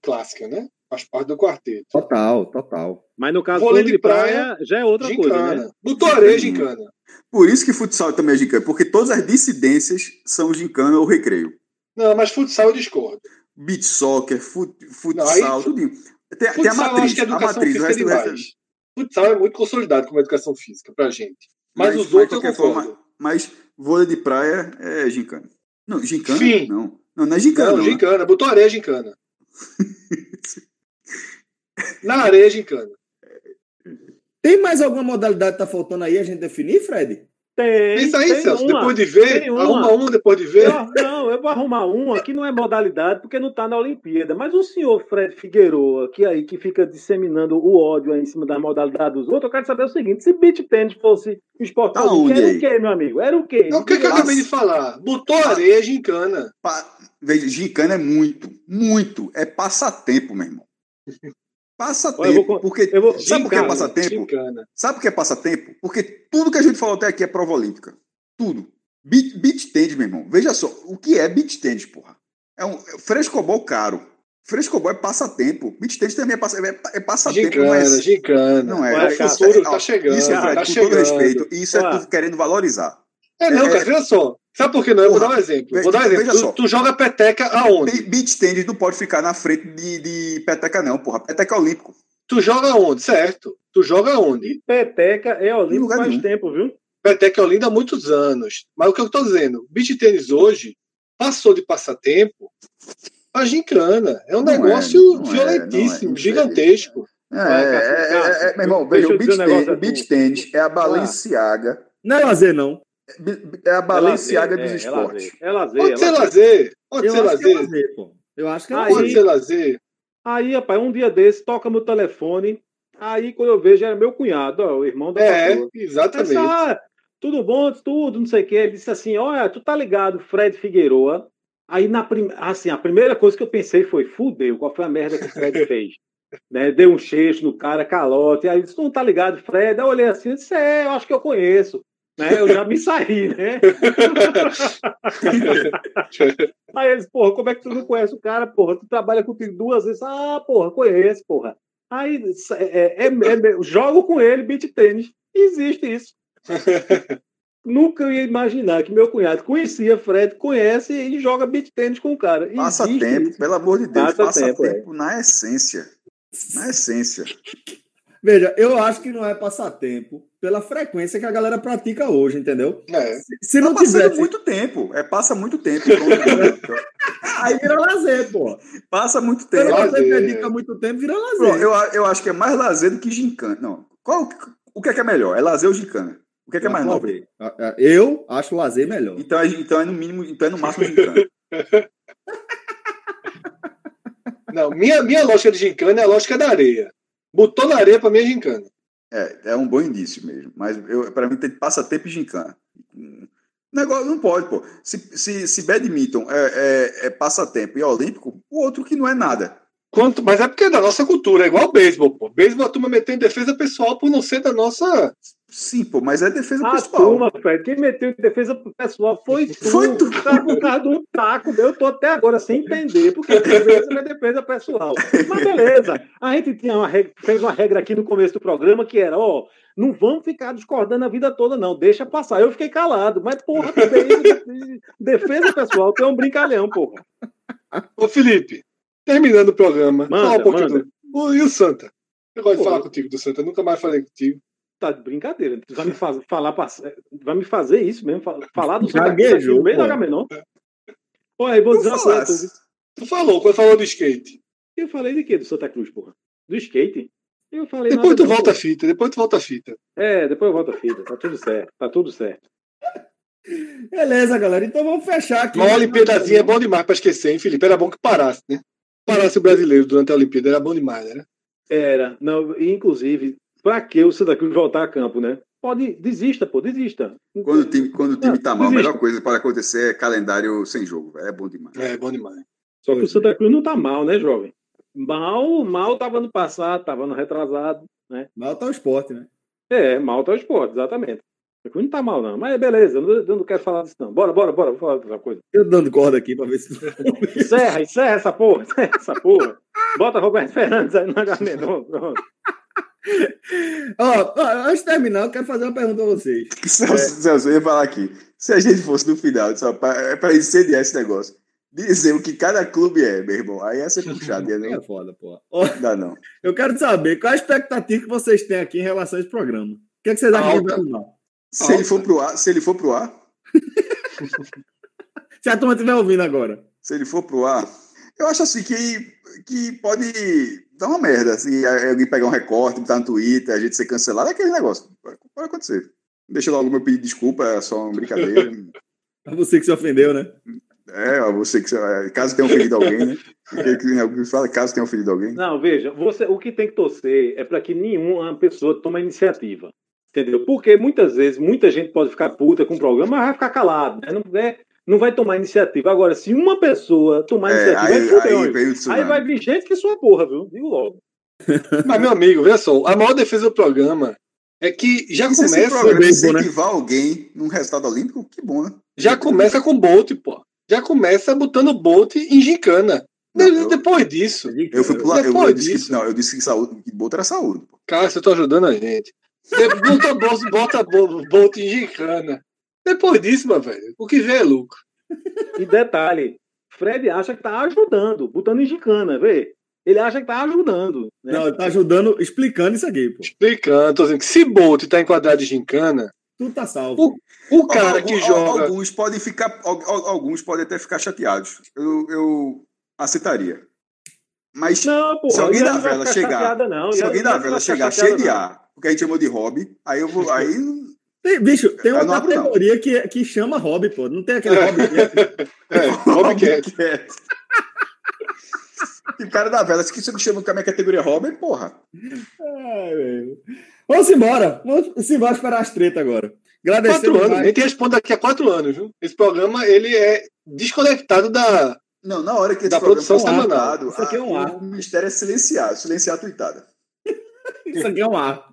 Clássica, né? Faz parte do quarteto. Total, total. Mas no caso Vôlei do de de praia, já é outra coisa, Gincana. né? Botou areia, gincana. Por isso que futsal também é gincana, porque todas as dissidências são gincana ou recreio. Não, mas futsal eu discordo. Beach soccer, fut, Não, futsal, aí- tudinho. Tem, tem a Futsal matriz, acho que é a educação matriz, o física resto, resto- demais. Futsal é muito consolidado como educação física pra gente. Mas, os de outros eu qualquer concordo. forma, mas vôlei de praia é gincana. Não, gincana? Fim. Não. Não, não é gincana. Não, não, né? gincana. Botou areia, gincana. (laughs) Na areia, gincana. Tem mais alguma modalidade que tá faltando aí a gente definir, Fred? Tem. Pensa aí, tem Celso. uma. Depois de ver, uma. arruma um depois de ver. Eu- não, eu vou arrumar uma que não é modalidade porque não está na Olimpíada. Mas o senhor Fred Figueroa, que aí que fica disseminando o ódio aí em cima da modalidade dos outros, eu quero saber o seguinte: se beat tênis fosse esporte olímpico, era aí? o quê, meu amigo? Era o quê? É o que, que eu acabei de falar. Botou areia, gincana. Pa- Veja, gincana é muito, muito. É passatempo, meu irmão. Passatempo. Vou- porque, vou- sabe por que é gincana, passatempo? Gincana. Sabe por que é passatempo? Porque tudo que a gente falou até aqui é prova olímpica. Tudo. Beach, beach tennis, meu irmão. Veja só, o que é beach tennis, porra? É um é frescobol caro. Frescobol é passatempo. Beach tennis também é, passa, é, é passatempo, não é? Gincana, gincana. Não é. Olha, é futuro ó, tá chegando. Isso, Fred, tá com chegando. todo respeito, isso é Olha. tu querendo valorizar. É, não, É- cara, veja só. Sabe por que não? Eu vou dar um exemplo. Vou dar um exemplo. veja Tu, só. tu joga peteca aonde? Be- Beach tênis não pode ficar na frente de, de peteca, não, porra. Peteca é olímpico. Tu joga aonde? Certo. Tu joga aonde? E peteca é olímpico faz nenhum. tempo, viu? Peteca é Olinda há muitos anos. Mas o que eu tô dizendo, beach tênis hoje passou de passatempo a gincana. É um Não é, negócio não é, violentíssimo, não é. gigantesco. É, é, é, é, é, meu irmão, veja, o tênis, beach tênis é a Balenciaga. Não é lazer, não. É a Balenciaga é, dos é, esportes. É lazer, Pode ser lazer. lazer. Pode ser é lazer. lazer, pô. Eu acho que é Aí- Pode lazer. ser lazer. Aí, rapaz, um dia desse, toca meu telefone. Aí, quando eu vejo, era meu cunhado, ó, o irmão da É, exatamente. Disse, ah, tudo bom, tudo, não sei o quê. Ele disse assim: Olha, tu tá ligado, Fred Figueroa. Aí, na prim... assim, a primeira coisa que eu pensei foi: fudeu, qual foi a merda que o Fred (laughs) fez? né? Deu um cheixo no cara, calote. Aí disse: Tu não tá ligado, Fred? Aí eu olhei assim e disse: É, eu acho que eu conheço. Né? Eu já me saí, né? (laughs) Aí eles, porra, como é que tu não conhece o cara, porra? Tu trabalha comigo duas vezes. Ah, porra, conheço, porra. Aí é, é, é- é- jogo com ele beat tênis. Existe isso. (laughs) Nunca ia imaginar que meu cunhado conhecia Fred, conhece e joga beat tênis com o cara. Passa Existe tempo, isso. pelo amor de Deus. Passa Passa tempo, tempo, é. na essência. Na essência. Veja, eu acho que não é passatempo pela frequência que a galera pratica hoje, entendeu? É. Se, se Tá não passando tivesse, muito tempo. É, passa muito tempo. pronto. (laughs) aí vira lazer, pô. passa muito Quando tempo. Lazer. você dedica muito tempo, vira lazer. Pronto, eu, eu acho que é mais lazer do que gincana. Não. Qual, o que é que é melhor? É lazer ou gincana? O que é que é mais nobre? Eu acho lazer melhor. Então é, então é no mínimo, então é no máximo gincana. (laughs) Não, minha, minha lógica de gincana é a lógica da areia. Botou na areia pra mim é gincana. É, é um bom indício mesmo. Mas pra mim tem passatempo e gincana. Negócio não pode, pô. Se, se, se badminton é, é, é passatempo e é olímpico, o outro que não é nada. Quanto, mas é porque é da nossa cultura, é igual o beisebol, pô. Beisebol a turma meteu em defesa pessoal por não ser da nossa. Sim, pô, mas é defesa A pessoal. turma, Fred, quem meteu em defesa pessoal foi tu. (laughs) Foi tu. Tá por causa de um taco. Eu tô até agora sem entender, porque defesa não é defesa pessoal. Mas beleza. A gente tinha uma regra, fez uma regra aqui no começo do programa que era, ó, não vamos ficar discordando a vida toda, não. Deixa passar. Eu fiquei calado. Mas, porra, defesa, defesa pessoal, tu é um brincalhão, porra. Ô, Felipe, terminando o programa, Manda, fala um pouquinho manda. do. Ô, e o Santa? Eu gosto de falar contigo do Santa, eu nunca mais falei contigo. Tá de brincadeira. Tu vai me, faz, falar, vai me fazer isso mesmo? fa- Falar do Santa Cruz aqui Gaguejou, no meio pô. da Agamenon? Olha, aí vou dizer uma tu- falou, quando falou do skate. Eu falei de quê? Do Santa Cruz, porra? Do skate? Eu falei Depois tu volta a fita, depois tu volta a fita. É, depois eu volto a fita. Tá tudo certo. Tá tudo certo. Beleza, galera. Então vamos fechar aqui. Uma Olimpíadazinha é bom demais pra esquecer, hein, Felipe? Era bom que parasse, né? Parasse o brasileiro durante a Olimpíada, era bom demais, né? Era. Não, e, inclusive, pra que o Santa Cruz voltar a campo, né? Pode, desista, pô, desista. Quando o time, quando o time tá mal, a existe. melhor coisa para acontecer é calendário sem jogo. É bom demais. É, bom demais. Só que o Santa Cruz não tá mal, né, jovem? Mal, mal tava no passado, tava no retrasado. Mal tá o esporte, né? É, mal tá o esporte, exatamente. O Santa Cruz não tá mal, não. Mas beleza, eu não, eu não quero falar disso, não. Bora, bora, bora, vou falar de outra coisa. Eu dando corda aqui pra ver se. (laughs) (laughs) Encerra, encerra essa porra, (laughs) encerra essa porra. Bota Roberto Fernandes aí no Agamenon. pronto. Ó, ó, antes de terminar, eu quero fazer uma pergunta a vocês. Celso, Celso, eu ia falar aqui. Se a gente fosse no final, só pra, é pra incendiar esse negócio. Dizer o que cada clube é, meu irmão. Aí ia ser puxado, ia É não foda, pô. Dá não. eu quero saber qual a expectativa que vocês têm aqui em relação a esse programa. O que, é que vocês acham vai mudar? Se ele for pro ar, se ele for pro ar, (laughs) Se a turma estiver ouvindo agora. se ele for pro ar, eu acho assim que, que pode dar uma merda. Se alguém pegar um recorte, botar no Twitter, a gente ser cancelado, é aquele negócio. Pode, pode acontecer. Deixa logo meu pedido de desculpa, é só uma brincadeira. (laughs) Pra você que se ofendeu, né? É, ó, você que caso tenha ofendido alguém, né? (laughs) Porque que, né, fala caso tenha ofendido alguém. Não, veja, você, o que tem que torcer é para que nenhuma pessoa tome a iniciativa. Entendeu? Porque muitas vezes, muita gente pode ficar puta com o programa, mas vai ficar calado, né? Não, é, não vai tomar iniciativa. Agora, se uma pessoa tomar É, iniciativa, aí, vai aí o Aí vai vir gente que sua porra, viu? Digo logo. (laughs) Mas, meu amigo, veja só, a maior defesa do programa é que já E se esse começa, programa beisebol, né? incentivar alguém num resultado olímpico, que bom, né? já começa com Bolt, pô. Já começa botando Bolt em gincana. Não, De- eu- Depois disso, Eu fui pro lado, eu, Depois disse disso. que, não, eu disse que saúde, que boto era saúde. pô. cara, você tá ajudando a gente. Você (laughs) Bota, Bolt- bota Bo- Bolt em gincana. Depois disso, meu velho, o que vê é lucro. E detalhe, Fred acha que tá ajudando, botando em gincana, vê? Ele acha que tá ajudando. Né? Não, ele tá ajudando, explicando isso aqui, pô. Explicando, tô dizendo que se Bolt tá enquadrado de gincana, Tu tá salvo. o, o cara que Alguns- joga. Alguns podem ficar. al- al- Alguns podem até ficar chateados. Eu, eu aceitaria. Mas Não, pô. se alguém da vela chegar. chateada, não. se alguém não da vela chegar cheio de não. ar, porque a gente chamou de hobby, aí eu vou. Aí bicho, tem uma não abro, não. categoria que, que chama hobby, pô. Não tem aquele hobby. que- (laughs) É, Hobbycat. Hobbycat. (laughs) E o cara da vela, se você não chama com a minha categoria hobby, porra. Ai, velho. Vamos embora. Vamos vai esperar as tretas agora. Agradecer Quatro anos. A gente responde daqui a quatro anos, viu? Esse programa, ele é desconectado da. Não, na hora que esse Da programa produção for semanal. montado, (laughs) Isso aqui é um ar. o mistério é silenciar, silenciar a tweetada. Isso aqui é um ar.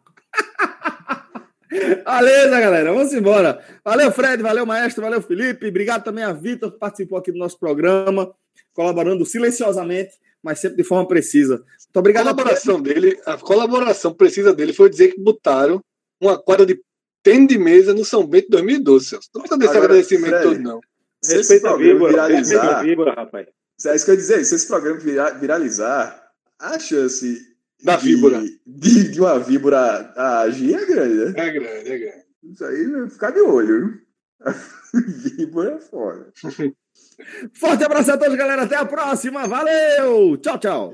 Beleza, galera. Vamos embora. Valeu, Fred. Valeu, maestro. Valeu, Felipe. Obrigado também a Vitor, que participou aqui do nosso programa, colaborando silenciosamente, mas sempre de forma precisa. Muito A obrigado a colaboração dele, a colaboração precisa dele foi dizer que botaram uma quadra de tênis de mesa no São Bento 2012, Celso. Não precisa desse Agora, agradecimento Fred, todo, não. Se esse Respeita a víbora. Respeita a viralizar, víbora, rapaz. é isso que eu ia dizer, se esse programa vira- viralizar, a chance Da de- víbora. De, de uma víbora agir é grande, né? É grande, é grande. Isso aí, ficar de olho, viu? (laughs) víbora é foda. (laughs) Forte abraço a todos, galera. Até a próxima. Valeu. Tchau, tchau.